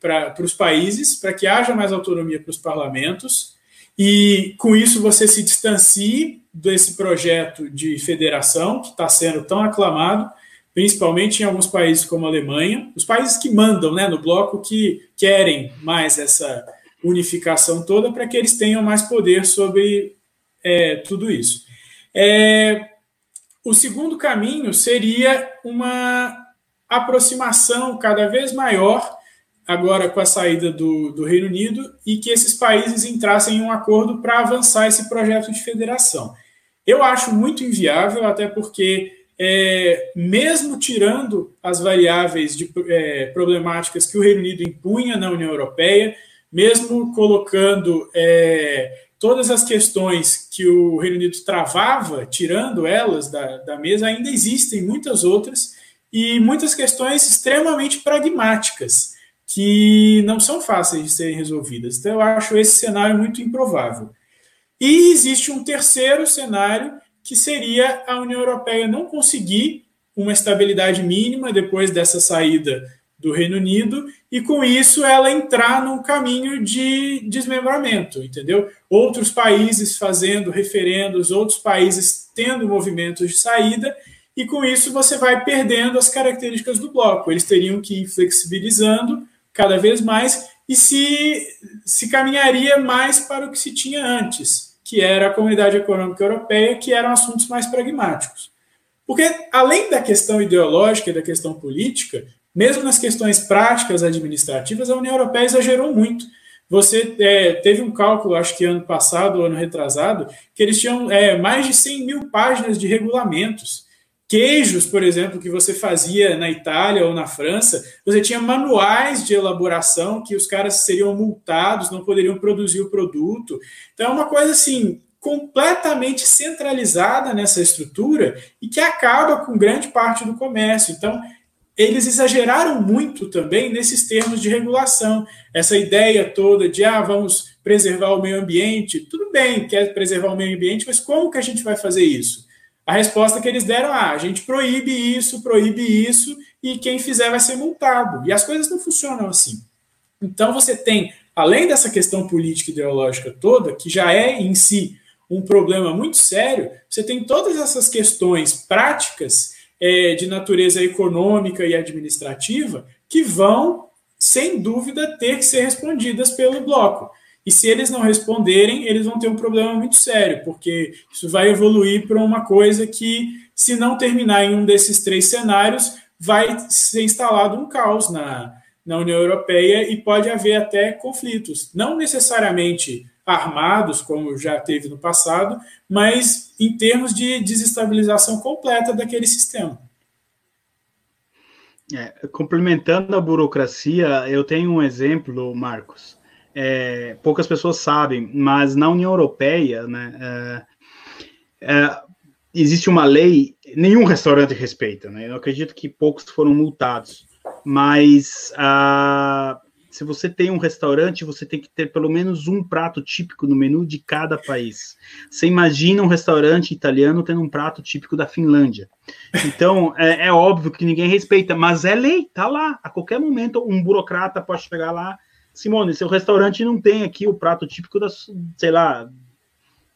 para os países, para que haja mais autonomia para os parlamentos, e com isso você se distancie desse projeto de federação que está sendo tão aclamado, principalmente em alguns países como a Alemanha, os países que mandam né, no bloco que querem mais essa unificação toda para que eles tenham mais poder sobre é, tudo isso. É, o segundo caminho seria uma aproximação cada vez maior, agora com a saída do, do Reino Unido, e que esses países entrassem em um acordo para avançar esse projeto de federação. Eu acho muito inviável, até porque, é, mesmo tirando as variáveis de, é, problemáticas que o Reino Unido impunha na União Europeia, mesmo colocando é, todas as questões que o Reino Unido travava, tirando elas da, da mesa, ainda existem muitas outras e muitas questões extremamente pragmáticas que não são fáceis de serem resolvidas. Então, eu acho esse cenário muito improvável. E existe um terceiro cenário que seria a União Europeia não conseguir uma estabilidade mínima depois dessa saída do Reino Unido e com isso ela entrar num caminho de desmembramento, entendeu? Outros países fazendo referendos, outros países tendo movimentos de saída e com isso você vai perdendo as características do bloco. Eles teriam que ir flexibilizando cada vez mais e se, se caminharia mais para o que se tinha antes, que era a Comunidade Econômica Europeia, que eram assuntos mais pragmáticos. Porque, além da questão ideológica e da questão política, mesmo nas questões práticas administrativas, a União Europeia exagerou muito. Você é, teve um cálculo, acho que ano passado, ano retrasado, que eles tinham é, mais de 100 mil páginas de regulamentos. Queijos, por exemplo, que você fazia na Itália ou na França, você tinha manuais de elaboração que os caras seriam multados, não poderiam produzir o produto. Então é uma coisa assim completamente centralizada nessa estrutura e que acaba com grande parte do comércio. Então eles exageraram muito também nesses termos de regulação. Essa ideia toda de, ah, vamos preservar o meio ambiente. Tudo bem, quer preservar o meio ambiente, mas como que a gente vai fazer isso? A resposta que eles deram, ah, a gente proíbe isso, proíbe isso, e quem fizer vai ser multado. E as coisas não funcionam assim. Então você tem, além dessa questão política e ideológica toda, que já é em si um problema muito sério, você tem todas essas questões práticas é, de natureza econômica e administrativa que vão, sem dúvida, ter que ser respondidas pelo bloco. E se eles não responderem, eles vão ter um problema muito sério, porque isso vai evoluir para uma coisa que, se não terminar em um desses três cenários, vai ser instalado um caos na, na União Europeia e pode haver até conflitos. Não necessariamente armados, como já teve no passado, mas em termos de desestabilização completa daquele sistema. É, complementando a burocracia, eu tenho um exemplo, Marcos. É, poucas pessoas sabem, mas na União Europeia, né, é, é existe uma lei, nenhum restaurante respeita, né? Eu acredito que poucos foram multados, mas uh, se você tem um restaurante, você tem que ter pelo menos um prato típico no menu de cada país. Você imagina um restaurante italiano tendo um prato típico da Finlândia. Então, é, é óbvio que ninguém respeita, mas é lei, tá lá. A qualquer momento, um burocrata pode chegar lá. Simone, seu restaurante não tem aqui o prato típico da, sei lá,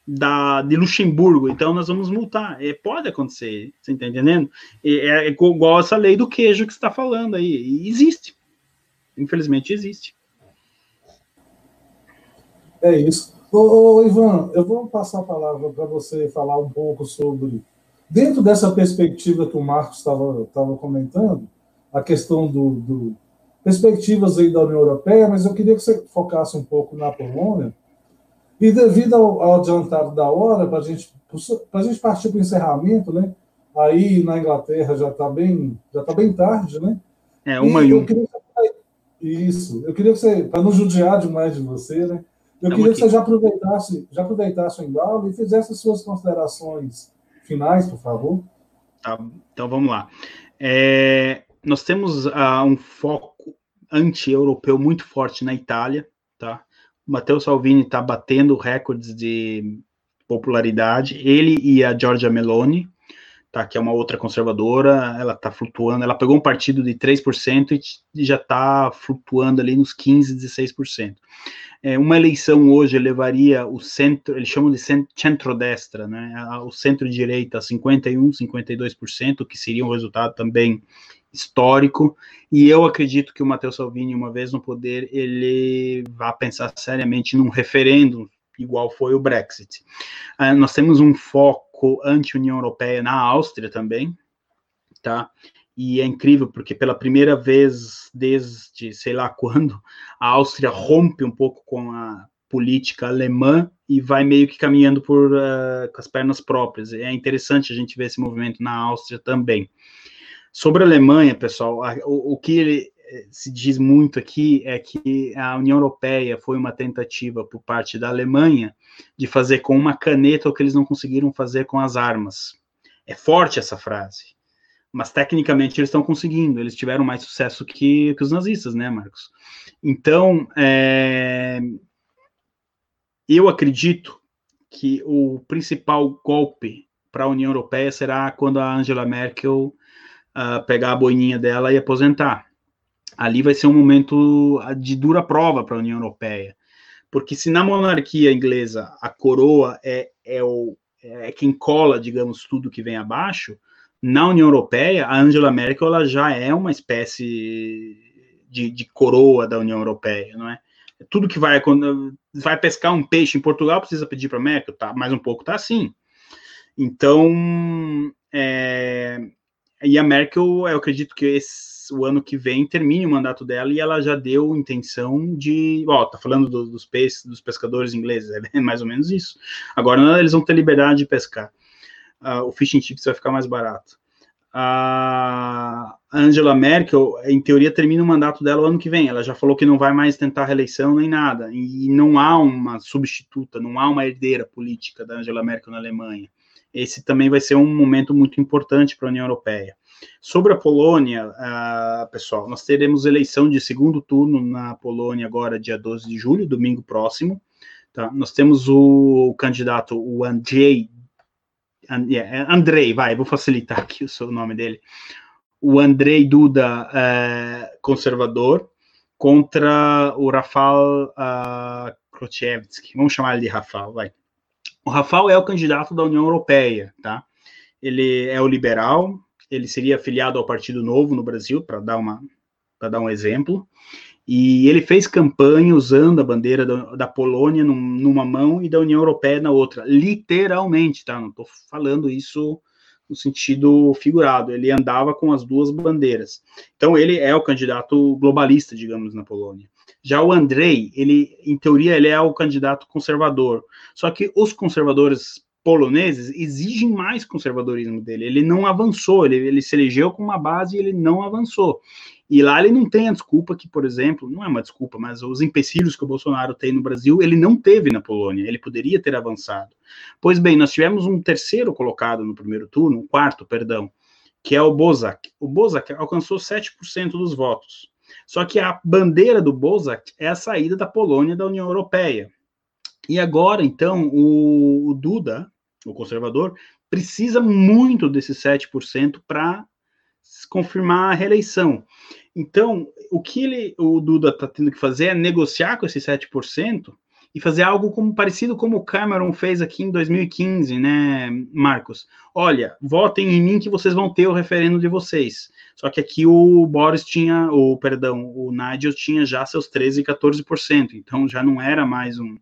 da, de Luxemburgo, então nós vamos multar. É, pode acontecer, você está entendendo? É, é, igual essa lei do queijo que está falando aí. E existe infelizmente existe. É isso. Ô, ô, Ivan, eu vou passar a palavra para você falar um pouco sobre, dentro dessa perspectiva que o Marcos estava comentando, a questão do, do, perspectivas aí da União Europeia, mas eu queria que você focasse um pouco na Polônia. E devido ao, ao adiantado da hora, para gente, a gente partir para o encerramento, né? Aí na Inglaterra já está bem, já tá bem tarde, né? É, uma e, e um. Eu queria isso. Eu queria que você, para não judiar demais de você, né? Eu Estamos queria aqui. que você já aproveitasse, já aproveitasse o embalo e fizesse as suas considerações finais, por favor. Tá, então vamos lá. É, nós temos uh, um foco anti-europeu muito forte na Itália, tá? Matteo Salvini está batendo recordes de popularidade, ele e a Giorgia Meloni, tá, que é uma outra conservadora, ela está flutuando, ela pegou um partido de 3% e já está flutuando ali nos 15%, 16%. É, uma eleição hoje levaria o centro, eles chamam de centro-destra, né, o centro-direita a 51%, 52%, que seria um resultado também histórico, e eu acredito que o Matteo Salvini, uma vez no poder, ele vai pensar seriamente num referendo, igual foi o Brexit. Uh, nós temos um foco anti-União Europeia na Áustria também, tá? E é incrível porque pela primeira vez desde sei lá quando a Áustria rompe um pouco com a política alemã e vai meio que caminhando por uh, com as pernas próprias. É interessante a gente ver esse movimento na Áustria também. Sobre a Alemanha, pessoal, a, o, o, que ele, eh, se diz muito aqui é que a União Europeia foi uma tentativa por parte da Alemanha de fazer com uma caneta o que eles não conseguiram fazer com as armas. É forte essa frase, mas tecnicamente eles estão conseguindo. Eles tiveram mais sucesso que, que os nazistas, né, Marcos? Então, é, eu acredito que o principal golpe para a União Europeia será quando a Angela Merkel uh, pegar a boininha dela e aposentar. Ali vai ser um momento de dura prova para a União Europeia. Porque se na monarquia inglesa a coroa é, é, o, é quem cola, digamos, tudo que vem abaixo, na União Europeia, a Angela Merkel ela já é uma espécie de, de coroa da União Europeia, não é? Tudo que vai quando vai pescar um peixe em Portugal precisa pedir para a Merkel, tá? Mais um pouco tá assim. Então, é, e a Merkel, eu acredito que esse, o ano que vem termine o mandato dela e ela já deu intenção de. Ó, tá falando do, dos, peixes, dos pescadores ingleses, é mais ou menos isso. Agora eles vão ter liberdade de pescar. Uh, o fishing chips vai ficar mais barato. A Angela Merkel, em teoria, termina o mandato dela o ano que vem. Ela já falou que não vai mais tentar reeleição nem nada. E não há uma substituta, não há uma herdeira política da Angela Merkel na Alemanha. Esse também vai ser um momento muito importante para a União Europeia. Sobre a Polônia, uh, pessoal, nós teremos eleição de segundo turno na Polônia agora, dia 12 de julho, domingo próximo. Tá? Nós temos o candidato, o Andrzej, yeah, Andrei, vai, vou facilitar aqui o seu nome dele. O Andrei Duda, uh, conservador, contra o Rafał uh. Vamos chamar ele de Rafał, vai. O Rafał é o candidato da União Europeia, tá? Ele é o liberal, ele seria afiliado ao Partido Novo no Brasil, para dar uma para dar um exemplo. E ele fez campanha usando a bandeira da, da Polônia num, numa mão e da União Europeia na outra, literalmente, tá? Não estou falando isso no sentido figurado. Ele andava com as duas bandeiras. Então ele é o candidato globalista, digamos, na Polônia. Já o Andrei, ele, em teoria, ele é o candidato conservador. Só que os conservadores poloneses exigem mais conservadorismo dele. Ele não avançou, ele, ele se elegeu com uma base e ele não avançou. E lá ele não tem a desculpa que, por exemplo, não é uma desculpa, mas os empecilhos que o Bolsonaro tem no Brasil, ele não teve na Polônia, ele poderia ter avançado. Pois bem, nós tivemos um terceiro colocado no primeiro turno, um quarto, perdão, que é o Bozak. O Bozak alcançou 7% dos votos. Só que a bandeira do Bozak é a saída da Polônia da União Europeia. E agora, então, o, o Duda, o conservador, precisa muito desses 7% para confirmar a reeleição. Então, o que ele, o Duda está tendo que fazer é negociar com esses 7% e fazer algo como parecido como o Cameron fez aqui em 2015, né, Marcos? Olha, votem em mim que vocês vão ter o referendo de vocês. Só que aqui o Boris tinha, o perdão, o Nigel tinha já seus 13, 14%, então já não era mais um,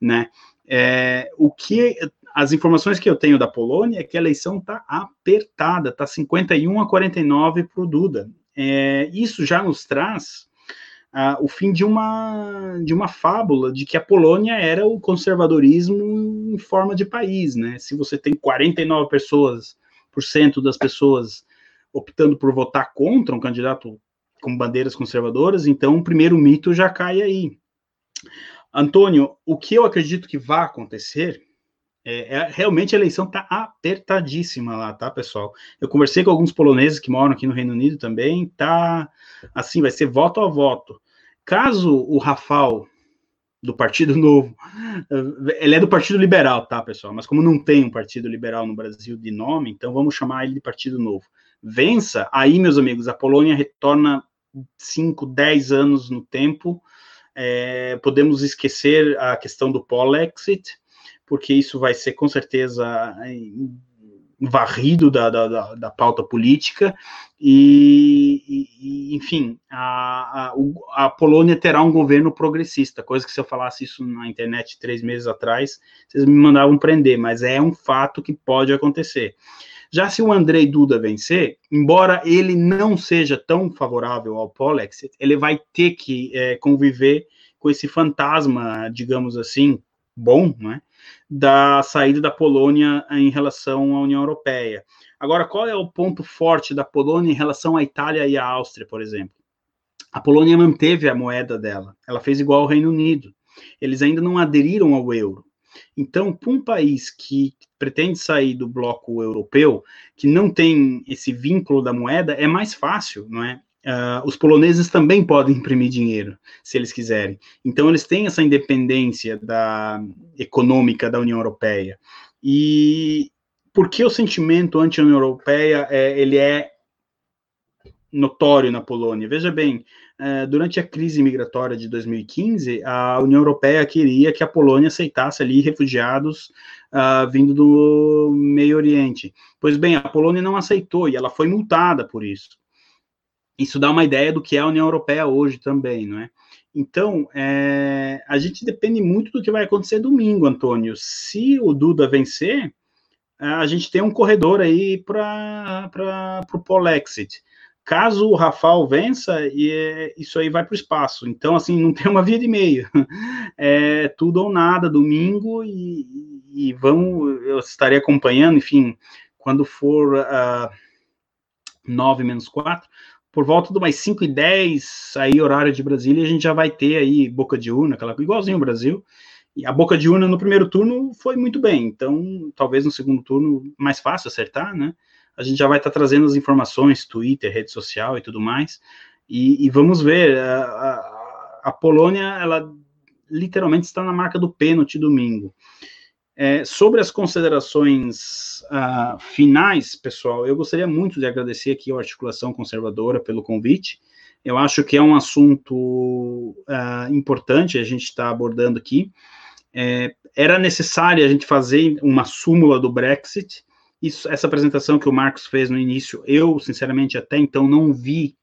né? É, o que as informações que eu tenho da Polônia é que a eleição está apertada, está 51 a 49 para o Duda. É, isso já nos traz uh, o fim de uma, de uma fábula de que a Polônia era o conservadorismo em forma de país, né? Se você tem 49 pessoas, por cento das pessoas optando por votar contra um candidato com bandeiras conservadoras, então o primeiro mito já cai aí. Antônio, o que eu acredito que vai acontecer é, é, realmente a eleição está apertadíssima lá, tá, pessoal? Eu conversei com alguns poloneses que moram aqui no Reino Unido também, tá assim, vai ser voto a voto. Caso o Rafal do Partido Novo, ele é do Partido Liberal, tá, pessoal? Mas como não tem um Partido Liberal no Brasil de nome, então vamos chamar ele de Partido Novo. Vença, aí, meus amigos, a Polônia retorna 5, 10 anos no tempo. É, podemos esquecer a questão do Polexit, porque isso vai ser com certeza varrido da, da, da pauta política, e, e enfim, a, a, a, Polônia terá um governo progressista, coisa que se eu falasse isso na internet três meses atrás, vocês me mandavam prender, mas é um fato que pode acontecer. Já se o Andrei Duda vencer, embora ele não seja tão favorável ao Polexit, ele vai ter que é, conviver com esse fantasma, digamos assim, bom, né, da saída da Polônia em relação à União Europeia. Agora, qual é o ponto forte da Polônia em relação à Itália e à Áustria, por exemplo? A Polônia manteve a moeda dela, ela fez igual ao Reino Unido. Eles ainda não aderiram ao euro. Então, para um país que pretende sair do bloco europeu, que não tem esse vínculo da moeda, é mais fácil, não é? Uh, os poloneses também podem imprimir dinheiro, se eles quiserem. Então, eles têm essa independência da, econômica da União Europeia. E por que o sentimento anti-União Europeia é, ele é notório na Polônia? Veja bem, uh, durante a crise migratória de 2015, a União Europeia queria que a Polônia aceitasse ali refugiados uh, vindo do Meio Oriente. Pois bem, a Polônia não aceitou e ela foi multada por isso isso dá uma ideia do que é a União Europeia hoje também, não é? Então, é, a gente depende muito do que vai acontecer domingo, Antônio. Se o Duda vencer, a gente tem um corredor aí para o Polexit. Caso o Rafal vença, e é, isso aí vai para o espaço. Então, assim, não tem uma via de meio. É tudo ou nada domingo e, e vamos, eu estarei acompanhando, enfim, quando for uh, ah, 9 menos 4, por volta de umas 5 e 10, aí horário de Brasília, a gente já vai ter aí boca de urna, aquela igualzinho o Brasil, a boca de urna no primeiro turno foi muito bem, então talvez no segundo turno mais fácil acertar, né? A gente já vai estar tá trazendo as informações, Twitter, rede social e tudo mais, e, e vamos ver. A, a, a, Polônia, ela literalmente está na marca do pênalti domingo. É, sobre as considerações uh, finais, pessoal, eu gostaria muito de agradecer aqui a Articulação Conservadora pelo convite. Eu acho que é um assunto uh, importante a gente está abordando aqui. É, era necessário a gente fazer uma súmula do Brexit. Isso, essa apresentação que o Marcos fez no início, eu, sinceramente, até então não vi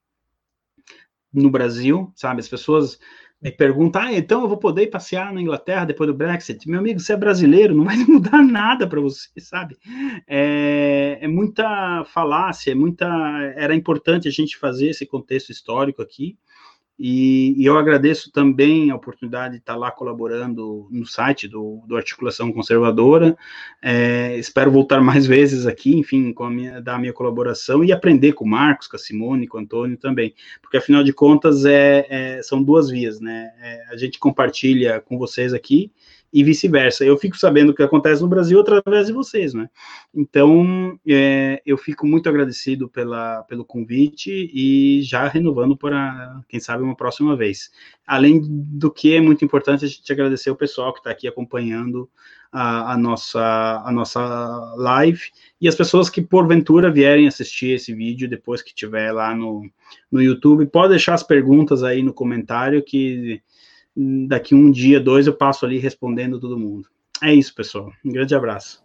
no Brasil, sabe? As pessoas me perguntam, ah, então eu vou poder passear na Inglaterra depois do Brexit? Meu amigo, você é brasileiro, não vai mudar nada para você, sabe? É, é, muita falácia, é muita. Era importante a gente fazer esse contexto histórico aqui. E, e, eu agradeço também a oportunidade de estar lá colaborando no site do, do Articulação Conservadora. É, espero voltar mais vezes aqui, enfim, com a minha, dar a minha colaboração e aprender com o Marcos, com a Simone, com o Antônio também, porque afinal de contas é, é são duas vias, né? É, a gente compartilha com vocês aqui e vice-versa. Eu fico sabendo o que acontece no Brasil através de vocês, né? Então, é, eu fico muito agradecido pela, pelo convite e já renovando para, quem sabe, uma próxima vez. Além do que é muito importante a gente agradecer o pessoal que está aqui acompanhando a, a, nossa, a nossa live e as pessoas que porventura vierem assistir esse vídeo depois que tiver lá no, no YouTube. Pode deixar as perguntas aí no comentário que daqui um dia, dois, eu passo ali respondendo todo mundo. É isso, pessoal. Um grande abraço.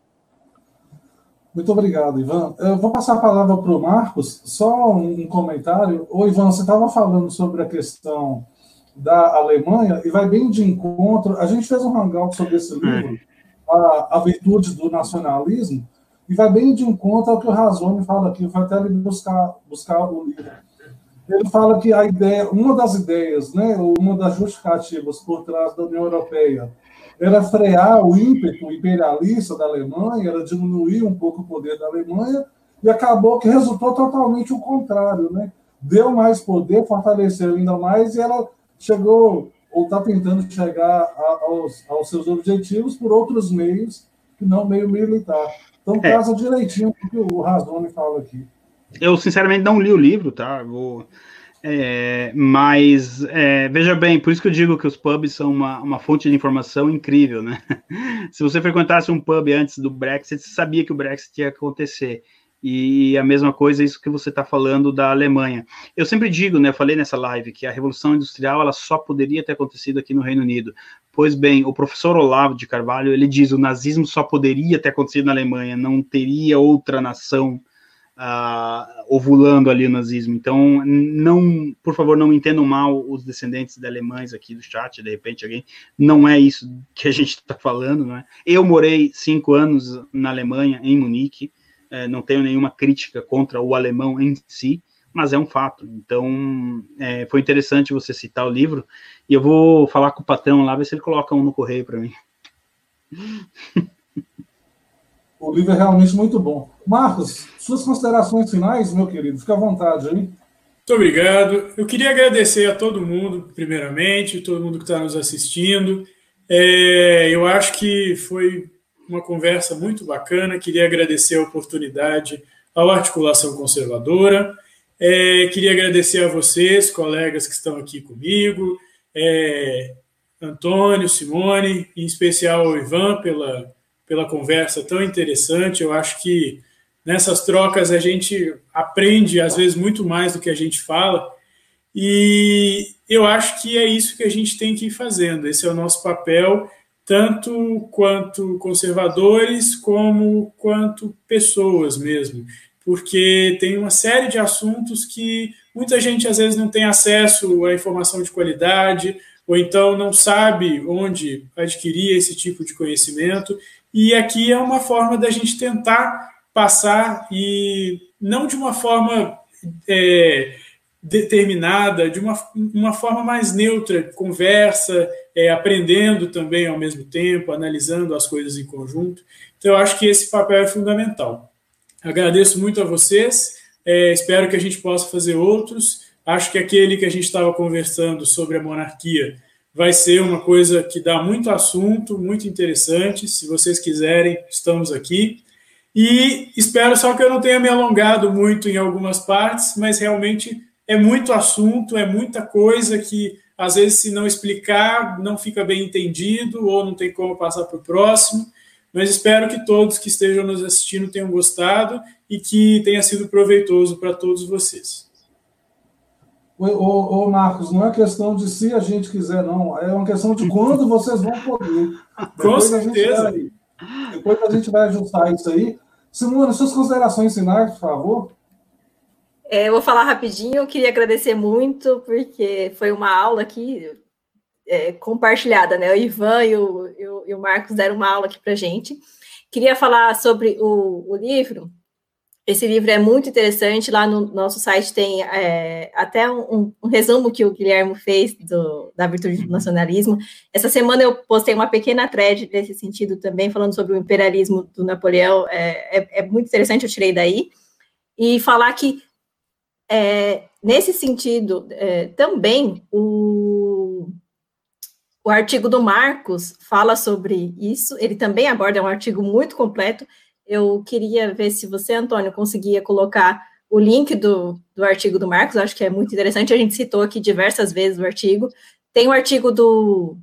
Muito obrigado, Ivan. Eu vou passar a palavra para o Marcos. Só um comentário. Ô, Ivan, você estava falando sobre a questão da Alemanha e vai bem de encontro. A gente fez um hangout sobre esse hum. livro, a, a Virtude do Nacionalismo, e vai bem de encontro ao que o Razone fala aqui. Eu vou até buscar, buscar o livro ele fala que a ideia, uma das ideias, né, uma das justificativas por trás da União Europeia era frear o ímpeto imperialista da Alemanha, era diminuir um pouco o poder da Alemanha, e acabou que resultou totalmente o contrário, né? Deu mais poder, fortaleceu ainda mais, e ela chegou, ou está tentando chegar a, aos, aos, seus objetivos por outros meios, que não meio militar. Então, é. casa direitinho o que o Razone fala aqui. Eu, sinceramente, não li o livro, tá? Vou, é, mas é, veja bem, por isso que eu digo que os pubs são uma, uma fonte de informação incrível, né? Se você frequentasse um pub antes do Brexit, você sabia que o Brexit ia acontecer. E a mesma coisa, isso que você está falando da Alemanha. Eu sempre digo, né? Eu falei nessa live que a Revolução Industrial ela só poderia ter acontecido aqui no Reino Unido. Pois bem, o professor Olavo de Carvalho ele diz o nazismo só poderia ter acontecido na Alemanha, não teria outra nação uh, ovulando ali o nazismo. Então, não, por favor, não entendam mal os descendentes de alemães aqui do chat, de repente alguém, não é isso que a gente está falando, não é? Eu morei cinco anos na Alemanha, em Munique, é, não tenho nenhuma crítica contra o alemão em si, mas é um fato. Então, é, foi interessante você citar o livro, e eu vou falar com o patrão lá, ver se ele coloca um no correio para mim. O livro é realmente muito bom. Marcos, suas considerações finais, meu querido, fica à vontade aí. Muito obrigado. Eu queria agradecer a todo mundo, primeiramente, todo mundo que está nos assistindo. É, eu acho que foi uma conversa muito bacana. Queria agradecer a oportunidade ao Articulação Conservadora. É, queria agradecer a vocês, colegas que estão aqui comigo, é, Antônio, Simone, em especial ao Ivan pela pela conversa tão interessante. Eu acho que nessas trocas a gente aprende, às vezes, muito mais do que a gente fala. E eu acho que é isso que a gente tem que ir fazendo. Esse é o nosso papel, tanto quanto conservadores, como quanto pessoas mesmo. Porque tem uma série de assuntos que muita gente às vezes não tem acesso à informação de qualidade, ou então não sabe onde adquirir esse tipo de conhecimento. E aqui é uma forma da gente tentar passar e não de uma forma é, determinada, de uma, uma forma mais neutra, conversa, é, aprendendo também ao mesmo tempo, analisando as coisas em conjunto. Então, eu acho que esse papel é fundamental. Agradeço muito a vocês, é, espero que a gente possa fazer outros. Acho que aquele que a gente estava conversando sobre a monarquia vai ser uma coisa que dá muito assunto, muito interessante. Se vocês quiserem, estamos aqui. E espero só que eu não tenha me alongado muito em algumas partes, mas realmente é muito assunto, é muita coisa que às vezes, se não explicar, não fica bem entendido ou não tem como passar para o próximo. Mas espero que todos que estejam nos assistindo tenham gostado e que tenha sido proveitoso para todos vocês. Ô, ô, Marcos, não é questão de se a gente quiser, não. É uma questão de quando vocês vão poder. Com certeza. Vai, depois a gente vai ajustar isso aí. Simone, suas considerações finais, por favor. É, eu vou falar rapidinho. Eu queria agradecer muito, porque foi uma aula aqui é, compartilhada, né? O Ivan e o, e o, e o Marcos deram uma aula aqui para gente. Queria falar sobre o, o livro esse livro é muito interessante. Lá no nosso site tem é, até um, um, resumo que o Guilherme fez do, da virtude do nacionalismo. Essa semana eu postei uma pequena thread nesse sentido também, falando sobre o imperialismo do Napoleão. É, é, é muito interessante, eu tirei daí. E falar que, é, nesse sentido, é, também o, o artigo do Marcos fala sobre isso. Ele também aborda, é um artigo muito completo eu queria ver se você, Antônio, conseguia colocar o link do, do artigo do Marcos, acho que é muito interessante. A gente citou aqui diversas vezes o artigo. Tem o artigo do,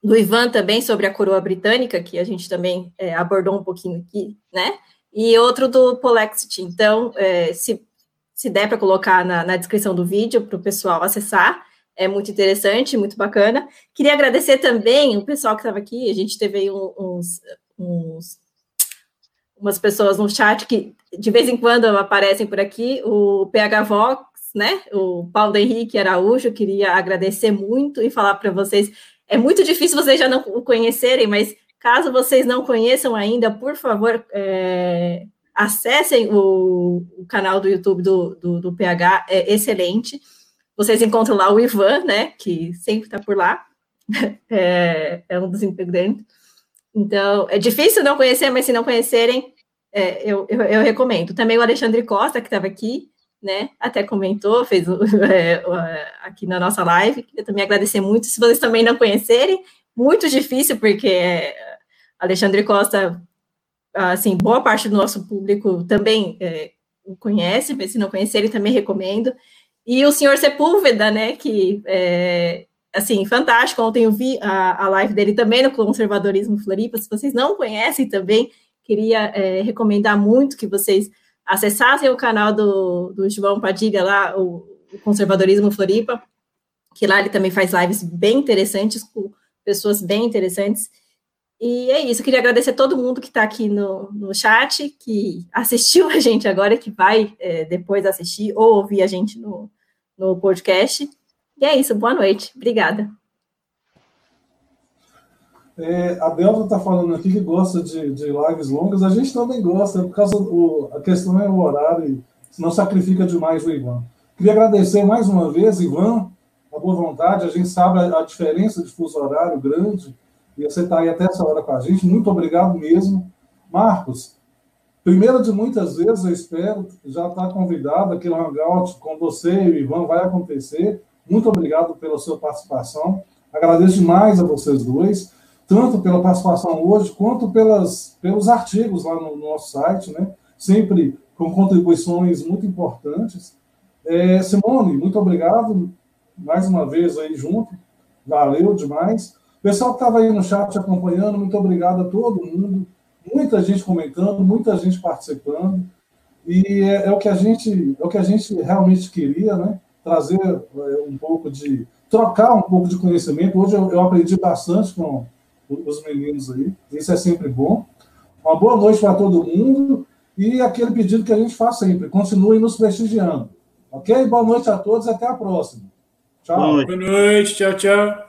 do Ivan também sobre a coroa britânica, que a gente também é, abordou um pouquinho aqui, né? E outro do Polexit. Então, é, se, se der para colocar na, na descrição do vídeo para o pessoal acessar, é muito interessante, muito bacana. Queria agradecer também o pessoal que estava aqui, a gente teve aí uns, uns umas pessoas no chat que de vez em quando aparecem por aqui, o PH Vox, né? O Paulo Henrique Araújo, queria agradecer muito e falar para vocês. É muito difícil vocês já não o conhecerem, mas caso vocês não conheçam ainda, por favor, é, acessem o, o, canal do YouTube do, do, do, PH, é excelente. Vocês encontram lá o Ivan, né? Que sempre está por lá, é, é um dos integrantes. Então, é difícil não conhecer, mas se não conhecerem, é, eu, eu, eu, recomendo. Também o Alexandre Costa, que estava aqui, né, até comentou, fez é, aqui na nossa live. Queria também agradecer muito. Se vocês também não conhecerem, muito difícil, porque é, Alexandre Costa, assim, boa parte do nosso público também é, conhece, mas se não conhecerem, também recomendo. E o senhor Sepúlveda, né, que é, assim, fantástico. Ontem eu vi a, a live dele também no Conservadorismo Floripa. Se vocês não conhecem também, queria é, recomendar muito que vocês acessassem o canal do, do João Padilha lá, o, o Conservadorismo Floripa, que lá ele também faz lives bem interessantes, com pessoas bem interessantes. E é isso, eu queria agradecer a todo mundo que está aqui no, no chat, que assistiu a gente agora, que vai é, depois assistir ou ouvir a gente no, no podcast. E é isso, boa noite. Obrigada. É, a Delta está falando aqui que gosta de, de, lives longas, a gente também gosta, por causa do. A questão é o horário, senão sacrifica demais o Ivan. Queria agradecer mais uma vez, Ivan, a boa vontade. A gente sabe a, a diferença de fuso horário grande, e você está aí até essa hora com a gente. Muito obrigado mesmo. Marcos, primeira de muitas vezes, eu espero, já está convidado, aquele hangout com você e o Ivan vai acontecer. Muito obrigado pela sua participação. Agradeço demais a vocês dois, tanto pela participação hoje, quanto pelas, pelos artigos lá no, no nosso site, né? sempre com contribuições muito importantes. É, Simone, muito obrigado mais uma vez aí junto. Valeu demais. Pessoal que estava aí no chat acompanhando, muito obrigado a todo mundo. Muita gente comentando, muita gente participando. E é, é o que a gente é o que a gente realmente queria, né? Trazer é, um pouco de. trocar um pouco de conhecimento. Hoje eu, eu aprendi bastante com os meninos aí, isso é sempre bom. Uma boa noite para todo mundo e aquele pedido que a gente faz sempre: continue nos prestigiando. Ok? Boa noite a todos e até a próxima. Tchau. Boa noite, tchau, tchau.